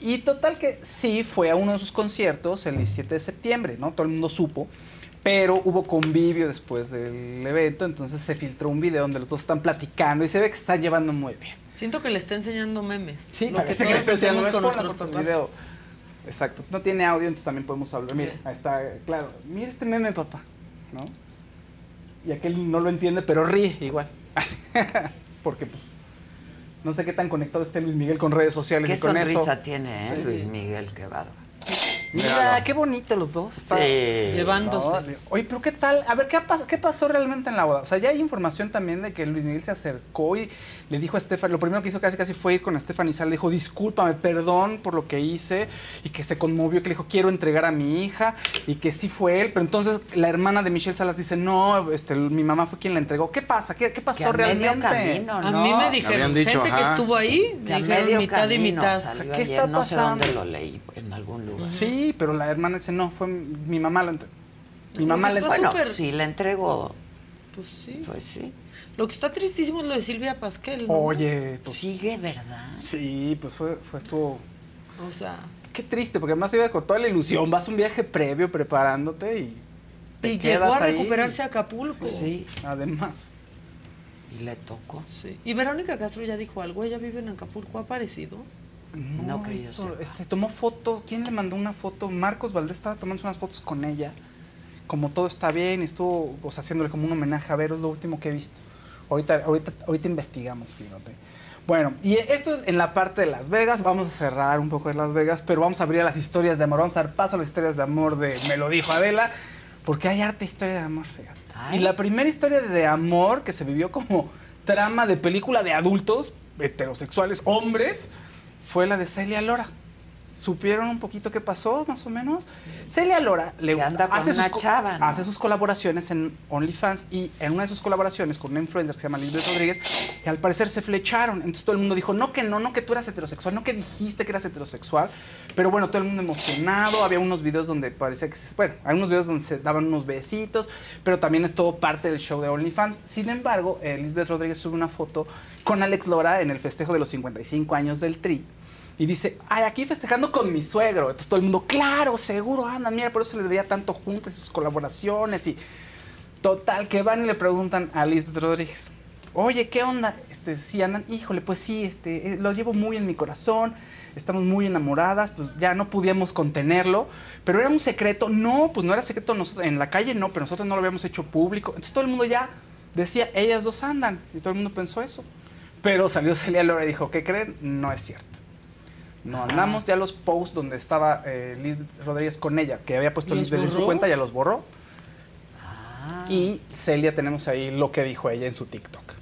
Y total que sí, fue a uno de sus conciertos el 17 de septiembre, ¿no? Todo el mundo supo. Pero hubo convivio después del evento, entonces se filtró un video donde los dos están platicando y se ve que se están llevando muy bien. Siento que le está enseñando memes. Sí, lo que parece todos le está enseñando, hacemos con nuestros papás. video. Exacto, no tiene audio, entonces también podemos hablar. Mira, ahí está, claro. Mira este meme, papá, ¿no? Y aquel no lo entiende, pero ríe igual. (laughs) Porque, pues, no sé qué tan conectado esté Luis Miguel con redes sociales Qué y con eso. sonrisa tiene, ¿eh? Sí. Luis Miguel, qué bárbaro. Mira, qué bonito los dos. Sí. Llevándose. No, Oye, pero ¿qué tal? A ver, ¿qué, pas- ¿qué pasó realmente en la boda? O sea, ya hay información también de que Luis Miguel se acercó y le dijo a Estefan, lo primero que hizo casi casi fue ir con Estefan y Sal, le dijo, discúlpame, perdón por lo que hice, y que se conmovió, que le dijo, quiero entregar a mi hija, y que sí fue él, pero entonces la hermana de Michelle Salas dice, no, este, mi mamá fue quien la entregó. ¿Qué pasa? ¿Qué, qué pasó Que a medio realmente? camino, A ¿no? mí me dijeron, dicho, gente que estuvo ahí, a dijeron mitad y mitad. ¿Qué ayer, está no sé dónde pasando? lo leí, en algún lugar. Sí, pero la hermana dice, no, fue mi mamá la entregó. Mi mamá la entregó. Bueno, súper- sí, le entregó. Pues sí. Pues sí. Lo que está tristísimo es lo de Silvia Pasquel, ¿no? Oye, pues, Sigue, ¿verdad? sí, pues fue, fue estuvo... O sea, Qué triste, porque además iba con toda la ilusión. Vas a un viaje previo preparándote y. te y quedas llegó a ahí. recuperarse a Acapulco. Sí, Además. y le tocó. Sí. Y Verónica Castro ya dijo algo, ella vive en Acapulco, ¿ha aparecido? No que yo sepa. este, tomó foto. ¿Quién le mandó una foto? Marcos Valdés estaba tomando unas fotos con ella. Como todo está bien, estuvo o sea, haciéndole como un homenaje a Vero, es lo último que he visto. Ahorita, ahorita, ahorita investigamos, fíjate. Bueno, y esto en la parte de Las Vegas. Vamos a cerrar un poco de Las Vegas, pero vamos a abrir a las historias de amor. Vamos a dar paso a las historias de amor de Me lo dijo Adela, porque hay harta historia de amor, fíjate. Ay. Y la primera historia de amor que se vivió como trama de película de adultos, heterosexuales, hombres, fue la de Celia Lora. ¿Supieron un poquito qué pasó, más o menos? Celia Lora le anda con hace, una sus, co- chava, ¿no? hace sus colaboraciones en OnlyFans y en una de sus colaboraciones con una influencer que se llama Lisbeth Rodríguez, que al parecer se flecharon. Entonces todo el mundo dijo, no que no, no que tú eras heterosexual, no que dijiste que eras heterosexual. Pero bueno, todo el mundo emocionado. Había unos videos donde parecía que se... Bueno, hay unos videos donde se daban unos besitos, pero también es todo parte del show de OnlyFans. Sin embargo, Lisbeth Rodríguez sube una foto con Alex Lora en el festejo de los 55 años del Tri. Y dice, ay, aquí festejando con mi suegro. Entonces todo el mundo, claro, seguro andan, mira, por eso les veía tanto juntas sus colaboraciones. Y total, que van y le preguntan a Lisbeth Rodríguez, oye, ¿qué onda? Este, sí andan, híjole, pues sí, este, eh, lo llevo muy en mi corazón, estamos muy enamoradas, pues ya no podíamos contenerlo, pero era un secreto. No, pues no era secreto nosotros, en la calle no, pero nosotros no lo habíamos hecho público. Entonces todo el mundo ya decía, ellas dos andan, y todo el mundo pensó eso. Pero salió Celia Lora y dijo, ¿qué creen? No es cierto. No andamos, ya los posts donde estaba eh, Liz Rodríguez con ella, que había puesto ¿Los Lisbeth en su cuenta, ya los borró. Y Celia tenemos ahí lo que dijo ella en su TikTok.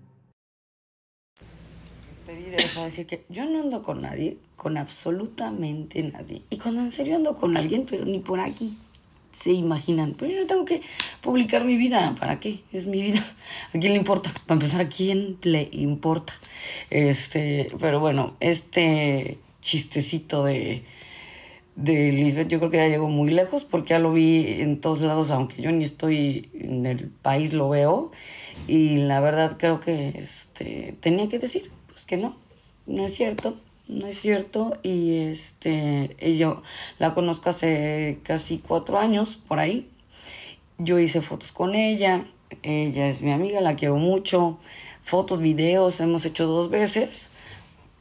Decir que yo no ando con nadie, con absolutamente nadie. Y cuando en serio ando con alguien, pero ni por aquí. se imaginan. Pero yo no tengo que publicar mi vida. ¿Para qué? Es mi vida. ¿A quién le importa? Para empezar, ¿a quién le importa? Este, pero bueno, este chistecito de, de Lisbeth yo creo que ya llegó muy lejos porque ya lo vi en todos lados, aunque yo ni estoy en el país, lo veo. Y la verdad creo que este, tenía que decir, pues que no, no es cierto no es cierto. Y este, y yo la conozco hace casi cuatro años, por ahí. Yo hice fotos con ella, ella es mi amiga, la quiero mucho. Fotos, videos, hemos hecho dos veces.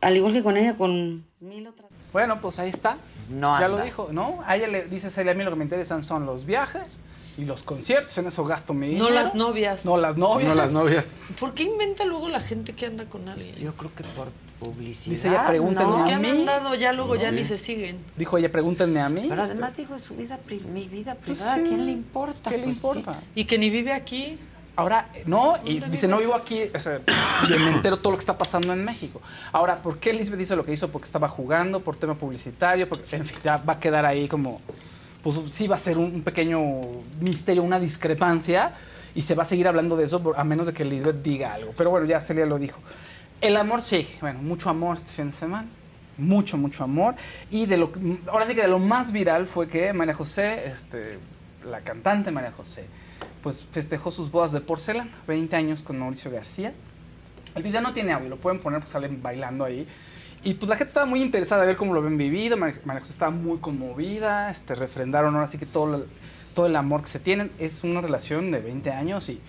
Al igual que con ella, con mil otras. Bueno, pues ahí está. No Ya anda. lo dijo, ¿no? A ella le dice Celia, a mí lo que me interesan son los viajes y los conciertos, en eso gasto mi No dinero. las novias. No las novias. No las novias. ¿Por qué inventa luego la gente que anda con alguien? Yo creo que por publicidad. Dice ella, pregúntenme Los a que han mí. andado ya luego ya Sí. ni se siguen. Dijo ella, pregúntenme a mí. Pero además dijo su vida, mi vida privada, sí. ¿a quién le importa? ¿Qué le Pues sí. importa? Y que ni vive aquí. Ahora, no, y dice, no vivo aquí, o sea, y me entero todo lo que está pasando en México. Ahora, ¿por qué Lisbeth hizo lo que hizo? Porque estaba jugando, por tema publicitario, porque, en fin, ya va a quedar ahí como, pues sí va a ser un, pequeño misterio, una discrepancia, y se va a seguir hablando de eso, a menos de que Lisbeth diga algo. Pero bueno, ya Celia lo dijo. El amor sí, bueno, mucho amor este fin de semana. Mucho, mucho amor. Y de lo, ahora sí que de lo más viral fue que María José, este, la cantante María José, pues festejó sus bodas de porcelana, 20 años con Mauricio García. El video no tiene audio, lo pueden poner, pues salen bailando ahí. Y pues la gente estaba muy interesada de ver cómo lo habían vivido. María María José estaba muy conmovida, este, refrendaron ahora sí que todo, el- todo el amor que se tienen. Es una relación de 20 años y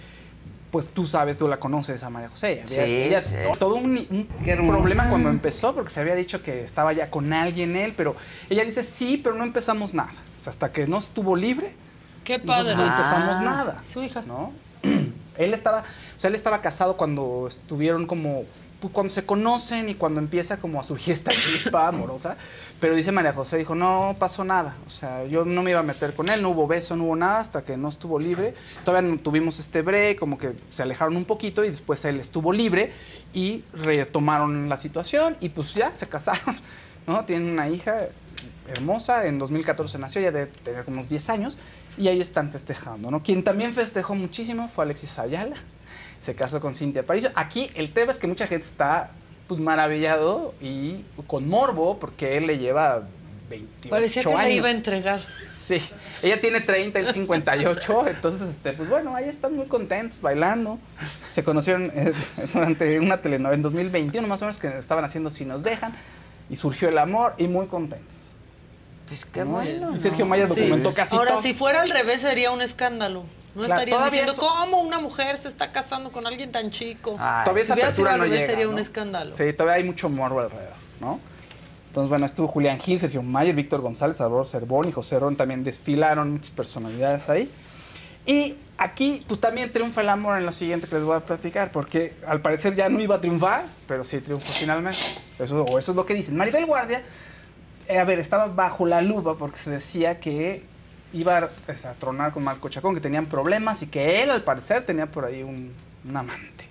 pues tú sabes, tú la conoces a María José. Había- Sí, ella- sí. Todo un, un problema cuando empezó, porque se había dicho que estaba ya con alguien él, pero ella dice sí, pero no empezamos nada. O sea, hasta que no estuvo libre, Qué padre. no empezamos Ah. nada. Su hija. ¿no? (clears throat) él estaba, o sea, él estaba casado cuando estuvieron como, pues, cuando se conocen y cuando empieza como a surgir esta chispa (coughs) amorosa. Pero dice María José, dijo, no pasó nada. O sea, yo no me iba a meter con él, no hubo beso, no hubo nada hasta que no estuvo libre. Todavía tuvimos este break, como que se alejaron un poquito y después él estuvo libre y retomaron la situación y pues ya se casaron, (laughs) ¿no? Tienen una hija hermosa, en 2014 nació, ya debe tener unos 10 años, y ahí están festejando, ¿no? Quien también festejó muchísimo fue Alexis Ayala, se casó con Cintia Aparicio. Aquí el tema es que mucha gente está pues maravillado y con morbo porque él le lleva 28 Parecía que años. le iba a entregar. Sí, ella tiene 30, él 58, (laughs) entonces, este, pues bueno, ahí están muy contentos, bailando. Se conocieron eh, (laughs) durante una telenovela en 2021, más o menos, que estaban haciendo Si nos dejan, y surgió el amor, y muy contentos. Pues qué ¿no? bueno. Y Sergio ¿no? Maya Sí. documentó casi Ahora, todo. si fuera al revés, sería un escándalo. No Claro, estarían diciendo, eso- ¿cómo una mujer se está casando con alguien tan chico? Todavía esa si apertura al no revés, llega, sería ¿no? un escándalo. Sí, todavía hay mucho morbo alrededor, ¿no? Entonces, bueno, estuvo Julián Gil, Sergio Mayer, Víctor González, Salvador Cervón y José Ron también desfilaron muchas personalidades ahí. Y aquí, pues también triunfa el amor en lo siguiente que les voy a platicar, porque al parecer ya no iba a triunfar, pero sí triunfó finalmente. Eso, o eso es lo que dicen. Maribel Guardia, a ver, estaba bajo la lupa porque se decía que iba a, pues, a tronar con Marco Chacón, que tenían problemas y que él, al parecer, tenía por ahí un, un amante.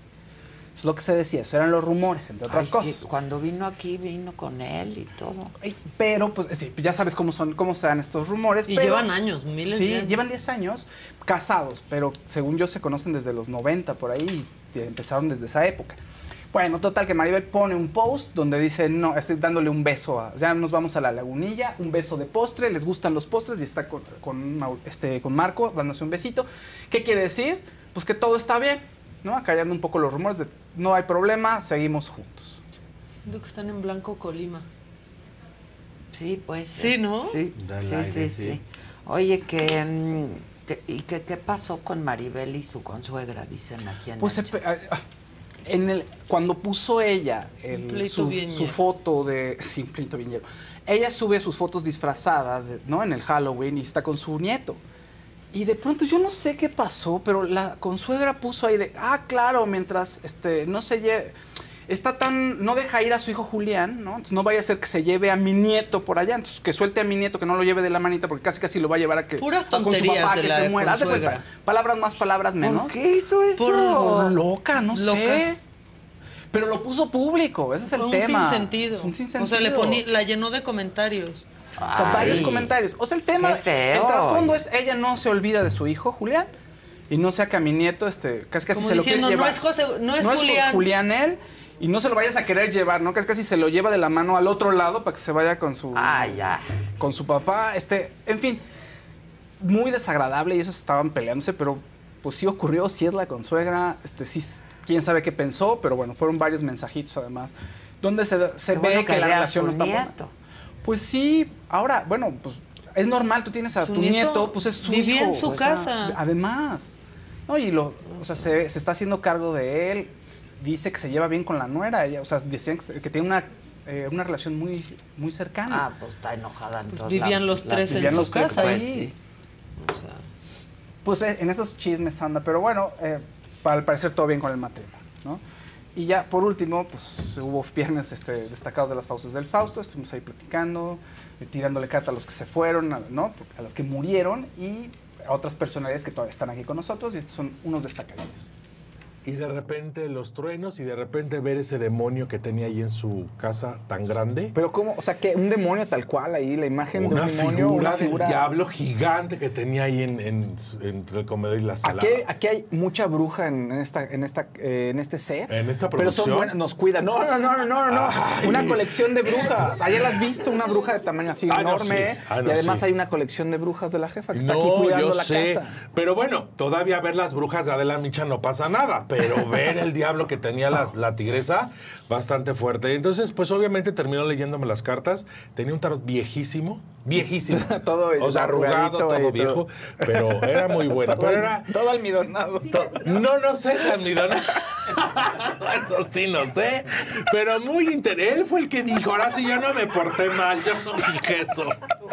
Es lo que se decía, eso eran los rumores, entre Ay, otras es que cosas. cuando vino aquí, vino con él y todo. Pero, pues, sí, ya sabes cómo son, cómo se dan estos rumores. Y pero- llevan años, miles Sí, de años. llevan 10 años casados, pero según yo se conocen desde los 90 por ahí, y empezaron desde esa época. Bueno, total que Maribel pone un post donde dice, no, estoy dándole un beso, a, ya nos vamos a la lagunilla, un beso de postre, les gustan los postres y está con, este, con Marco dándose un besito. ¿Qué quiere decir? Pues que todo está bien, ¿no? Acallando un poco los rumores de no hay problema, seguimos juntos. Siento que están en blanco Colima. Sí, pues. Sí, ¿no? Sí, sí, aire, sí, sí. sí. Oye, que, mm, ¿y qué, qué pasó con Maribel y su consuegra? Dicen aquí en Pues en el, cuando puso ella el- su, foto de. (laughs) Sí, bien lleno. Ella sube sus fotos disfrazada, de- ¿no? En el Halloween y está con su nieto. Y de pronto yo no sé qué pasó, pero la consuegra puso ahí de, ah, claro, mientras este, no se lleve, está tan, no deja ir a su hijo Julián, ¿no? Entonces no vaya a ser que se lleve a mi nieto por allá, entonces que suelte a mi nieto, que no lo lleve de la manita, porque casi casi lo va a llevar a que Puras a con su tonterías papá, de que la se muera. Cuenta, palabras más, palabras menos. qué hizo eso? Por, por loca, no Loca. sé. Pero lo puso público, ese es el un tema. sinsentido. Fue un O sea, le sinsentido. poní, la llenó de comentarios. O sea, Ay. varios comentarios. O sea, el tema, el trasfondo es ella no se olvida de su hijo, Julián, y no saca a mi nieto, este, casi casi Como se lo diciendo, quiere no llevar. es José- no es Ju- Julián. Julián él, y no se lo vayas a querer llevar, ¿no? Casi casi se lo lleva de la mano al otro lado para que se vaya con su... Ah, ya. Con su papá, este, en fin, muy desagradable y esos estaban peleándose, pero pues sí ocurrió, sí es la consuegra, este, sí, quién sabe qué pensó, pero bueno, fueron varios mensajitos además, donde se, se ve bueno que, que la relación no está buena. nieto. Pues sí, ahora, bueno, pues es normal, tú tienes a tu nieto nieto, pues es su vivía hijo, en su o sea, casa. además, ¿no? Y lo, o sea, se, se está haciendo cargo de él, dice que se lleva bien con la nuera, ella, o sea, decían que, que tiene una, eh, una relación muy, muy cercana. Ah, pues está enojada. Pues entonces, vivían los la- tres en su los tres, casa. pues, ahí. sí. Pues eh, en esos chismes anda, pero bueno, eh, para al parecer todo bien con el matrimonio, ¿no? Y ya por último, pues hubo viernes este, destacados de las fauces del Fausto, estuvimos ahí platicando, eh, tirándole carta a los que se fueron, a- ¿no? A los que murieron y a otras personalidades que todavía están aquí con nosotros y estos son unos destacaditos. Y de repente los truenos y de repente ver ese demonio que tenía ahí en su casa tan grande. Pero cómo, o sea, que un demonio tal cual ahí, la imagen Una de un demonio, figura, una figura del diablo gigante que tenía ahí en, en- entre el comedor y la sala. Aquí, aquí hay mucha bruja en esta, en esta, eh, en este set. En esta Pero son producción. buenas, nos cuidan. No, no, no, no, no, no. Ay. Una colección de brujas. Ayer las has visto, una bruja de tamaño así Ah, no, enorme. sí. Ah, no, y además sí. hay una colección de brujas de la jefa que está aquí cuidando yo la sé. casa. Pero bueno, todavía ver las brujas de Adela Micha no pasa nada. Pero (laughs) ver el diablo que tenía la, la tigresa, bastante fuerte. Entonces, pues obviamente terminó leyéndome las cartas. Tenía un tarot viejísimo. Viejísimo. (laughs) Todo o sea, arrugado, todo viejo. todo. Pero era muy buena. (laughs) Todo, Pero era. todo almidonado. No, no sé, San Midón. Eso sí, no sé. Pero muy interesante. Él fue el que dijo, ahora sí yo no me porté mal, yo no dije eso.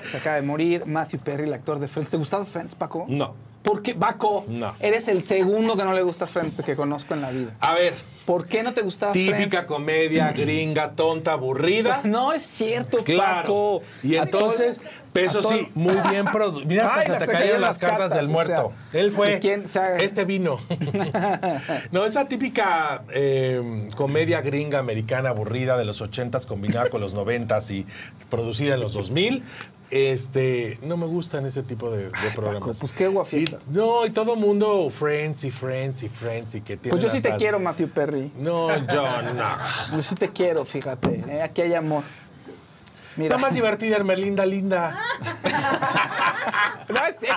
Se acaba de morir Matthew Perry, el actor de Friends. ¿Te gustaba Friends, Paco? No. ¿Por qué? Paco, No. eres el segundo que no le gusta Friends que conozco en la vida. A ver. ¿Por qué no te gustaba Típica Friends? comedia gringa, tonta, aburrida. (laughs) No es cierto, Claro. Paco. Y entonces, eso sí, muy bien producido. (laughs) Mira, Ay, hasta se te cayeron las cartas, del o muerto. sea, Él fue. ¿de quién? Este vino. (laughs) no, esa típica eh, comedia gringa americana aburrida de los 80s combinada con los 90s y producida en los 2000. Este, no me gustan ese tipo de, de programas. pues qué guafiestas. Y- no, y todo mundo Friends y Friends y Friends y que tiene Pues yo sí te quiero, Matthew Perry. No, yo no. Yo sí te quiero, fíjate. ¿eh? Aquí hay amor. Mira. Está más divertida Hermelinda Linda. (laughs) No, sí.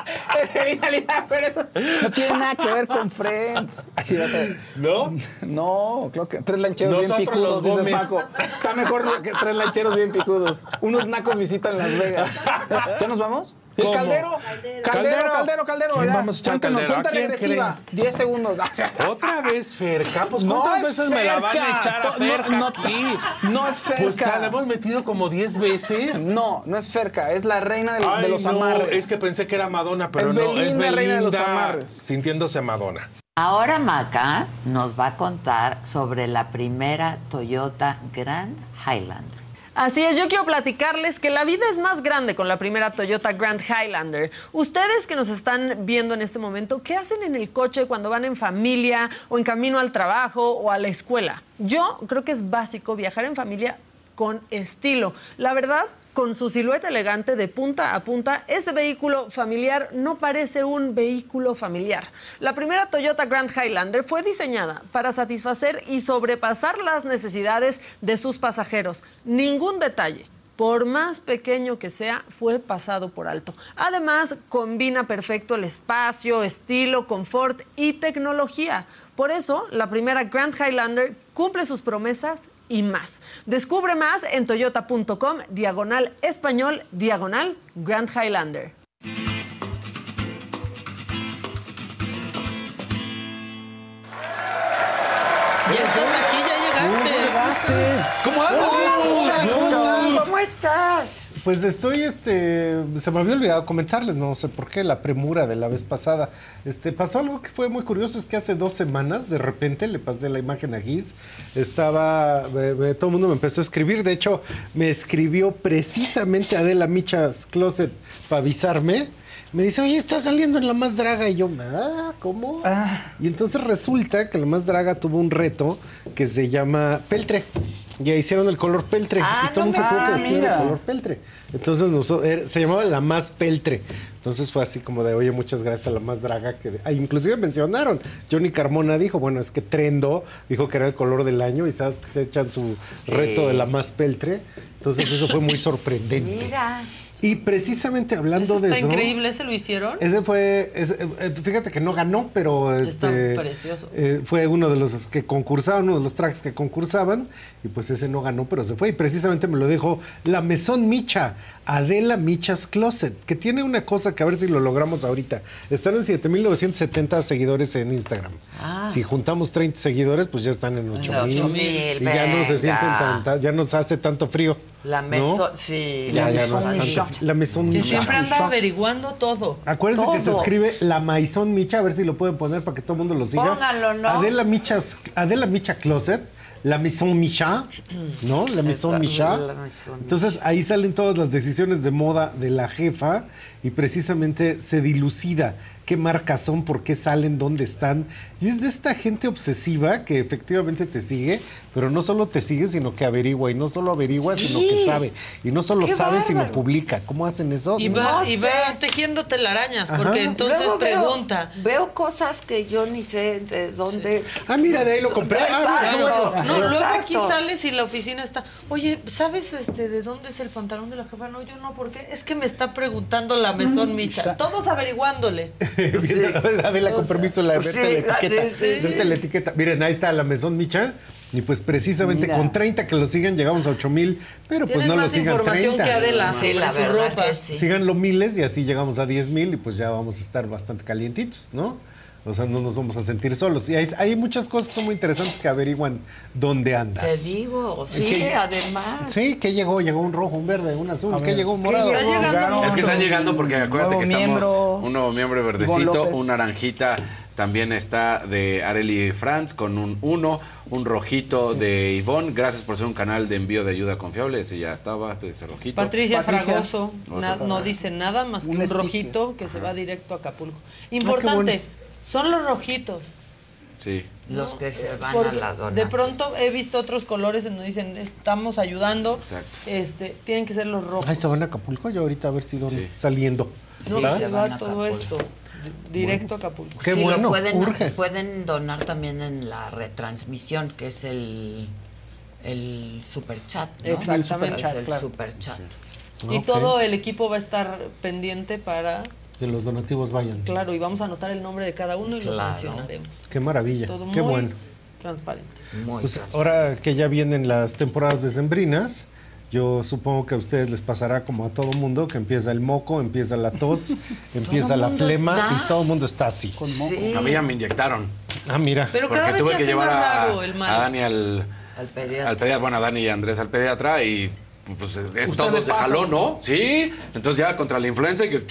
Linda, linda, pero eso no tiene nada que ver con Friends. Así va a ser. ¿No? No, creo que tres lancheros Nosotros bien picudos, los dice. Paco. Está mejor que tres lancheros bien picudos. Unos nacos visitan Las Vegas. ¿Ya nos vamos? ¿Y el ¿Cómo? caldero? Caldero, caldero, caldero. ¿Quién ya. vamos a echar Cuéntanos, Cuenta regresiva. creen? 10 segundos. (laughs) O sea, Otra vez Ferca, pues No ¿cuántas es veces me la van a Ferca. echar a No, Ferca no, aquí? no es Ferca. Pues la hemos metido como 10 veces. No, no es Ferca, es la reina de, Ay, los no, amarres. Es que pensé que era Madonna, pero Es no, es Belinda reina de los amarres. sintiéndose Madonna. Ahora Maca nos va a contar sobre la primera Toyota Grand Highlander. Así es, yo quiero platicarles que la vida es más grande con la primera Toyota Grand Highlander. Ustedes que nos están viendo en este momento, ¿qué hacen en el coche cuando van en familia o en camino al trabajo o a la escuela? Yo creo que es básico viajar en familia con estilo. La verdad, con su silueta elegante de punta a punta, ese vehículo familiar no parece un vehículo familiar. La primera Toyota Grand Highlander fue diseñada para satisfacer y sobrepasar las necesidades de sus pasajeros. Ningún detalle. Por más pequeño que sea, fue pasado por alto. Además, combina perfecto el espacio, estilo, confort y tecnología. Por eso, la primera Grand Highlander cumple sus promesas y más. Descubre más en toyota.com, diagonal español, diagonal Grand Highlander. Ya estás aquí, ya llegaste. ¿Cómo andas? ¿Cómo estás? Pues estoy, este, se me había olvidado comentarles, no sé por qué, la premura de la vez pasada. Este, pasó algo que fue muy curioso, es que hace dos semanas, de repente, le pasé la imagen a Giz, estaba, eh, eh, todo el mundo me empezó a escribir, de hecho, me escribió precisamente Adela Michas Closet para avisarme, me dice, oye, está saliendo en La Más Draga. Y yo, ah, ¿cómo? Y entonces resulta que La Más Draga tuvo un reto que se llama Peltre. Ya hicieron el color peltre. Ah, y todo el mundo se me- tuvo que Ah, vestir de mira. color peltre. Entonces noso- era- se llamaba La Más Peltre. Entonces fue así como de, oye, muchas gracias a La Más Draga. Que de- ah, inclusive mencionaron, Johnny Carmona dijo, bueno, es que Trendo dijo que era el color del año y sabes que se echan su Sí. reto de La Más Peltre. Entonces eso fue muy sorprendente. Mira. Y precisamente hablando Está de eso... increíble, ¿ese lo hicieron? Ese fue, ese, eh, fíjate que no ganó, pero Está este, precioso. eh, fue uno de los que concursaban, uno de los tracks que concursaban, y pues ese no ganó, pero se fue. Y precisamente me lo dijo la Mesón Micha, Adela Michas Closet, que tiene una cosa que a ver si lo logramos ahorita. Están en 7.970 seguidores en Instagram. Ah. Si juntamos 30 seguidores, pues ya están en 8.000. 8,000, y ya no se sienten tanta, ya no se hace tanto frío. La ¿no? mesón, sí. Ya, la ya no tanto- La Micha. siempre anda averiguando todo. Acuérdense que se escribe la Maizón Micha, a ver si lo pueden poner para que todo el mundo lo siga. Pónganlo, ¿no? Adela Michas, Adela Micha Closet, la Maison Micha, ¿no? La Maison Micha. Entonces ahí salen todas las decisiones de moda de la jefa y precisamente se dilucida qué marcas son, por qué salen, dónde están. Y es de esta gente obsesiva que efectivamente te sigue, pero no solo te sigue, sino que averigua. Y no solo averigua, Sí. sino que sabe. Y no solo Qué sabe, sino bárbaro. publica. ¿Cómo hacen eso? Y No va, sé. y va tejiendo telarañas, Ajá. porque entonces Luego pregunta. Veo, cosas que yo ni sé de dónde. Ah, mira, de ahí lo compré. Ah. No, luego Exacto. aquí sales y la oficina está. Oye, ¿sabes este de dónde es el pantalón de la jefa? No, yo no, ¿por qué? Es que me está preguntando la mesón Micha. Todos averiguándole. Adela, con permiso, la, verte Sí, la etiqueta. sí, sí, verte sí. la etiqueta. Miren, ahí está la Mesón Micha. Y pues precisamente Mira. con 30 que lo sigan llegamos a 8 mil, pero pues Tienen no lo más sigan información 30. que Adela Sí, la su ropa. que sí. Síganlo miles y así llegamos a 10 mil y pues ya vamos a estar bastante calientitos, ¿no? O sea, no nos vamos a sentir solos. Y hay, hay muchas cosas que son muy interesantes que averiguan dónde andas. Te digo, sí, ¿Qué? además. Sí, ¿qué llegó? Llegó un rojo, un verde, un azul. A ¿Qué ver. llegó? Un ¿Qué morado. llegó? Está llegando Es que están llegando porque acuérdate que estamos miembro. un nuevo miembro verdecito, un naranjita también está de Areli Franz con un 1, un rojito de Ivonne. Gracias por ser un canal de envío de ayuda confiable. Ese ya estaba, ese rojito. Patricia, Fragoso na- no dice nada más que Un rojito que se va directo a Acapulco. Ah, Importante. Son los rojitos. Sí. Los que se van Porque a la donación. de pronto he visto otros colores en donde dicen estamos ayudando. Exacto. Este, tienen que ser los rojos. Ay, se van a Acapulco. Yo ahorita a ver si don saliendo. No, ¿sabes? se va todo esto di- directo a Acapulco. Qué Sí, lo bueno, pueden, urge. pueden donar también en la retransmisión, que es el, el superchat, ¿no? Exactamente. Es el claro. superchat. Y todo el equipo va a estar pendiente para, Que los donativos vayan. claro, y vamos a anotar el nombre de cada uno y lo mencionaremos. Qué maravilla. Todo Qué muy bueno. transparente. Pues ahora que ya vienen las temporadas decembrinas, yo supongo que a ustedes les pasará como a todo mundo, que empieza el moco, empieza la tos, (laughs) empieza la flema está. y todo el mundo está así. A mí ya me inyectaron. Ah, mira. Pero cada Porque vez tuve se que hace llevar más a, raro el mal. a Dani al, al pediatra. al pediatra. Bueno, a Dani y a Andrés al pediatra y pues es Usted todo de se paso. jaló, ¿no? Sí. Entonces ya contra la influenza y que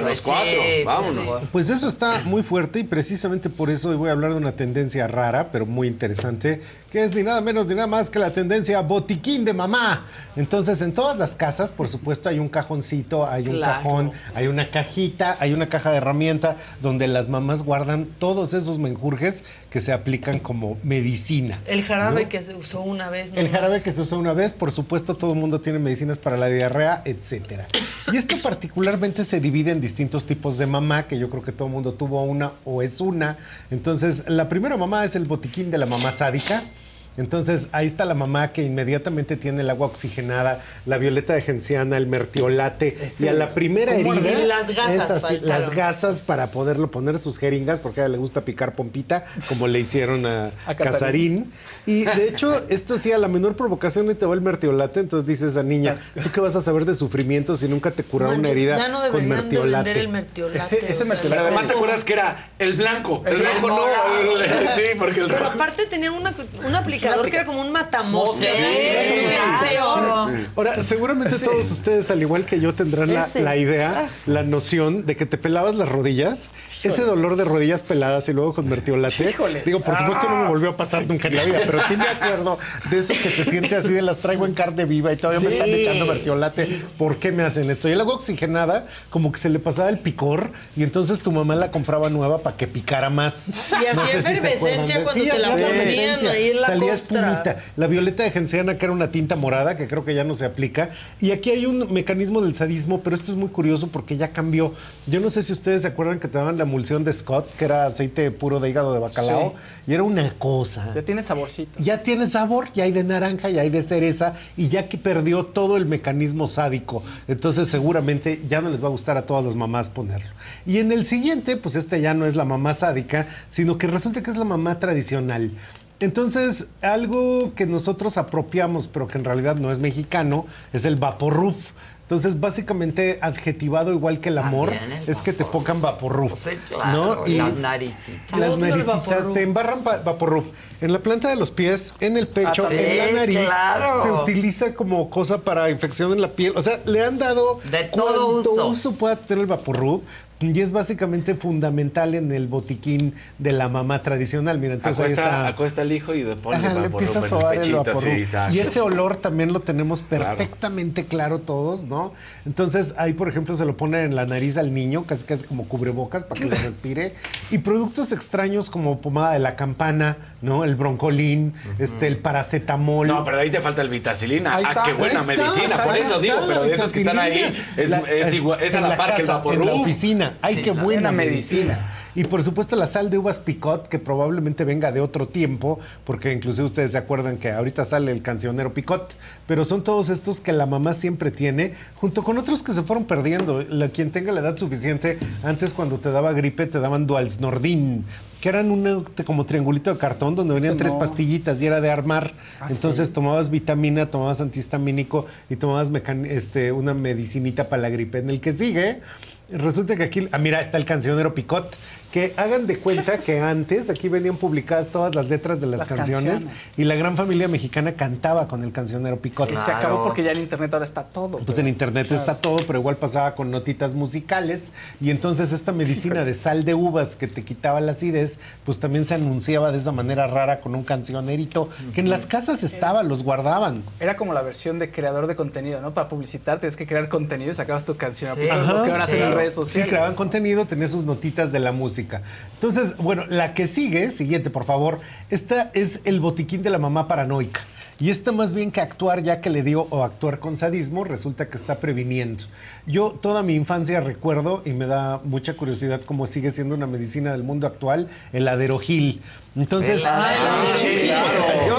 los Pues sí, cuatro. pues Vámonos. Pues eso está muy fuerte y precisamente por eso hoy voy a hablar de una tendencia rara, pero muy interesante, que es ni nada menos ni nada más que la tendencia botiquín de mamá. Entonces, en todas las casas, por supuesto, hay un cajoncito, hay un Claro. cajón, hay una cajita, hay una caja de herramienta donde las mamás guardan todos esos menjurjes que se aplican como medicina. El jarabe ¿no? que se usó una vez. El nomás. jarabe que se usa una vez, por supuesto, todo el mundo tiene medicinas para la diarrea, etcétera. Y esto particularmente se divide en distintos tipos de mamá, que yo creo que todo el mundo tuvo una o es una. Entonces, la primera mamá es el botiquín de la mamá sádica. Entonces, ahí está la mamá que inmediatamente tiene el agua oxigenada, la violeta de genciana, el mertiolate, y a la primera ¿Cómo herida. y las gasas así, las gasas para poderlo poner sus jeringas, porque a ella le gusta picar pompita, como le hicieron a, (laughs) A Casarín. Casarín. Y de hecho, (laughs) esto sí, a la menor provocación y te va el mertiolate. Entonces dice esa niña, ¿tú qué vas a saber de sufrimiento si nunca te curaron una herida ya no con deberían de mertiolate? vender el mertiolate. Ese- ese mertiolate- Pero además te acuerdas que era el blanco. El, El rojo no. Sí, porque el Pero rojo. aparte tenía una, un aplicador que era como un matamoscas. Sí, peor. Ahora, seguramente Sí. todos ustedes, al igual que yo, tendrán la, idea, la noción de que te pelabas las rodillas, ese dolor de rodillas peladas y luego con mertiolate. Híjole. Digo, por supuesto no me Ah. volvió a pasar nunca en la vida, pero sí me acuerdo de eso que se siente así de las traigo en carne viva y todavía me están echando mertiolate. sí, sí, ¿Por qué me hacen esto? Y el agua oxigenada, como que se le pasaba el picor y entonces tu mamá la compraba nueva para que picara más. Y hacía si se efervescencia cuando te la ponían ahí en la Salía espumita. La violeta de genciana, que era una tinta morada, que creo que ya no se aplica. Y aquí hay un mecanismo del sadismo, pero esto es muy curioso porque ya cambió. Yo no sé si ustedes se acuerdan que te daban la emulsión de Scott, que era aceite puro de hígado de bacalao, Sí. y era una cosa. Ya tiene saborcito. Ya tiene sabor, ya hay de naranja, ya hay de cereza, y ya que perdió todo el mecanismo sádico. Entonces, seguramente ya no les va a gustar a todas las mamás ponerlo. Y en el siguiente, pues este ya no es la mamá sádica, sino que resulta que es la mamá tradicional. Entonces, algo que nosotros apropiamos, pero que en realidad no es mexicano, es el vaporruf. Entonces, básicamente, adjetivado igual que el amor, También es que te pongan vaporruf. Sí, claro, ¿no? las naricitas. Las naricitas vaporrub. te embarran va- vaporrub en la planta de los pies, en el pecho, Ah, sí, en la nariz. claro. Se utiliza como cosa para infección en la piel. O sea, le han dado De todo cuánto uso. puede tener el vaporrub. Y es básicamente fundamental en el botiquín de la mamá tradicional. Mira, entonces ahí Acuesta, está. acuesta el hijo y de ponle Ajá, le empieza a sobar el pechito, sí, y ese olor también lo tenemos perfectamente claro todos, ¿no? Entonces ahí, por ejemplo, se lo pone en la nariz al niño, casi casi como cubrebocas para que lo respire. Y productos extraños como pomada de la campana, ¿no? El broncolín, este, el paracetamol. No, pero de ahí te falta el vitacilina. Ahí ah, está. qué buena Ahí está, medicina. Por ahí eso está digo, pero de esos que están ahí, es, La- es igual, es a la par que el vaporrub. En la oficina. Ay, Sí, qué buena medicina. medicina. Y por supuesto la sal de uvas picot, que probablemente venga de otro tiempo, porque inclusive ustedes se acuerdan que ahorita sale el cancionero picot, pero son todos estos que la mamá siempre tiene, junto con otros que se fueron perdiendo. La, quien tenga la edad suficiente, antes cuando te daba gripe te daban Dualsnordin, que eran un como triangulito de cartón donde venían tres pastillitas y era de armar. Ah, Entonces sí. tomabas vitamina, tomabas antihistamínico y tomabas mecan- este, una medicinita para la gripe. En el que sigue, resulta que aquí, ah, mira, está el cancionero Picot. Que hagan de cuenta que antes aquí venían publicadas todas las letras de las, Las canciones, canciones. y la gran familia mexicana cantaba con el cancionero Picot. Y se acabó porque ya en internet ahora está todo. Pues en internet está todo, pero igual pasaba con notitas musicales. Y entonces esta medicina de sal de uvas que te quitaba la acidez, pues también se anunciaba de esa manera rara con un cancionerito que en las casas estaba, los guardaban. Era como la versión de creador de contenido, ¿no? Para publicitar tienes que crear contenido y sacabas tu canción. Sí. Ajá, lo que ahora sí. hacen en redes Sí, sociales. creaban contenido, tenía sus notitas de la música. Entonces, bueno, la que sigue, siguiente, por favor. Esta es el botiquín de la mamá paranoica. Y esta más bien que actuar ya que le dio o actuar con sadismo, resulta que está previniendo. Yo toda mi infancia recuerdo, y me da mucha curiosidad cómo sigue siendo una medicina del mundo actual, el aderogil. Entonces, claro, años.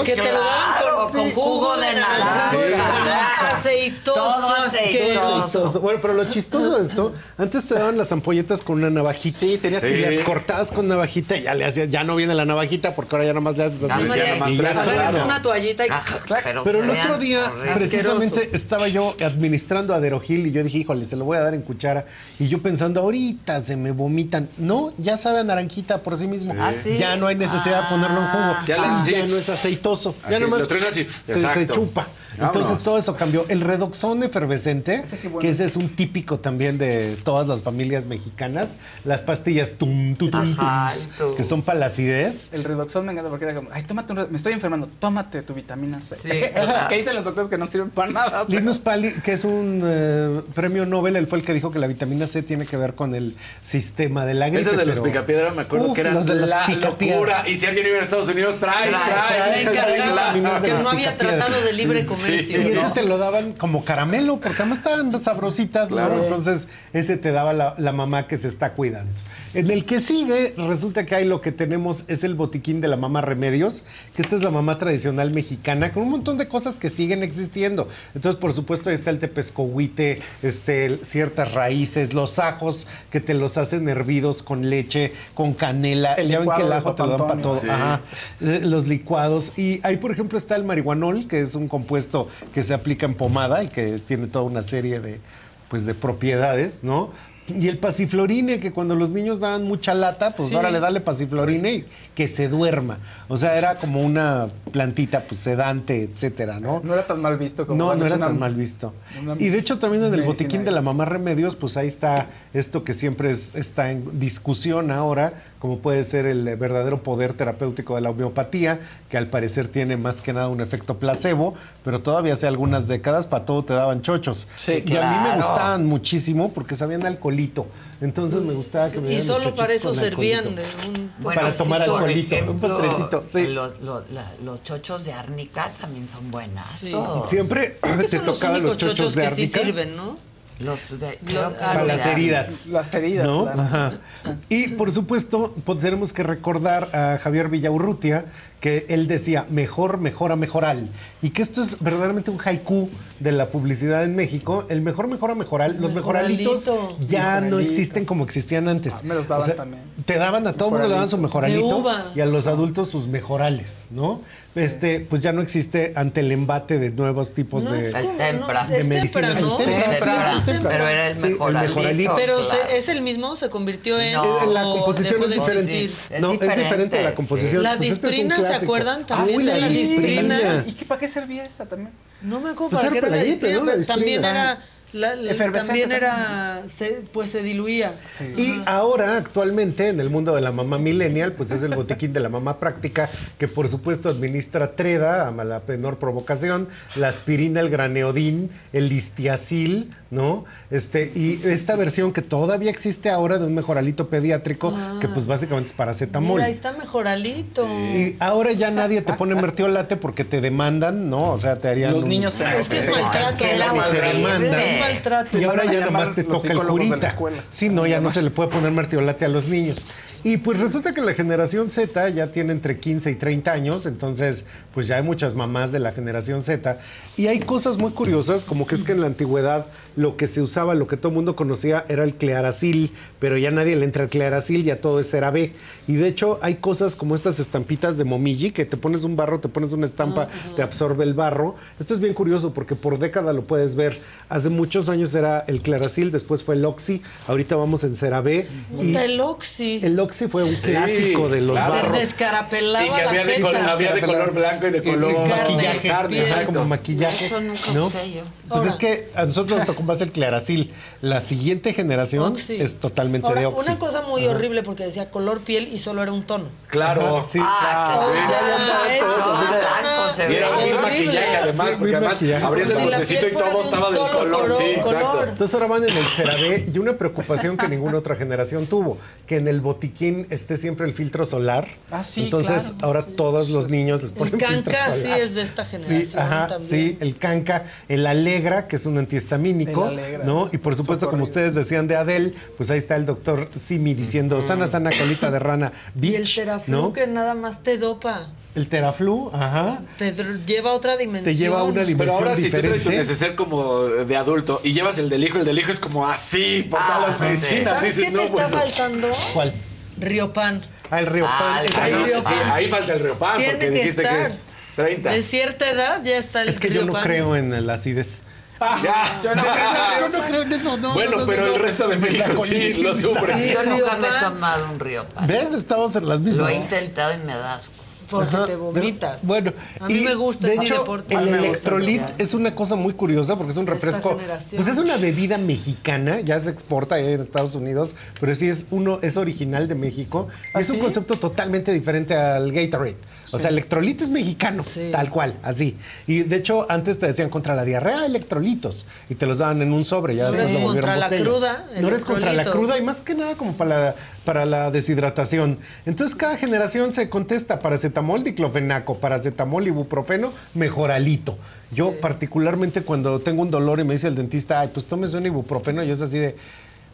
Que te lo daban Claro, con, con jugo de naranja. naranja. Aceitoso. Bueno, pero lo chistoso de esto, antes te daban las ampolletas con una navajita. Sí, tenías que que- las cortabas con navajita y ya le hacías, ya no viene la navajita porque ahora ya nomás le haces así. Y ya agarras claro. una toallita y... Pero el otro día, precisamente, Asqueroso. estaba yo administrando Aderogil y yo dije, híjole, se lo voy a dar en cuchara. Y yo pensando, ahorita se me vomitan. No, ya sabe a naranjita por sí mismo. Ah, ¿sí? Ya no hay necesidad de ponerlo en jugo. Ya Ya, le- sí. no es aceitoso. Ya nomás lo así. se, se Exacto. Entonces todo eso cambió. El redoxón efervescente, que ese es un típico también de todas las familias mexicanas. Las pastillas tum, tum, tum, Ajá, tums, tú. que son para la acidez. El redoxón me encanta porque era como, ay, tómate un, me estoy enfermando, tómate tu vitamina C. Sí. que dicen los doctores que no sirven para nada. pero- Linus Pali, que es un eh, premio Nobel, él fue el que dijo que la vitamina C tiene que ver con el sistema de la gripe. Esos de los picapiedra me acuerdo que eran los de los la locura. Y si alguien iba a Estados Unidos, trae, Trae, trae. trae, que no había tratado de libre Sí, comercio. y ¿no? ese te lo daban como caramelo, porque además estaban sabrositas. Entonces, ese te daba la, la mamá que se está cuidando. En el que sigue, resulta que hay lo que tenemos es el botiquín de la mamá Remedios, que esta es la mamá tradicional mexicana, con un montón de cosas que siguen existiendo. Entonces, por supuesto, ahí está el tepescohuite, este, ciertas raíces, los ajos que te los hacen hervidos con leche, con canela. El ya ven que el ajo te lo dan para todo. Sí. Ajá. Eh, los licuados. Y ahí, por ejemplo, está el marihuanol, que es un compuesto que se aplica en pomada y que tiene toda una serie de, pues, de propiedades, ¿no? Y el pasiflorine, que cuando los niños daban mucha lata, pues Sí. ahora le dale pasiflorine y que se duerma. O sea, era como una plantita pues sedante, etcétera, ¿no? No era tan mal visto como No, no era una- tan mal visto. Y de hecho también en el botiquín de la mamá Remedios, pues ahí está esto que siempre es- está en discusión ahora, como puede ser el eh, verdadero poder terapéutico de la homeopatía, que al parecer tiene más que nada un efecto placebo, pero todavía hace algunas décadas para todo te daban chochos. Sí, y a mí me gustaban muchísimo porque sabían alcoholito. Entonces me gustaba que me Y dieran solo chochitos para eso servían de un Para tomar alcoholito, un postrecito, sí. Los, los- la- los chochos de árnica también son buenas. Sí. Siempre Creo que te son los únicos los chochos chochos de que sí árnica. sirven, ¿no? Los de, Lo- creo que Para los las heridas. Las heridas, ¿No? claro. Ajá. Y por supuesto, pues, tenemos que recordar a Javier Villaurrutia que él decía mejor, mejora, mejoral. Y que esto es verdaderamente un haiku de la publicidad en México. El mejor, mejora, mejoral. Los mejoralitos Mejoralito. ya no Mejoralito. existen como existían antes. Ah, me los daban también. Te daban a todo el mundo le daban su mejoralito De uva. y a los adultos sus mejorales, ¿no? Este, pues ya no existe ante el embate de nuevos tipos No, de, es como- tempra. de es medicinas. tempra, ¿no? El tempra, sí, Tempra. es el tempra. Pero era el Sí, mejoralito. Pero claro. se- es el mismo, se convirtió en. No, la o composición es diferente. no, es diferente la composición. La Pues este es disprina, ¿se acuerdan? También Uy, de la disprina. ¿Y qué, para qué servía esa también? No me acuerdo Pues para era qué era la la disprina, ¿no? La pero también disprina. era. la- la- Efervescente también era. se- pues se diluía. Y ahora, actualmente, en el mundo de la mamá millennial, pues es el botiquín de la mamá práctica, que por supuesto administra Treda, a la menor provocación, la aspirina, el graneodín, el listiacil, ¿no? Este, y esta versión que todavía existe ahora de un mejoralito pediátrico, Ah. que pues básicamente es paracetamol. Mira, ahí está mejoralito. Y ahora ya nadie te pone mertiolate porque te demandan, ¿no? O sea, te harían. Los un- niños se- Es que es maltrato. te demandan. Es maltrato. Y ahora ya nada más te toca el curita. escuela. Sí, no, ya no se le puede poner martiolate a los niños. Y pues resulta que la generación Z ya tiene entre 15 y 30 años, entonces pues ya hay muchas mamás de la generación Z. Y hay cosas muy curiosas, como que es que en la antigüedad lo que se usaba, lo que todo el mundo conocía era el clearacil, pero ya nadie le entra al clearacil, ya todo es CeraVe. Y de hecho hay cosas como estas estampitas de Momiji, que te pones un barro, te pones una estampa, te absorbe el barro. Esto es bien curioso porque por década lo puedes ver. Hace muchos años era el clearacil, después fue el Oxy, ahorita vamos en CeraVe. Y Puta, el Oxy. el Oxy fue un clásico de los claro. Te barros. descarapelaba Y que la había de, col- había de color blanco y de color maquillaje, carne, ajá, como maquillaje. Eso nunca ¿no? usé yo. Pues Ahora. es que a nosotros nos tocó más el clearacil. La siguiente generación Oxy. es totalmente Ahora, de Oxy. una cosa muy horrible porque decía color piel y solo era un tono. Claro. Ajá, sí. Ah, O que sea, sí. es Todos así una blancos, cosa se Y era horrible. maquillaje además, Sí, porque además maquillaje. abrías el la botecito y todo un estaba del color. Sí, exacto. Entonces ahora van en el CeraVe y una preocupación que ninguna otra generación tuvo, que en el botiquín esté siempre el filtro solar. Ah, sí, Entonces claro. ahora todos los niños les ponen El filtro canca sí solar. es de esta generación Sí, ajá, también. sí, el canca, el alegra, que es un antihistamínico, El Alegra, ¿no? Y por supuesto, como ustedes decían de Adele, pues ahí está el doctor Simi diciendo, sana, sana, colita de rana, Y el bitch, teraflu ¿no? que nada más te dopa. El teraflu, ajá, Te lleva a otra dimensión. te lleva a una Pero dimensión ahora si tú traes tu diferente. neceser como de adulto y llevas el del hijo, el del hijo es como así por Ah, todas las sí. medicinas. ¿Sabes Dices, qué te no, está bueno. faltando? ¿Cuál? Riopan. Ah, el río Ah, Pan. el Ah, no, Río sí, Pan. ahí falta el Río Pan, Tiene porque que dijiste que estar. es 30. De cierta edad ya está el Es que yo no Riopan. creo en la acidez. Ya. Yo no, yo no creo en eso, no. Bueno, no, no, pero no. el resto de México sí lo sufre. Sí, Yo nunca me he Riopan. tomado un río pan. ¿Ves? Estamos en las Lo mismas. he intentado y me da asco. Porque Ajá, te vomitas. de- bueno, A mí y me gusta, De es mi hecho, deporte. el electrolit es una cosa muy curiosa porque es un refresco. Pues es una bebida mexicana, ya se exporta en Estados Unidos, pero sí es uno, es original de México. Y ¿Ah, es un sí? concepto totalmente diferente al Gatorade. O sea, electrolit es mexicano, Sí. tal cual, así. Y de hecho, antes te decían contra la diarrea, electrolitos. Y te los daban en un sobre. Ya Ahora después es lo volvieron contra la botella. cruda, No eres contra la electrolitos. cruda y más que nada como para la, para la deshidratación. Entonces cada generación se contesta paracetamol, diclofenaco, paracetamol, ibuprofeno, mejoralito. Yo particularmente cuando tengo un dolor y me dice el dentista, ay, pues tómese un ibuprofeno, yo es así de...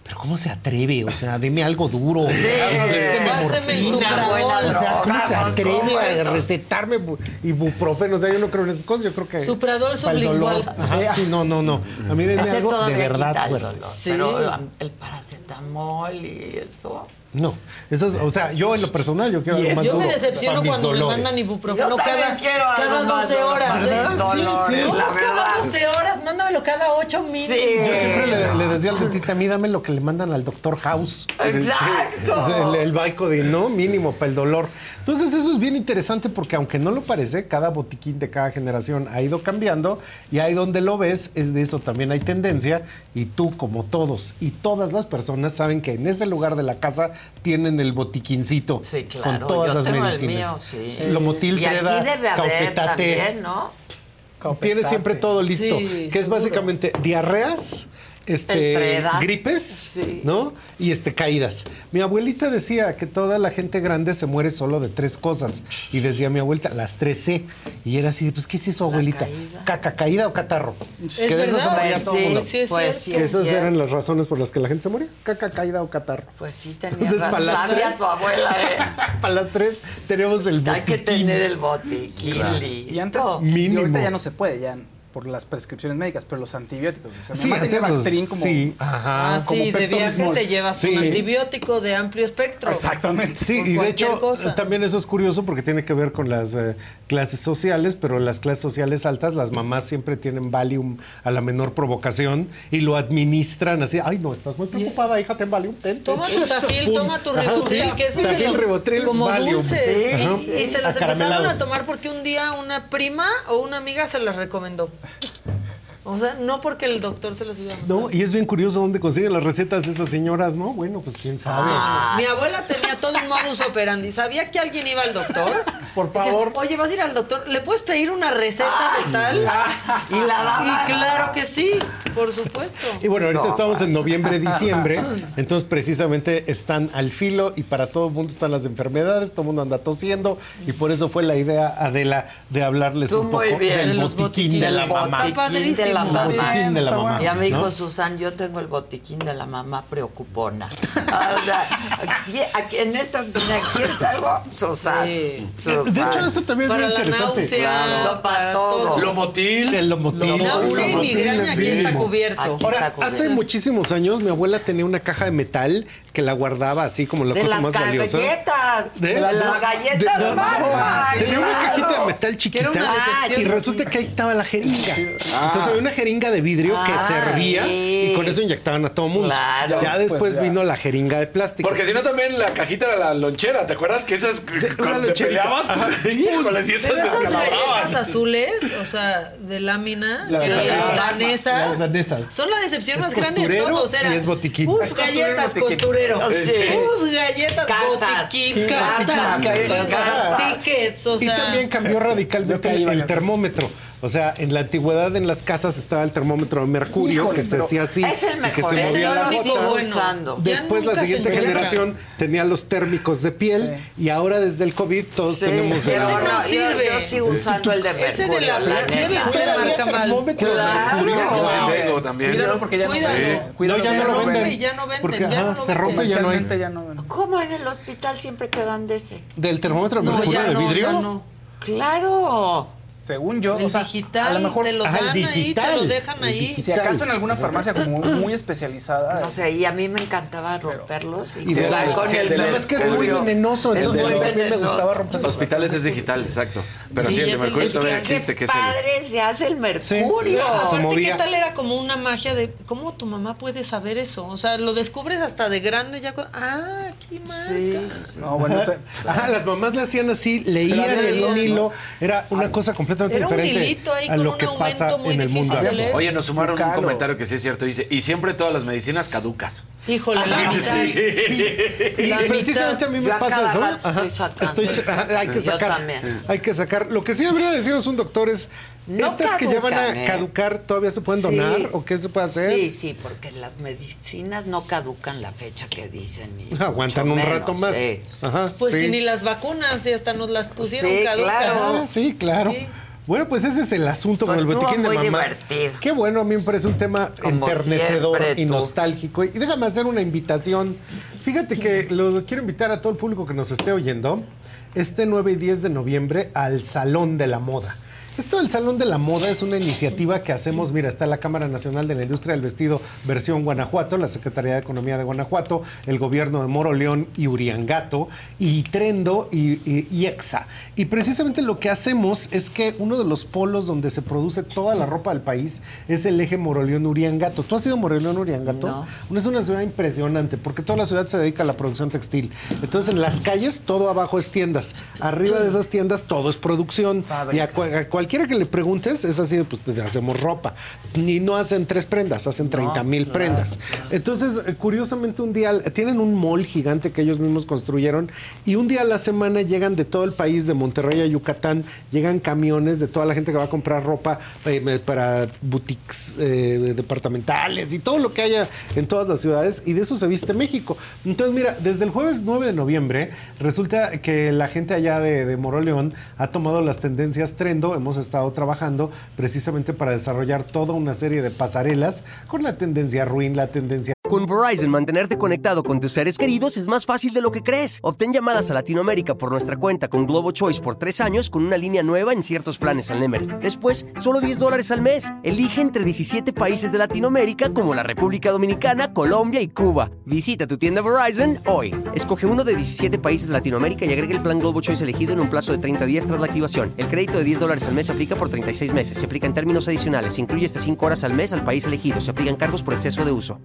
Pero ¿cómo se atreve? O sea, deme algo duro. Inyécteme Páseme el morfina. Supradol. O sea, ¿cómo se atreve ¿cómo a recetarme bu- ibuprofeno? O sea, yo no creo en esas cosas. Yo creo que... Supradol sublingual. Ajá, sí, no, no, no. A mí denme algo de verdad el dolor. Sí. Pero el paracetamol y eso. No, eso es, o sea, yo en lo personal yo quiero algo más Yo me decepciono para mis cuando me mandan ibuprofeno Yo también cada, quiero algo cada más 12 dolor, horas. más ¿eh? dolor, Sí, sí. ¿Cómo la cada verdad. 12 horas? Mándame Mándamelo cada ocho minutos. Yo siempre le, le decía al dentista, a mí dame lo que le mandan al doctor House. Exacto. Sí, el, el Vicodin, ¿no? Mínimo para el dolor. Entonces eso es bien interesante porque aunque no lo parece, cada botiquín de cada generación ha ido cambiando y ahí donde lo ves, es de eso también hay tendencia y tú como todos y todas las personas saben que en ese lugar de la casa tienen el botiquincito Claro, con todas yo las tengo el medicinas. mío, sí. Lomotil, y aquí Treda, debe haber Caupetate. también, ¿no? Tienes siempre todo listo, Sí, que es seguro. básicamente diarreas, este, El gripes, ¿no? Y este caídas. Mi abuelita decía que toda la gente grande se muere solo de tres cosas. Y decía mi abuelita, las tres C. Y era así, de, pues, ¿qué es eso, abuelita? Caca, caída o catarro. Es que de eso se moría Pues todo el sí, mundo. sí es Pues sí Que es esas eran las razones por las que la gente se moría. Caca, caída o catarro. Pues sí tenía razón. para las Sabía tres- tu abuela, ¿eh? (laughs) Para las tres tenemos el Hay que botiquín. tener el botiquín Claro. listo. Y antes, y ahorita ya no se puede, ya por las prescripciones médicas, pero los antibióticos. O sea, Sí, antes como, sí, ajá. Ah, como sí, de viaje te llevas Sí. un antibiótico de amplio espectro. Exactamente. Sí, y de hecho cosa. también eso es curioso porque tiene que ver con las eh, clases sociales, pero las clases sociales altas, las mamás siempre tienen Valium a la menor provocación y lo administran así, ay no, estás muy preocupada, hija, ten Valium, ten, ten". Toma tu tafil, toma tu ribotril, que eso tafil, lo- ribotril, como Valium. dulces. Y-. Y, se las empezaron a tomar porque un día una prima o una amiga se las recomendó. O sea, no porque el doctor se las iba a mandar. No, y es bien curioso dónde consiguen las recetas esas señoras, ¿no? Bueno, pues quién sabe. Ah, Mi abuela tenía todo un modus operandi. Sabía que alguien iba al doctor. Por Decía, favor. Oye, vas a ir al doctor. ¿Le puedes pedir una receta de tal? Y la daba. Y claro que sí, por supuesto. Y bueno, ahorita No, estamos en noviembre, diciembre, entonces precisamente están al filo y para todo el mundo están las enfermedades, todo el mundo anda tosiendo y por eso fue la idea, Adela, de hablarles Tú un poco bien. del De botiquín de la botiquín mamá. De la mamá. Botiquín de la mamá. Ya me dijo ¿no? Susan, yo tengo el botiquín de la mamá preocupona. O sea, aquí, aquí en esta oficina, ¿quieres algo? Susan. Susan. De hecho, eso también Para es la muy interesante. náusea, Claro. para todo. todo. Lomotil. El lomotil. Náusea y migraña, aquí está cubierto. Aquí Ahora, está cubierto. hace muchísimos años mi abuela tenía una caja de metal que la guardaba así como la de cosa las más valiosa. galletas. ¿De? De las De- galletas de- no, Magma, Tenía una claro. cajita de metal chiquita una decepción. y resulta que ahí estaba la jeringa. Ah. Entonces había una jeringa de vidrio que Ah, servía sí. y con eso inyectaban a todo mundo. Claro. Ya después ya. vino la jeringa de plástico. Porque si no, también la cajita era la lonchera. ¿Te acuerdas que esas cuando te peleabas? (laughs) Si esas galletas azules, o sea, de lámina, Las sí, las danesas. Las danesas. son la decepción más grande de todos. Era, y es botiquín. Uf, galletas, botiquín. Costurero. Sí. Uf, galletas, Cartas. botiquín, Cartas. cartas, Cartas. tickets, o y sea. también cambió radicalmente el, termómetro. O sea, en la antigüedad en las casas estaba el termómetro de mercurio Híjole, que se hacía así. Es el y que mejor, se es movía el la único gota. bueno. Después la siguiente generación tenía los térmicos de piel y ahora desde el COVID todos Sí, tenemos pero el- no, no yo- sirve. Yo, sigo usando el de Ese mercurio. de la- la ¿Tienes de Todavía termómetro de Claro. mercurio. Yo sí tengo también. Cuídalo porque ya Cuídalo. no. No, Cuídalo. ya no Se lo rompe venden. y ya no venden, porque ya ajá, no se rompe y ya no hay. ¿Cómo en el hospital siempre te dan de ese? Del termómetro de mercurio de vidrio. Claro. Según yo, El o sea, digital, a lo mejor te lo el dan ahí, te lo dejan El ahí. si acaso en alguna farmacia como muy especializada. No sé, y a mí me encantaba romperlos y, Y de- jugar con sí, el de más que es muy venenoso, Es entonces muy a mí también me venenoso. gustaba romper. Hospitales es digital, exacto. Pero Sí, sí, el de es el- mercurio es todavía que- existe, Qué que es el... padre se hace el mercurio. Aparte. ¿qué tal era como una magia de cómo tu mamá puede saber eso? O sea, lo descubres hasta de grande ya. Ah, aquí marca. No, bueno, o sea, Ajá, las mamás le hacían así, leían Pero en un leían, hilo, era una cosa completamente Era un hilito ahí a con lo un que aumento pasa muy en el mundo leer. Oye, nos sumaron un comentario que sí es cierto. Dice, y siempre todas las medicinas caducas. Híjole, la Ah, mitad. sí. (laughs) Y La precisamente mitad. a mí me Yo pasa eso. Ajá, estoy estoy- hay que Yo sacar. también. Hay que sacar. Lo que sí habría de decirnos un doctor es. No ¿Estas que ya van a ¿eh? caducar todavía se pueden Sí. donar? ¿O qué se puede hacer? Sí, sí, porque las medicinas no caducan la fecha que dicen. y (laughs) Aguantan un menos, rato más. sí. Ajá, Pues sí. si ni las vacunas, y hasta nos las pusieron Sí, caducas. claro. Ah, sí, claro. Bueno, pues ese es el asunto Pues con el botiquín de mamá. divertido. Qué bueno, a mí me parece un tema Como enternecedor y tú. nostálgico. Y déjame hacer una invitación. Fíjate que lo quiero invitar a todo el público que nos esté oyendo este 9 y 10 de noviembre al Salón de la Moda. Esto del Salón de la Moda es una iniciativa que hacemos, mira, está la Cámara Nacional de la Industria del Vestido versión Guanajuato, la Secretaría de Economía de Guanajuato, el gobierno de Moro León y Uriangato, y Trendo y, y- y EXA. Y precisamente lo que hacemos es que uno de los polos donde se produce toda la ropa del país es el eje Moro León Uriangato. ¿Tú has ido a Moro León Uriangato? No. Es una ciudad impresionante porque toda la ciudad se dedica a la producción textil. Entonces en las calles todo abajo es tiendas. Arriba de esas tiendas todo es producción. Y cualquiera que le preguntes es así, pues te hacemos ropa. Y no hacen tres prendas, hacen 30 mil claro, prendas. Entonces, eh, curiosamente un día, tienen un mall gigante que ellos mismos construyeron y un día a la semana llegan de todo el país, de Monterrey a Yucatán, llegan camiones de toda la gente que va a comprar ropa eh, para boutiques eh, departamentales y todo lo que haya en todas las ciudades y de eso se viste México. Entonces, mira, desde el jueves 9 de noviembre resulta que la gente allá de, de Moroleón ha tomado las tendencias Trendo, hemos estado trabajando precisamente para desarrollar toda una serie de pasarelas con la tendencia ruin, la tendencia Con Verizon, mantenerte conectado con tus seres queridos es más fácil de lo que crees. Obtén llamadas a Latinoamérica por nuestra cuenta con Globo Choice por tres años con una línea nueva en ciertos planes al Nemery. Después, solo 10 dólares al mes. Elige entre 17 países de Latinoamérica como la República Dominicana, Colombia y Cuba. Visita tu tienda Verizon hoy. Escoge uno de 17 países de Latinoamérica y agrega el plan Globo Choice elegido en un plazo de 30 días tras la activación. El crédito de 10 dólares al mes se aplica por 36 meses. Se aplica en términos adicionales. Se incluye hasta 5 horas al mes al país elegido. Se aplican cargos por exceso de uso.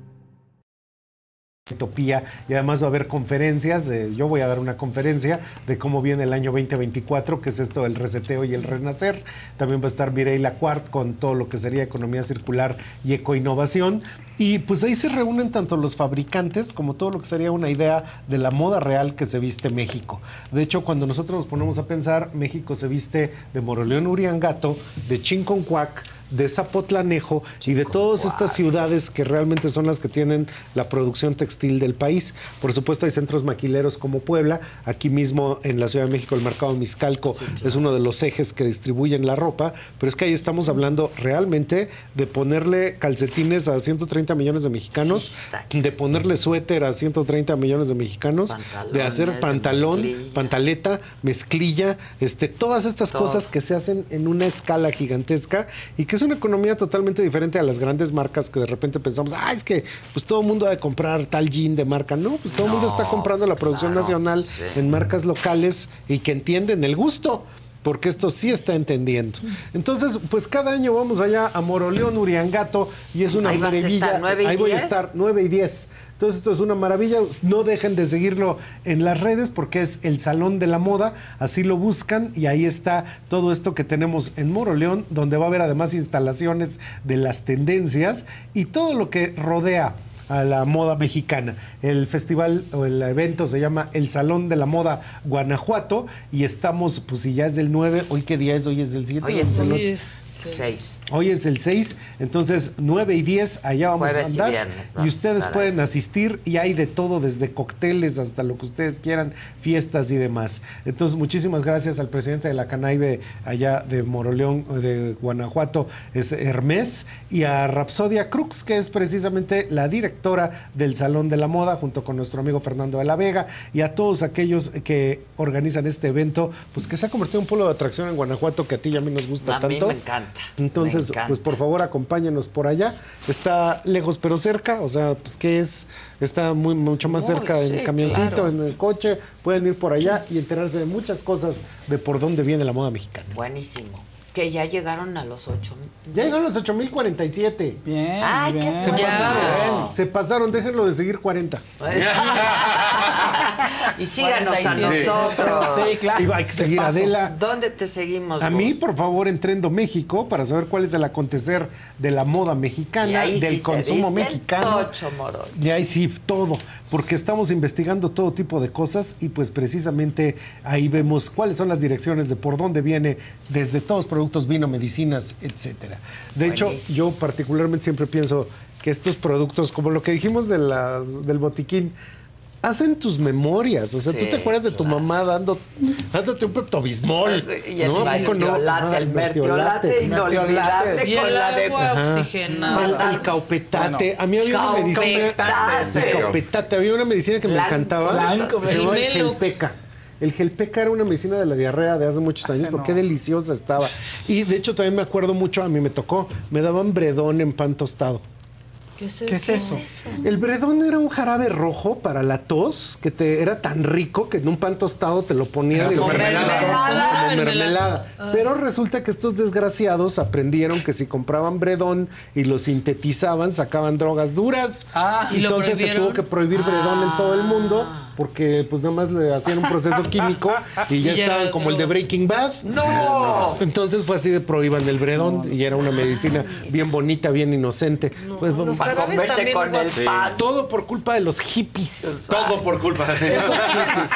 Utopía y además va a haber conferencias, yo voy a dar una conferencia de cómo viene el año 2024, que es esto del reseteo y el renacer. También va a estar Mireille Lacuart con todo lo que sería economía circular y ecoinnovación. Y pues ahí se reúnen tanto los fabricantes como todo lo que sería una idea de la moda real que se viste México. De hecho, cuando nosotros nos ponemos a pensar, México se viste de Moroleón Uriangato, de Chinconcuac, de Zapotlanejo y de todas estas ciudades que realmente son las que tienen la producción textil del país. Por supuesto hay centros maquileros como Puebla, aquí mismo en la Ciudad de México el mercado Miscalco es uno de los ejes que distribuyen la ropa, pero es que ahí estamos hablando realmente de ponerle calcetines a 130 millones de mexicanos, de ponerle suéter a 130 millones de mexicanos, de hacer de pantalón, mezclilla. pantaleta, mezclilla, este, todas estas Todo. cosas que se hacen en una escala gigantesca y que es una economía totalmente diferente a las grandes marcas que de repente pensamos, ah, es que pues todo el mundo ha de comprar tal jean de marca. No, pues todo el mundo está comprando la producción nacional en marcas locales y que entienden el gusto. Porque esto sí está entendiendo. Entonces, pues cada año vamos allá a Moroleón, Uriangato, y es una Ahí maravilla. estar, ¿nueve y Ahí voy a diez? estar 9 y 10. Entonces esto es una maravilla. No dejen de seguirlo en las redes porque es el Salón de la Moda. Así lo buscan y ahí está todo esto que tenemos en Moroleón, donde va a haber además instalaciones de las tendencias y todo lo que rodea a la moda mexicana. El festival o el evento se llama El Salón de la Moda Guanajuato y estamos, pues si ya es del 9, hoy qué día es, hoy es del 7. Hoy es el 6. Hoy es el 6, entonces 9 y 10 allá vamos Jueves a y andar. viernes Y, a ustedes pueden asistir y hay de todo, desde cócteles hasta lo que ustedes quieran, fiestas y demás. Entonces, muchísimas gracias al presidente de la Canaibe allá de Moroleón, de Guanajuato, es Hermes, y a Rapsodia Crux, que es precisamente la directora del Salón de la Moda, junto con nuestro amigo Fernando de la Vega, y a todos aquellos que organizan este evento, pues que se ha convertido en un polo de atracción en Guanajuato que a ti y a mí nos gusta A tanto. mí me encanta. Entonces, encanta. pues por favor acompáñenos por allá. Está lejos pero cerca, o sea, pues que es, está muy mucho más Muy, cerca en sí, camioncito, claro. en el coche, pueden ir por allá y enterarse de muchas cosas de por dónde viene la moda mexicana. Buenísimo. Que ya llegaron a los 8. Ya llegaron los 8047. Bien. Ay, qué Se pasaron, se pasaron, déjenlo de seguir 40. (laughs) y síganos a 47. nosotros. Sí, claro. Y hay que seguir a paso. Adela. ¿Dónde te seguimos? A vos? mí, por favor, en Trendo México para saber cuál es el acontecer de la moda Y mexicana, ahí del sí te consumo mexicano. tocho, Morón. Y ahí sí, todo, porque estamos investigando todo tipo de cosas y pues precisamente ahí vemos cuáles son las direcciones de por dónde viene desde todos los productos, vino, medicinas, etcétera. De hecho, yo particularmente siempre pienso que estos productos, como lo que dijimos de las, del botiquín, hacen tus memorias. O sea, Sí, tú te acuerdas de tu mamá dando, dándote un peptobismol. Y el ¿no? Mertiolate, el mertiolate inolvidable Y con el la de agua oxigenada. El, caupetate. A mí había una medicina. Caupetate. El caupetate. Había una medicina que me encantaba. blanco. Gelpeca. El gelpeca era una medicina de la diarrea de hace muchos años, porque qué deliciosa estaba. Y de hecho también me acuerdo mucho, a mí me tocó, me daban bredón en pan tostado. ¿Qué es, ¿Qué es eso? El bredón era un jarabe rojo para la tos que te era tan rico que en un pan tostado te lo lo Como mermelada. como Mermelada. Ah. Pero resulta que estos desgraciados aprendieron que si compraban bredón y lo sintetizaban, sacaban drogas duras. ¿Y lo Entonces se tuvo que prohibir bredón en todo el mundo porque pues nada más le hacían un proceso (laughs) químico y ya Y estaban era como el de. Breaking Bad. ¡No! Entonces fue así de prohíban el bredón y era una medicina bien bonita, bien inocente. pues vamos Para comerse con el pan. todo por culpa de los hippies. Todo por culpa de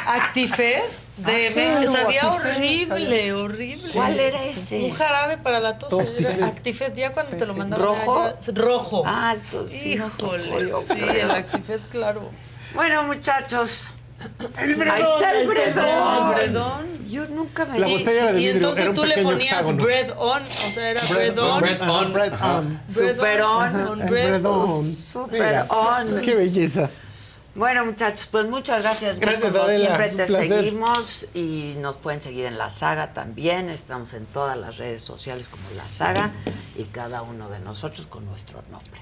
Actifed de claro, sabía Actifed, horrible, horrible. ¿Cuál era ese? Un jarabe para la tos. Actifed. era Actifed, ya cuando te lo mandaban. ¿Rojo? rojo. Ah, entonces sí Híjole. sí, el Actifed, claro. Bueno, muchachos. El Ahí está el bredón. El bredón. Yo nunca me La Y- botella era de y, vidrio, entonces era un tú le ponías hexágono. bread on, o sea, era Bread bread on. on. Bread on. Bread Super on. on, bread bredón. Super Mira, on. Qué belleza. Bueno, muchachos, pues muchas gracias. Gracias, Como Adela. siempre te seguimos y nos pueden seguir en La Saga también. Estamos en todas las redes sociales como La Saga y cada uno de nosotros con nuestro nombre.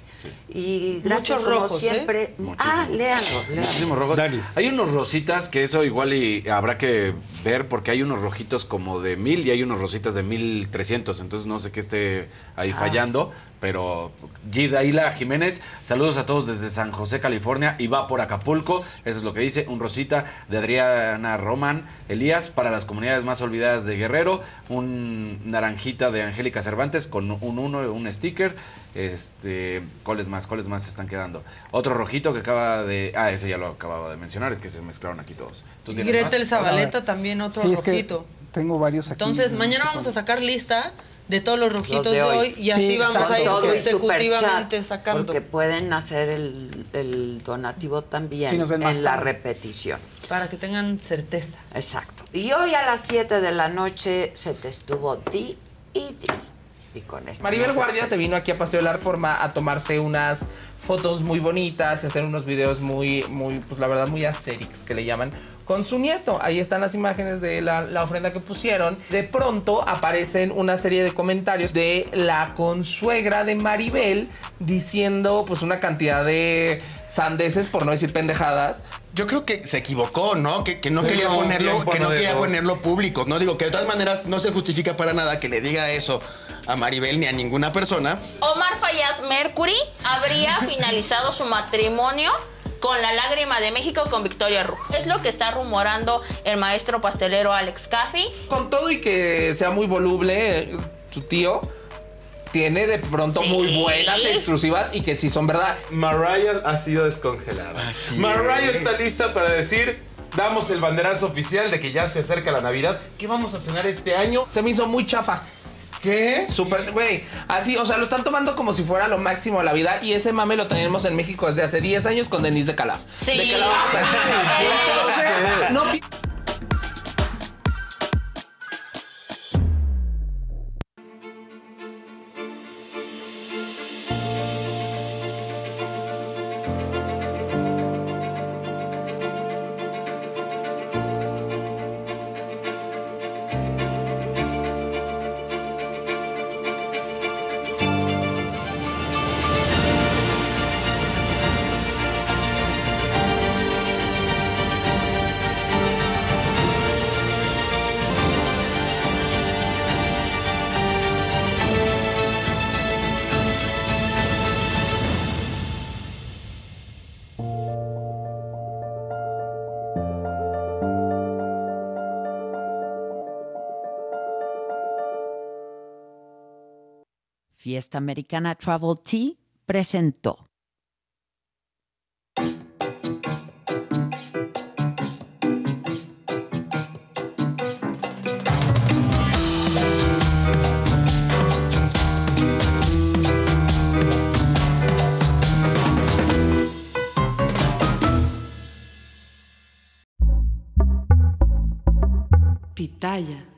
Y gracias Muchos como rojos, ¿eh? siempre. Ah, léanlo, léanlo. Rojos. Hay unos rositas que eso igual y habrá que ver porque hay unos rojitos como de mil y hay unos rositas de mil trescientos. Entonces no sé qué esté ahí Ah. fallando. Pero Gidaila Jiménez, saludos a todos desde San José, California y va por Acapulco. Eso es lo que dice. Un rosita de Adriana Roman Elías para las comunidades más olvidadas de Guerrero. Un naranjita de Angélica Cervantes con un uno, un sticker. Este, ¿cuáles más? ¿Cuáles más se están quedando? Otro rojito que acaba de. Ah, ese ya lo acababa de mencionar, es que se mezclaron aquí todos. ¿Tú Y Gretel más? Zabaleta también otro Sí, es que rojito. tengo varios aquí. Entonces, mañana vamos a sacar lista de todos los rojitos Los de de hoy. y así Sí, vamos a ir consecutivamente sacando. Porque pueden hacer el, el donativo también Sí, en la tarde. repetición. Para que tengan certeza. Exacto. Y hoy a las 7 de la noche se te estuvo di y di. Y con esto. Maribel Guardia se vino aquí a Paseo de la Reforma a tomarse unas fotos muy bonitas y hacer unos videos muy, muy, pues la verdad, muy asterix, que le llaman, con su nieto. Ahí están las imágenes de la, la ofrenda que pusieron. De pronto aparecen una serie de comentarios de la consuegra de Maribel diciendo pues una cantidad de sandeces, por no decir pendejadas. Yo creo que se equivocó, ¿no? Que, que no Sí, quería no, ponerlo, que no quería ponerlo público. No digo que de todas maneras no se justifica para nada que le diga eso a Maribel ni a ninguna persona. Omar Fayad Mercury habría (laughs) finalizado su matrimonio con la lágrima de México con Victoria Rufo. Es lo que está rumorando el maestro pastelero Alex Caffey. Con todo y que sea muy voluble, tu tío tiene de pronto muy buenas exclusivas y que sí son verdad. Mariah ha sido descongelada. Mariah está lista para decir, damos el banderazo oficial de que ya se acerca la Navidad. ¿Qué vamos a cenar este año? Se me hizo muy chafa. ¿Qué? Súper, güey. Así, o sea, lo están tomando como si fuera lo máximo de la vida y ese mame lo tenemos en México desde hace 10 años con Denise de Calaf. Sí. De (laughs) no Fiesta Americana Travel Tea presentó. Pitaya.